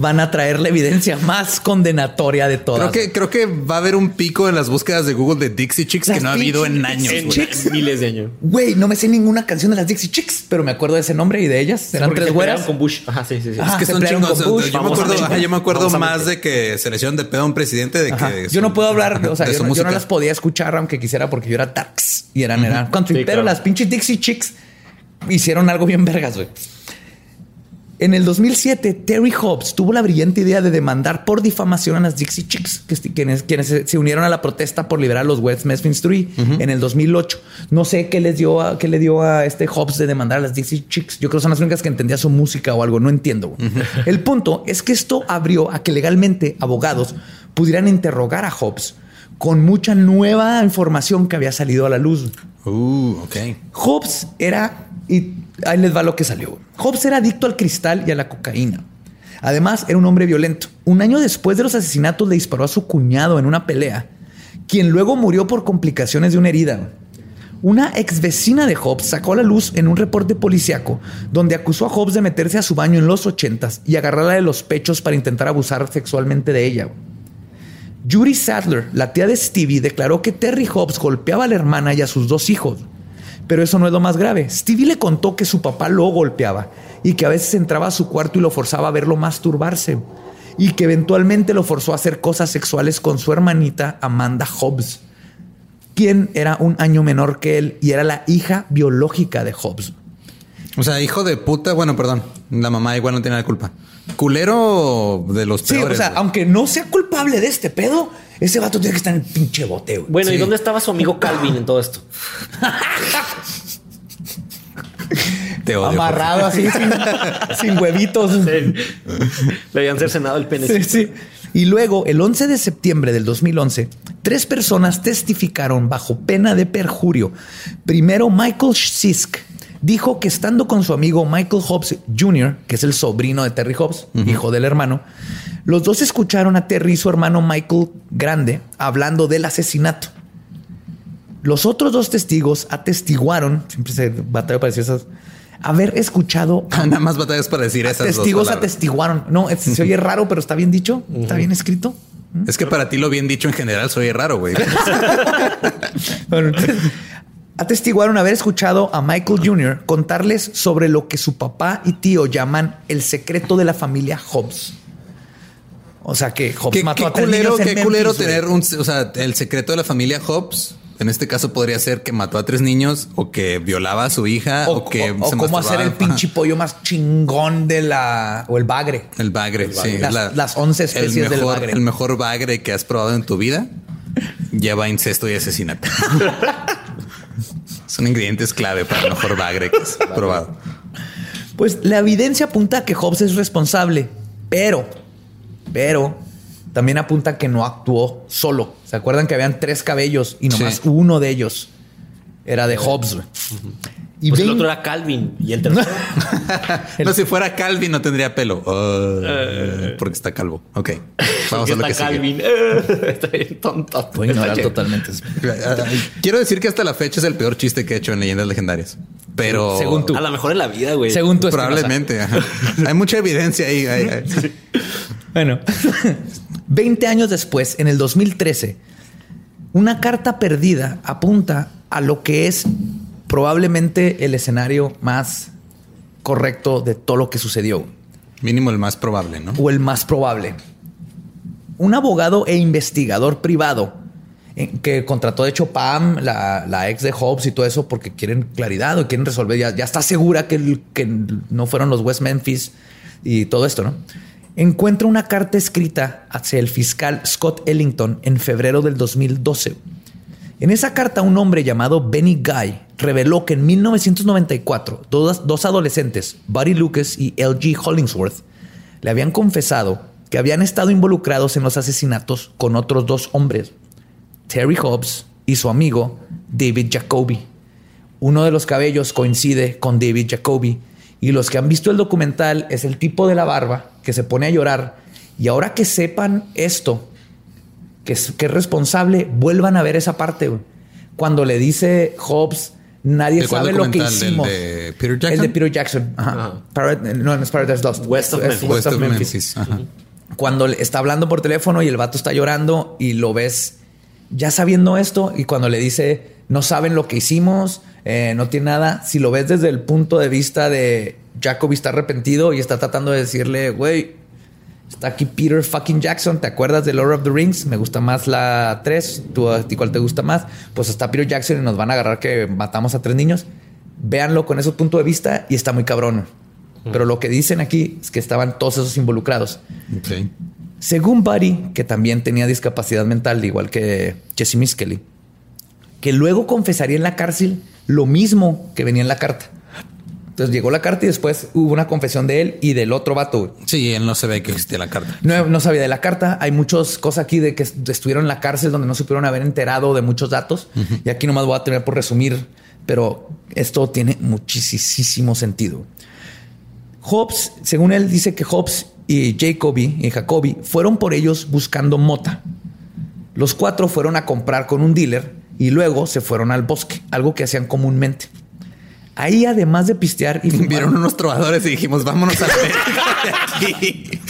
van a traer la evidencia más condenatoria de todas. Creo que, creo que va a haber un pico en las búsquedas de Google de Dixie Chicks Las que no ha habido en años. En. Chicks. miles de años. Güey, no me sé ninguna canción de las Dixie Chicks, pero me acuerdo de ese nombre y de ellas. Eran tres se güeras. con Bush. Ajá, sí, sí, sí. Ajá. Es que se son chingos. con Bush, yo, me acuerdo, yo me acuerdo más de que se le hicieron de pedo a un presidente de Ajá. que Yo no puedo hablar, o sea, de yo no, yo las podía escuchar aunque quisiera porque yo era tax y eran, eran country. Sí, pero claro. las pinches Dixie Chicks hicieron algo bien vergas, güey. En el 2007, Terry Hobbs tuvo la brillante idea de demandar por difamación a las Dixie Chicks, que quienes, quienes se, unieron a la protesta por liberar a los West Memphis 3 en el 2008. No sé qué les dio a, qué le dio a este Hobbs de demandar a las Dixie Chicks. Yo creo que son las únicas que entendía su música o algo. No entiendo. <laughs> El punto es que esto abrió a que legalmente abogados pudieran interrogar a Hobbs con mucha nueva información que había salido a la luz. Uh, ok. Hobbes era, y ahí les va lo que salió. Hobbes era adicto al cristal y a la cocaína. Además, era un hombre violento. Un año después de los asesinatos le disparó a su cuñado en una pelea, quien luego murió por complicaciones de una herida. Una ex vecina de Hobbes sacó a la luz en un reporte policiaco donde acusó a Hobbes de meterse a su baño en los ochentas y agarrarla de los pechos para intentar abusar sexualmente de ella. Judy Sadler, la tía de Stevie, declaró que Terry Hobbs golpeaba a la hermana y a sus dos hijos. Pero eso no es lo más grave. Stevie le contó que su papá lo golpeaba y que a veces entraba a su cuarto y lo forzaba a verlo masturbarse. Y que eventualmente lo forzó a hacer cosas sexuales con su hermanita Amanda Hobbs quien era un año menor que él y era la hija biológica de Hobbes. O sea, hijo de puta, bueno, perdón, la mamá igual no tiene la culpa. Culero de los Sí, peores. o sea, aunque no sea culpable de este pedo, ese vato tiene que estar en el pinche bote. güey. Bueno, ¿y dónde estaba su amigo Calvin en todo esto? Te odio. Amarrado así, sin, sin huevitos. Le habían cercenado el pene. Sí, sí. Y luego, el 11 de septiembre del 2011, tres personas testificaron bajo pena de perjurio. Primero, Michael Sisk dijo que estando con su amigo Michael Hobbs Jr., que es el sobrino de Terry Hobbs, hijo del hermano, los dos escucharon a Terry y su hermano Michael Grande hablando del asesinato. Los otros dos testigos atestiguaron, siempre se batalla para decir esas, haber escuchado <laughs> a Nada más batallas para decir esas dos testigos atestiguaron. No, es- se oye raro, pero está bien dicho, está bien escrito. Es que para ti lo bien dicho en general soy raro, güey. <laughs> Bueno, entonces, atestiguaron haber escuchado a Michael Jr. contarles sobre lo que su papá y tío llaman el secreto de la familia Hobbs. O sea que Hobbs qué, mató qué a tres culero, niños en qué Memphis, culero güey. tener un, o sea, el secreto de la familia Hobbs. En este caso podría ser que mató a tres niños o que violaba a su hija o, o, que o- o se cómo hacer el pinche pollo más chingón de la o el bagre. El bagre, sí. Las- las 11 especies el del bagre. El mejor bagre que has probado en tu vida lleva incesto y asesinato. <laughs> Son ingredientes clave para el mejor bagre que has probado. Pues la evidencia apunta a que Hobbs es responsable, pero, pero también apunta a que no actuó solo. ¿Se acuerdan que habían tres cabellos y nomás Sí. uno de ellos era de Hobbs? güey? Y Pues el otro era Calvin y el tercero. <laughs> No, si fuera Calvin no tendría pelo. Oh, porque está calvo. Ok. <laughs> Vamos a lo está que sigue. Calvin. <laughs> está bien tonto. Voy a ignorar totalmente. Quiero decir que hasta la fecha es el peor chiste que he hecho en Leyendas Legendarias. Pero Según tú. A lo mejor en la vida, güey. Según tú, probablemente. ajá. Hay mucha evidencia ahí. ahí, ahí. Bueno, 20 años después, en el 2013, una carta perdida apunta a lo que es probablemente el escenario más correcto de todo lo que sucedió. Mínimo el más probable, ¿no? o el más probable. Un abogado e investigador privado eh, que contrató de hecho Pam, la, la ex de Hobbes y todo eso porque quieren claridad o quieren resolver. Ya, ya está segura que, que no fueron los West Memphis y todo esto, ¿no? Encuentra una carta escrita hacia el fiscal Scott Ellington en febrero del 2012. En esa carta, un hombre llamado Benny Guy reveló que en 1994 dos, adolescentes, Buddy Lucas y LG Hollingsworth, le habían confesado que habían estado involucrados en los asesinatos con otros dos hombres, Terry Hobbs y su amigo David Jacoby. Uno de los cabellos coincide con David Jacoby y los que han visto el documental es el tipo de la barba que se pone a llorar y ahora que sepan esto, que es, que es responsable, vuelvan a ver esa parte. güey. Cuando le dice Hobbs, nadie ¿De cuál sabe lo que hicimos. de Peter Jackson? El de Peter Jackson. Ajá. Ajá. Parad- no, no es Paradise Lost. West of Memphis. West of Memphis. Ajá. Cuando le está hablando por teléfono y el vato está llorando y lo ves ya sabiendo esto y cuando le dice no saben lo que hicimos, eh, no tiene nada, si lo ves desde el punto de vista de Jacoby está arrepentido y está tratando de decirle, güey, está aquí Peter fucking Jackson, ¿te acuerdas de Lord of the Rings? Me gusta más la 3, ¿tú a ti cuál te gusta más? Pues está Peter Jackson y nos van a agarrar que matamos a tres niños. Véanlo con ese punto de vista y está muy cabrón. Pero lo que dicen aquí es que estaban todos esos involucrados. Según Buddy, que también tenía discapacidad mental, igual que Jesse Miskelly, que luego confesaría en la cárcel lo mismo que venía en la carta. Entonces llegó la carta y después hubo una confesión de él y del otro vato. Sí, él no se ve que existía la carta. No, no sabía de la carta. Hay muchas cosas aquí de que est- estuvieron en la cárcel donde no se pudieron haber enterado de muchos datos. Y aquí nomás voy a tener por resumir, pero esto tiene muchísimo sentido. Hobbes, según él, dice que Hobbes y Jacoby y Jacoby fueron por ellos buscando mota. Los cuatro fueron a comprar con un dealer y luego se fueron al bosque, algo que hacían comúnmente. Ahí, además de pistear y fumar- Vieron unos trovadores y dijimos, vámonos a la verga de aquí.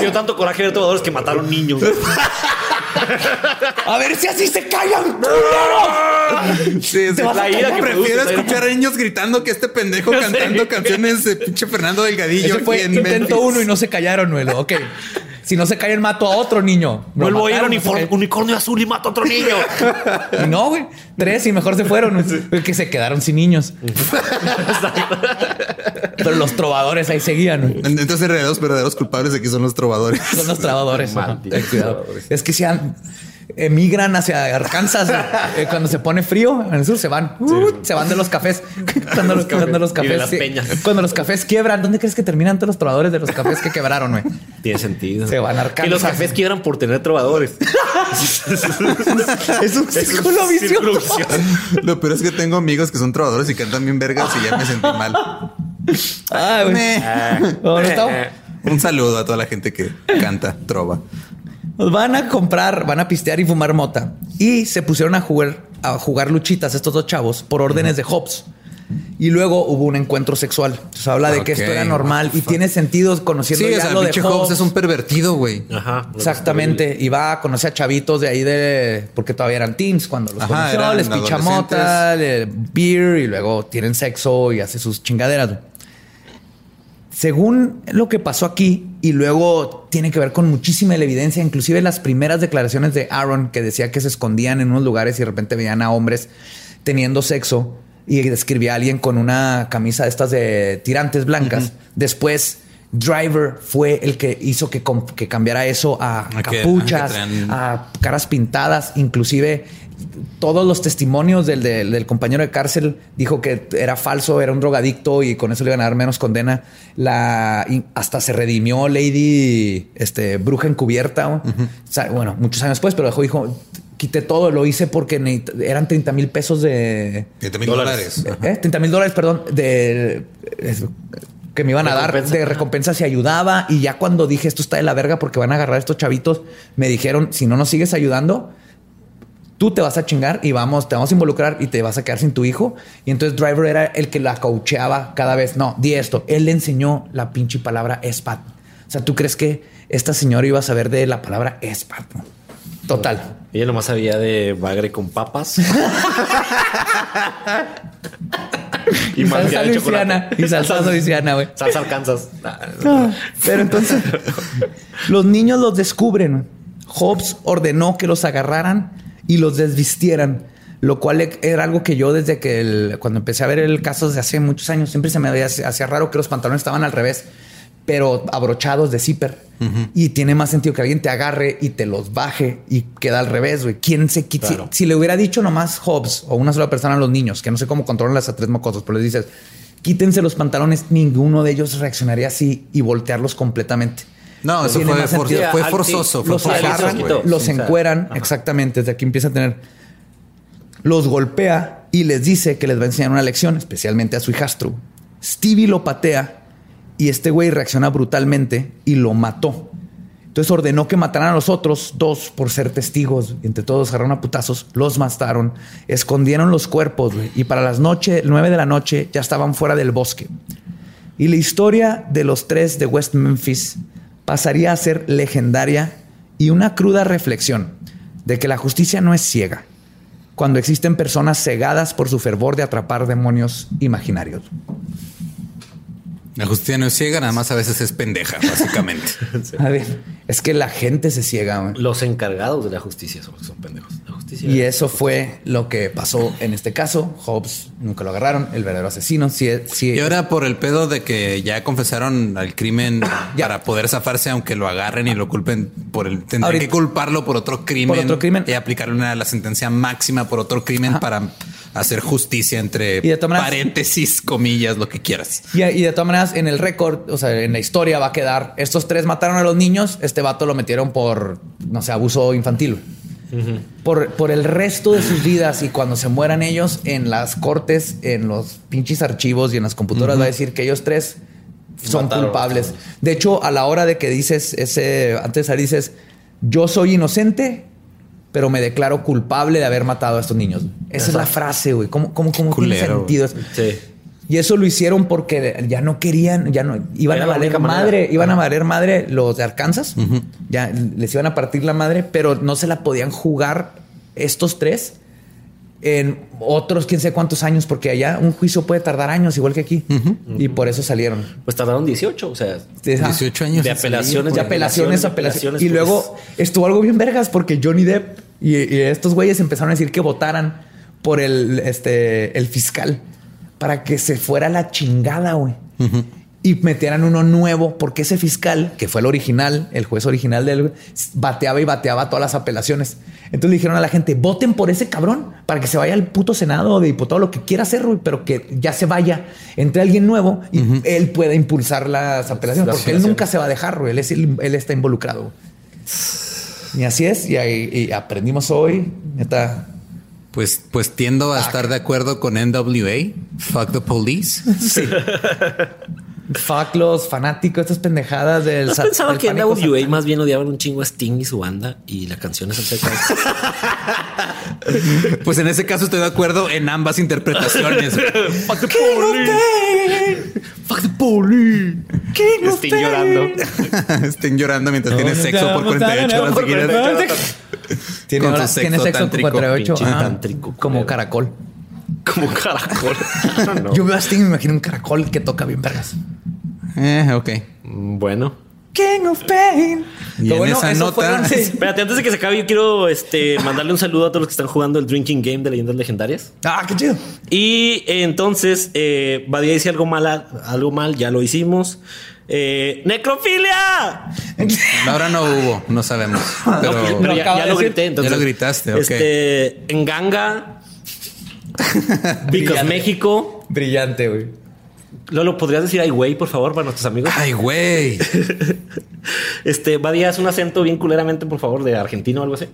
Dio tanto coraje ver trovadores que mataron niños. <laughs> A ver si así se callan, culeros. Sí, sí. vas a callar, que Prefiero produce, escuchar a niños gritando que este pendejo <laughs> cantando canciones de pinche Fernando Delgadillo. Ese fue en intento Memphis. uno y no se callaron, güey. Ok. Si no se callan, mato a otro niño. Lo Vuelvo a ir uniforme- se unicornio azul y mato a otro niño. <laughs> Y no, güey. Tres y mejor se fueron. Que se quedaron sin niños. <laughs> Pero los trovadores ahí seguían. güey. Entonces, en realidad, los verdaderos culpables aquí son los trovadores. Son los trovadores. Malditos Ten cuidado. trovadores. Es que se han- emigran hacia Arkansas. güey. <laughs> Eh, cuando se pone frío, en el sur se van. Uh, se van de los cafés. <laughs> Cuando los, cuando los Y de cafés. las sí. peñas. Cuando los cafés quiebran, ¿dónde crees que terminan todos los trovadores de los cafés que quebraron, güey? <laughs> Tiene sentido. Se van a Arkansas. los cafés quiebran por tener trovadores. Es un círculo vicioso. Lo peor es que tengo amigos que son trovadores y cantan bien vergas y ya me sentí mal. Ay, güey. No, no está- Un saludo a toda la gente que canta trova. Nos van a comprar, van a pistear y fumar mota. Y se pusieron a jugar, a jugar luchitas estos dos chavos por órdenes de Hobbes. Y luego hubo un encuentro sexual. Se habla de que esto era normal y tiene sentido conociendo Sí, o ya sea, lo de Hobbes. Hobbes es un pervertido, güey. Ajá. Exactamente. Y va a conocer a chavitos de ahí de... Porque todavía eran teens cuando los Ajá, conoció. Les picha mota, beer y luego tienen sexo y hace sus chingaderas. Según lo que pasó aquí, y luego tiene que ver con muchísima la evidencia, inclusive las primeras declaraciones de Aaron, que decía que se escondían en unos lugares y de repente veían a hombres teniendo sexo y describía a alguien con una camisa de estas de tirantes blancas. Después, Driver fue el que hizo que, cambiara eso a A que- capuchas, a que traían- a caras pintadas, inclusive todos los testimonios del, del- del compañero de cárcel dijo que era falso, era un drogadicto y con eso le iban a dar menos condena. La hasta se redimió Lady este, Bruja Encubierta. O sea, bueno, muchos años después, pero dejó, dijo, quité todo, lo hice porque eran 30 mil pesos de... 7 mil Dólares. dólares. ¿Eh? 30 mil dólares, perdón, de es- que me iban a dar de recompensa si ayudaba. Y ya cuando dije esto está de la verga porque van a agarrar a estos chavitos, me dijeron: si no nos sigues ayudando, tú te vas a chingar y vamos, te vamos a involucrar y te vas a quedar sin tu hijo. Y entonces Driver era el que la coacheaba cada vez. No, di esto. Él le enseñó la pinche palabra SPAT. O sea, ¿tú crees que esta señora iba a saber de la palabra SPAT? Total. Ella nomás sabía de bagre con papas. Y salsa luisiana. Y salsa luisiana, güey. Salsa Arkansas. Pero entonces los niños los descubren. Hobbes ordenó que los agarraran y los desvistieran, lo cual e- era algo que yo desde que el- cuando empecé a ver el caso de hace muchos años siempre se me había hacía raro que los pantalones estaban al revés, pero abrochados de zipper. Y tiene más sentido que alguien te agarre y te los baje y queda al revés, güey. ¿Quién se quita? Claro. Si, si le hubiera dicho nomás Hobbes o una sola persona a los niños, que no sé cómo controlan las a tres mocosos, pero les dices, quítense los pantalones, ninguno de ellos reaccionaría así y voltearlos completamente. No, eso fue, for- fue forzoso. Fue Los encueran, ajá. exactamente, desde aquí empieza a tener. Los golpea y les dice que les va a enseñar una lección, especialmente a su hijastro. Stevie lo patea y este güey reacciona brutalmente y lo mató. Entonces ordenó que mataran a los otros dos por ser testigos. Entre todos agarraron a putazos, los mataron, escondieron los cuerpos y para las noche, nueve de la noche ya estaban fuera del bosque. Y la historia de los tres de West Memphis pasaría a ser legendaria y una cruda reflexión de que la justicia no es ciega cuando existen personas cegadas por su fervor de atrapar demonios imaginarios. La justicia no es ciega, nada más a veces es pendeja, básicamente. <laughs> A ver, es que la gente se ciega. Los encargados de la justicia son son pendejos. La justicia. Y eso fue lo que pasó en este caso. Hobbes nunca lo agarraron, el verdadero asesino. Sí, sí, Y ahora por el pedo de que ya confesaron al crimen para poder zafarse, aunque lo agarren y lo culpen por el... Tendrían Ahorita- que culparlo por otro crimen. Por otro crimen. Y aplicarle una, la sentencia máxima por otro crimen para hacer justicia entre Y de todas maneras- paréntesis, comillas, lo que quieras. Y, y de todas maneras, en el récord, o sea, en la historia va a quedar, estos tres mataron a los niños, este vato lo metieron por, no sé, abuso infantil. Por, por el resto de sus vidas y cuando se mueran ellos en las cortes, en los pinches archivos y en las computadoras, va a decir que ellos tres son Mataron. culpables. De hecho, a la hora de que dices ese, antes ahí dices, yo soy inocente, pero me declaro culpable de haber matado a estos niños. Esa es la frase, güey. ¿Cómo, cómo, cómo tiene sentido? eso? Sí. Y eso lo hicieron porque ya no querían, ya no iban Era a valer manera. madre, iban a valer madre los de Arkansas. Ya les iban a partir la madre, pero no se la podían jugar estos tres en otros quién sé cuántos años, porque allá un juicio puede tardar años, igual que aquí. Y por eso salieron. Pues tardaron 18, o sea, Ajá. 18 años. de apelaciones, de apelaciones, de apelaciones. apelaciones, Y pues. luego estuvo algo bien vergas porque Johnny Depp y, y estos güeyes empezaron a decir que votaran por el, este, el fiscal para que se fuera la chingada, güey. Y metieran uno nuevo porque ese fiscal, que fue el original, el juez original del bateaba y bateaba todas las apelaciones. Entonces le dijeron a la gente, voten por ese cabrón para que se vaya al puto senado de diputado, lo que quiera hacer, güey, pero que ya se vaya, entre alguien nuevo y él pueda impulsar las apelaciones, Las porque él nunca se va a dejar, güey. Él, es- él, él está involucrado. Y así es, y, y aprendimos hoy, neta. Pues, pues tiendo a estar de acuerdo con NWA. Fuck the police. Sí. Fuck los fanáticos, estas pendejadas del. ¿Has sa- pensado del que NWA satánico? más bien odiaban un chingo a Sting y su banda y la canción es acerca de? Pues en ese caso estoy de acuerdo en ambas interpretaciones. Fuck the police. Fuck the police. Sting llorando. Estén llorando mientras tienen sexo por 48 horas seguidas. 48 horas. Tiene, ahora- tiene sexo sexo con tántrico, 48. pinche ajá, tántrico, como caracol. Como caracol. <laughs> No. Yo veo a Sting y me imagino un caracol que toca bien vergas. Eh, ok. Mm, Bueno. King of Pain. Y Lo en esa eso nota- fueron- sí. Espérate, antes de que se acabe, yo quiero este, mandarle un saludo a todos los que están jugando el Drinking Game de Leyendas Legendarias. Ah, qué chido. Y eh, entonces, eh, Badía dice algo mal, algo mal, ya lo hicimos. Eh, ¡Necrofilia! <laughs> Ahora no hubo, no sabemos. Pero, <laughs> No, pero ya, lo grité. Entonces, Ya lo gritaste, ok. Este, en Ganga. <laughs> México. Brillante, güey. Lolo, ¿podrías decir ay, güey, por favor, para nuestros amigos? ay, güey. Este, Badía, es un acento bien culeramente, por favor, de argentino o algo así.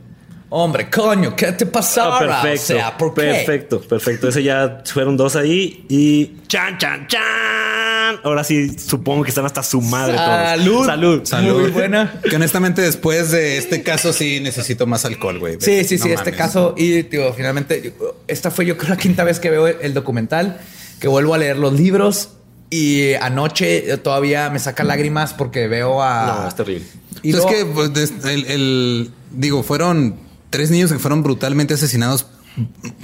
Hombre, coño, ¿qué te pasó? Ah, perfecto. O sea, ¿por qué? Perfecto, perfecto. Ese ya fueron dos ahí y chan, chan, chan. Ahora sí, supongo que están hasta su madre Salud. todos. Salud. Salud. Muy buena. Que honestamente después de este caso sí necesito más alcohol, güey. Sí, sí, No sí, este caso. Y digo, finalmente, esta fue yo creo la quinta vez que veo el, documental, que vuelvo a leer los libros. Y anoche todavía me saca lágrimas porque veo a. No, es terrible. Y es que pues, el- digo, fueron tres niños que fueron brutalmente asesinados.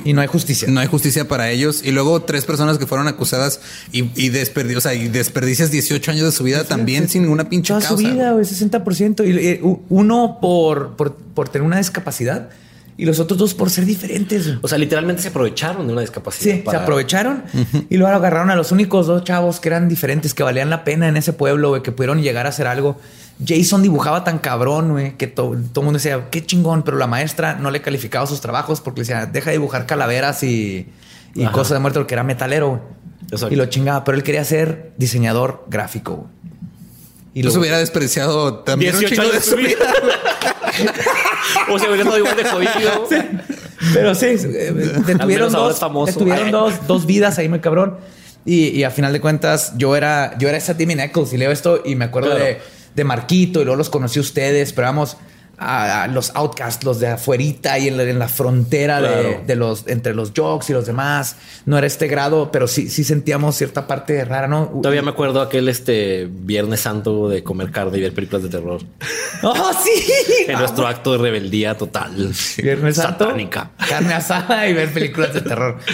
Y no hay justicia. No hay justicia para ellos. Y luego tres personas que fueron acusadas y, y, desperdi- o sea, y desperdicias 18 años de su vida también sin ninguna pinche Toda causa. su vida, güey, 60%. Y, eh, uno por, por, por tener una discapacidad y los otros dos por ser diferentes. O sea, literalmente se aprovecharon de una discapacidad. Sí, para- se aprovecharon y luego agarraron a los únicos dos chavos que eran diferentes, que valían la pena en ese pueblo, güey, que pudieron llegar a hacer algo. Jason dibujaba tan cabrón, güey, que to- todo el mundo decía, qué chingón, pero la maestra no le calificaba sus trabajos porque le decía, deja de dibujar calaveras y, cosas de muerte porque era metalero. Y lo chingaba, pero él quería ser diseñador gráfico. Y Los lo- hubiera despreciado también un 18 chingo de años de su su vida. vida. <laughs> <laughs> o sea, hubiera estado igual de jodido. <laughs> Pero sí, eh, detuvieron, dos, detuvieron dos, dos vidas ahí, muy cabrón. Y, y a final de cuentas, yo era, yo era esa Timmy Eccles y leo esto y me acuerdo Claro. de, de Marquito y luego los conocí a ustedes, pero vamos a, los outcasts, los de afuerita y en la, en la frontera de, Claro. de los, entre los jocks y los demás. No era este grado, pero sí, sí sentíamos cierta parte rara, ¿no? Todavía me acuerdo aquel este Viernes Santo de comer carne y ver películas de terror. <laughs> ¡Oh, sí! En nuestro acto de rebeldía total. Viernes Santo. Satánica. Carne asada y ver películas de terror. <laughs>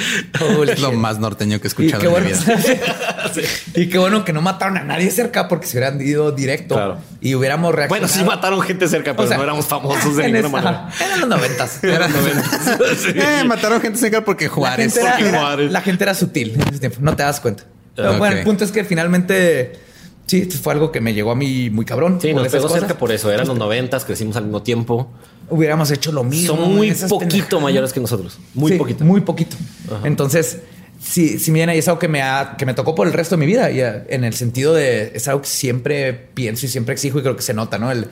Es lo más norteño que he Y escuchado qué, en bueno, mi vida. <laughs> y qué bueno que no mataron a nadie cerca porque se hubieran ido directo Claro. y hubiéramos Bueno, reaccionado. sí mataron gente cerca, pero O sea, no éramos famosos de <laughs> en ninguna esa- manera. Eran los noventas. <laughs> Era- Eh, mataron gente cerca porque La Juárez. gente, era, Porque era- Juárez. la gente era sutil en ese tiempo, no te das cuenta. Pero Ok. bueno, el punto es que finalmente sí, fue algo que me llegó a mí muy cabrón. Sí, por nos pegó cerca por eso. Eran los noventas, crecimos al mismo tiempo. Hubiéramos hecho lo mismo. Son muy poquito pendejadas. mayores que nosotros. Muy Sí, poquito. Muy poquito. Entonces, sí, sí, viene y es algo que me, ha- que me tocó por el resto de mi vida. Y eh, en el sentido de es algo que siempre pienso y siempre exijo y creo que se nota, ¿no? El,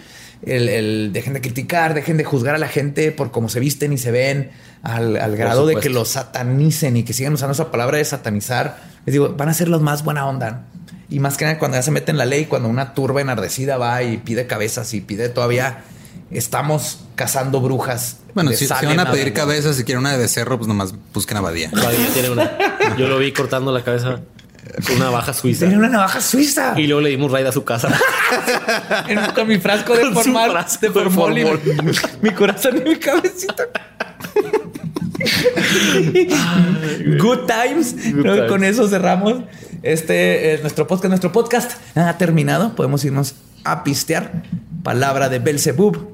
el, el dejen de criticar, dejen de juzgar a la gente por cómo se visten y se ven, al, al grado de que los satanicen y que sigan usando esa palabra de satanizar. Les digo, van a ser los más buena onda. Y más que nada cuando ya se meten la ley, cuando una turba enardecida va y pide cabezas y pide todavía estamos cazando brujas. Bueno, si, si Salem, van a pedir cabezas, si quieren una de becerro, pues nomás busquen a Badía. Badía tiene una. Yo lo vi cortando la cabeza una baja suiza. Tiene una navaja suiza. Y luego le dimos raid a su casa. En- con mi frasco de frasco de de formol y mi <laughs> corazón y mi cabecita. Good times. Good. Con eso cerramos. Este es nuestro podcast. Nuestro podcast ha terminado. Podemos irnos a pistear. Palabra de Belzebub.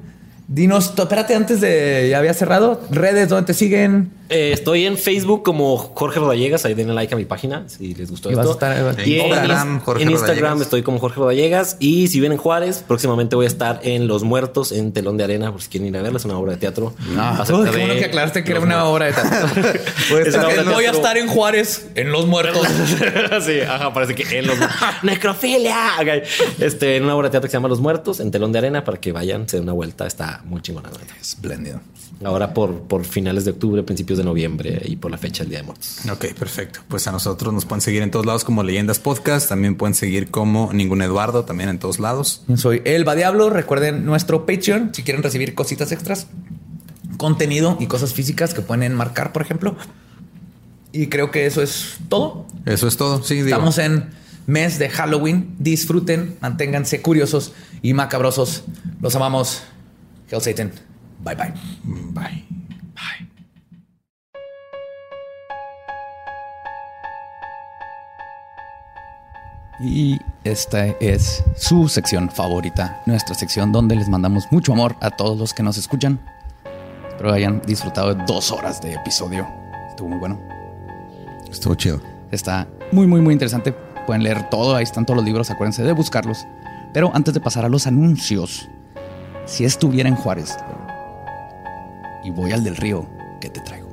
Dinos, espérate, antes de ya había cerrado. Redes donde te siguen. Eh, estoy en Facebook como Jorge Rodallegas. Ahí denle like a mi página si les gustó Y vas a esto. estar en Y en Instagram, en Jorge Instagram Rodallegas. estoy como Jorge Rodallegas. Y si vienen Juárez, próximamente voy a estar en Los Muertos en Telón de Arena, por si quieren ir a verla. Es una obra de teatro. acerca Uy, qué bueno que aclaraste que era los una muertos. obra de teatro. <laughs> Voy a estar Voy en a teatro. estar en Juárez, en Los Muertos. <laughs> sí, ajá, parece que en los necrofilia. Ok. Este, en una obra de teatro que se llama Los Muertos, en telón de arena, para que vayan, se den una vuelta. Está muy chingona. Espléndido. Ahora por, por finales de octubre, principios de noviembre y por la fecha del Día de Muertos. Ok, perfecto. Pues a nosotros nos pueden seguir en todos lados como Leyendas Podcast. También pueden seguir como Ningún Eduardo, también en todos lados. Soy Elba Diablo. Recuerden nuestro Patreon si quieren recibir cositas extras, contenido y cosas físicas que pueden marcar, por ejemplo. Y creo que eso es todo. Eso es todo. Sí, digo. Estamos en mes de Halloween. Disfruten, manténganse curiosos y macabrosos. Los amamos. Hell Satan. Bye bye. Bye. Bye. Y esta es su sección favorita, nuestra sección donde les mandamos mucho amor a todos los que nos escuchan. Espero hayan disfrutado de dos horas de episodio. Estuvo muy bueno. Estuvo chido. Está muy, muy, muy interesante. Pueden leer todo. Ahí están todos los libros. Acuérdense de buscarlos. Pero antes de pasar a los anuncios, si estuviera en Juárez y voy al del río, ¿qué te traigo?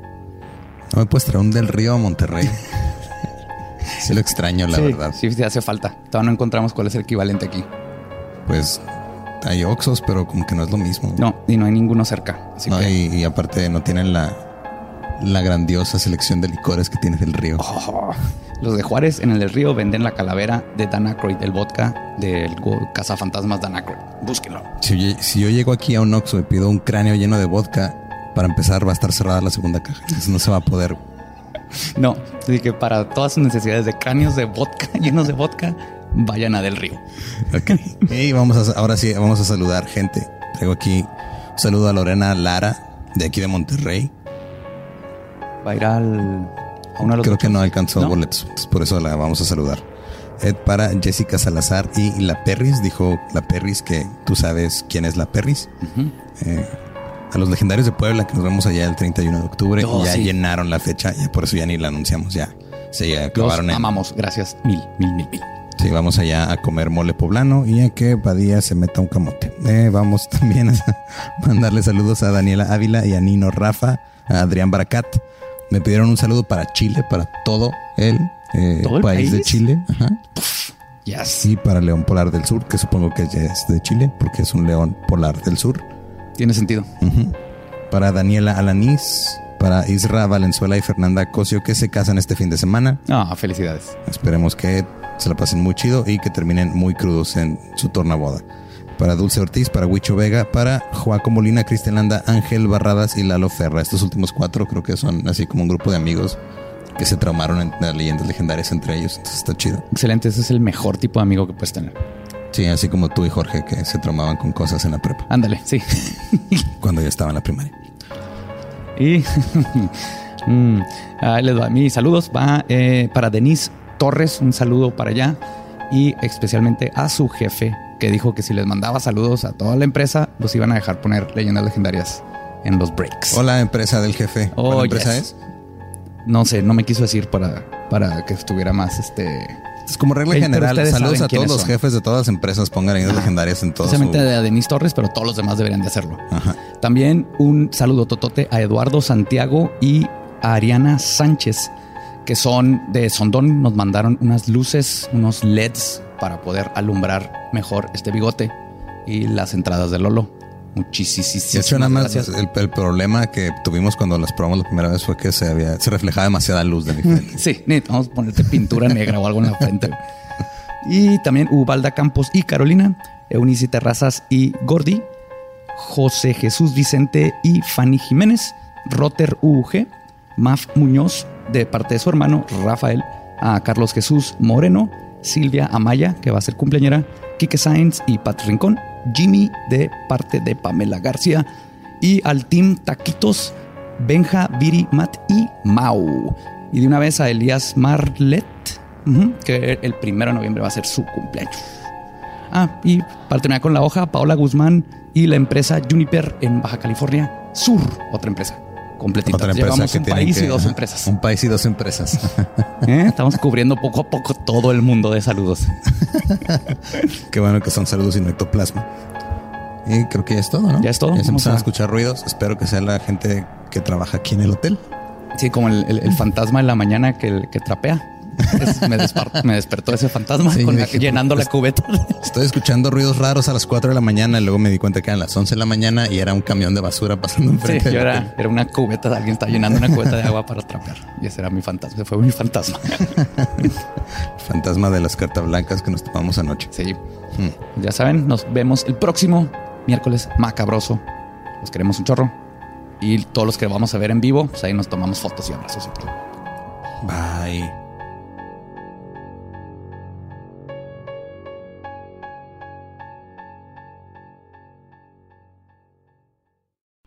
No me puedes traer un del río a Monterrey. <laughs> sí lo extraño, la Sí, verdad. Sí, sí, hace falta. Todavía no encontramos cuál es el equivalente aquí. Pues hay Oxos, pero como que no es lo mismo. No, y no hay ninguno cerca. Así No, que. y, y aparte no tienen la, la grandiosa selección de licores que tiene el río. Oh, los de Juárez en el del río venden la calavera de Dan Aykroyd, el vodka del cazafantasmas Dan Aykroyd. Búsquenlo. Si yo, si yo llego aquí a un Oxxo y pido un cráneo lleno de vodka, para empezar va a estar cerrada la segunda caja. Entonces no se va a poder. <laughs> No, así que para todas sus necesidades de cráneos de vodka, <laughs> llenos de vodka, vayan a Del Río. Ok. y vamos a, ahora sí, vamos a saludar gente. Traigo aquí un saludo a Lorena Lara, de aquí de Monterrey. Va a ir al, a uno de los Creo que no alcanzó ¿No? boletos. Por eso la vamos a saludar. Ed para Jessica Salazar y La Perris. Dijo La Perris que tú sabes quién es La Perris. Eh, a los legendarios de Puebla, que nos vemos allá el 31 de octubre. Oh, ya sí. llenaron la fecha. Ya por eso ya ni la anunciamos. Ya se ya Los acabaron en. amamos. Gracias. Mil, mil, mil, mil. Sí, vamos allá a comer mole poblano y a que Badía se meta un camote. Eh, vamos <laughs> también a mandarle saludos a Daniela Ávila y a Nino Rafa, a Adrián Baracat. Me pidieron un saludo para Chile, para todo el, eh, ¿Todo el país, de país? Chile. Ajá. Yes. Y para León Polar del Sur, que supongo que ya es de Chile, porque es un león polar del sur. Tiene sentido. Para Daniela Alanís, para Isra Valenzuela y Fernanda Cosio, que se casan este fin de semana. Ah, felicidades. Esperemos que se la pasen muy chido y que terminen muy crudos en su tornaboda. Para Dulce Ortiz, para Huicho Vega, para Joaco Molina, Cristian Landa, Ángel Barradas y Lalo Ferra. Estos últimos cuatro creo que son así como un grupo de amigos que se traumaron en las leyendas legendarias entre ellos. Entonces está chido. Excelente. Ese es el mejor tipo de amigo que puedes tener. Sí, así como tú y Jorge que se traumaban con cosas en la prepa Ándale, sí. <laughs> cuando yo estaba en la primaria. Y <laughs> mm, ahí les va. Mis saludos va eh, para Denise Torres, un saludo para allá. Y especialmente a su jefe, que dijo que si les mandaba saludos a toda la empresa, los iban a dejar poner leyendas legendarias en los breaks. Hola, empresa del jefe. Oh, ¿Cuál empresa yes. es? No sé, no me quiso decir para, para que estuviera más este. Es como regla general. Saludos a todos los son. jefes de todas las empresas. Pongan leyendas legendarias en todo Especialmente su... a Denise Torres, pero todos los demás deberían de hacerlo. Ajá. También un saludo totote a Eduardo Santiago y a Ariana Sánchez, que son de Sondón. Nos mandaron unas luces, unos LEDs para poder alumbrar mejor este bigote y las entradas de Lolo. Muchísimas De hecho, nada más gracias. el, el problema que tuvimos cuando las probamos la primera vez fue que se había, se reflejaba demasiada luz de mi frente. <laughs> Sí, necesitamos ponerte pintura negra o algo en la frente. Y también Ubalda Campos y Carolina, Eunice Terrazas y Gordy. José Jesús Vicente y Fanny Jiménez, Rotter UG, Maf Muñoz, de parte de su hermano Rafael, a Carlos Jesús Moreno, Silvia Amaya, que va a ser cumpleañera, Quique Sainz y Pat Rincón, Jimmy, de parte de Pamela García, y al Team Taquitos, Benja, Viri, Matt y Mau. Y de una vez a Elías Marlet, que el primero de noviembre va a ser su cumpleaños. Ah, y para terminar con la hoja, Paola Guzmán y la empresa Juniper en Baja California Sur, otra empresa completita. Otra empresa Llevamos que un país que- y dos empresas. Un país y dos empresas. <laughs> ¿Eh? Estamos cubriendo poco a poco todo el mundo de saludos. <laughs> Qué bueno que son saludos y no ectoplasma. Y creo que ya es todo, ¿no? Ya es todo. Ya se empezaron a a- escuchar ruidos. Espero que sea la gente que trabaja aquí en el hotel. Sí, como el, el- el fantasma de la mañana que, que trapea. Es- me, despertó ese fantasma Sí, con la- dije, llenando la pues, cubeta. Estoy escuchando ruidos raros a las 4 de la mañana y luego me di cuenta que eran las 11 de la mañana y era un camión de basura pasando Sí, enfrente. yo del era, una cubeta, alguien está llenando una cubeta de agua para trapear. Y ese era mi fantasma, ese fue mi fantasma. <laughs> Fantasma de las cartas blancas que nos tomamos anoche. Sí. Ya saben, nos vemos el próximo miércoles macabroso. Los queremos un chorro. Y todos los que vamos a ver en vivo, pues ahí nos tomamos fotos y abrazos y todo. Bye.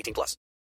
18 plus.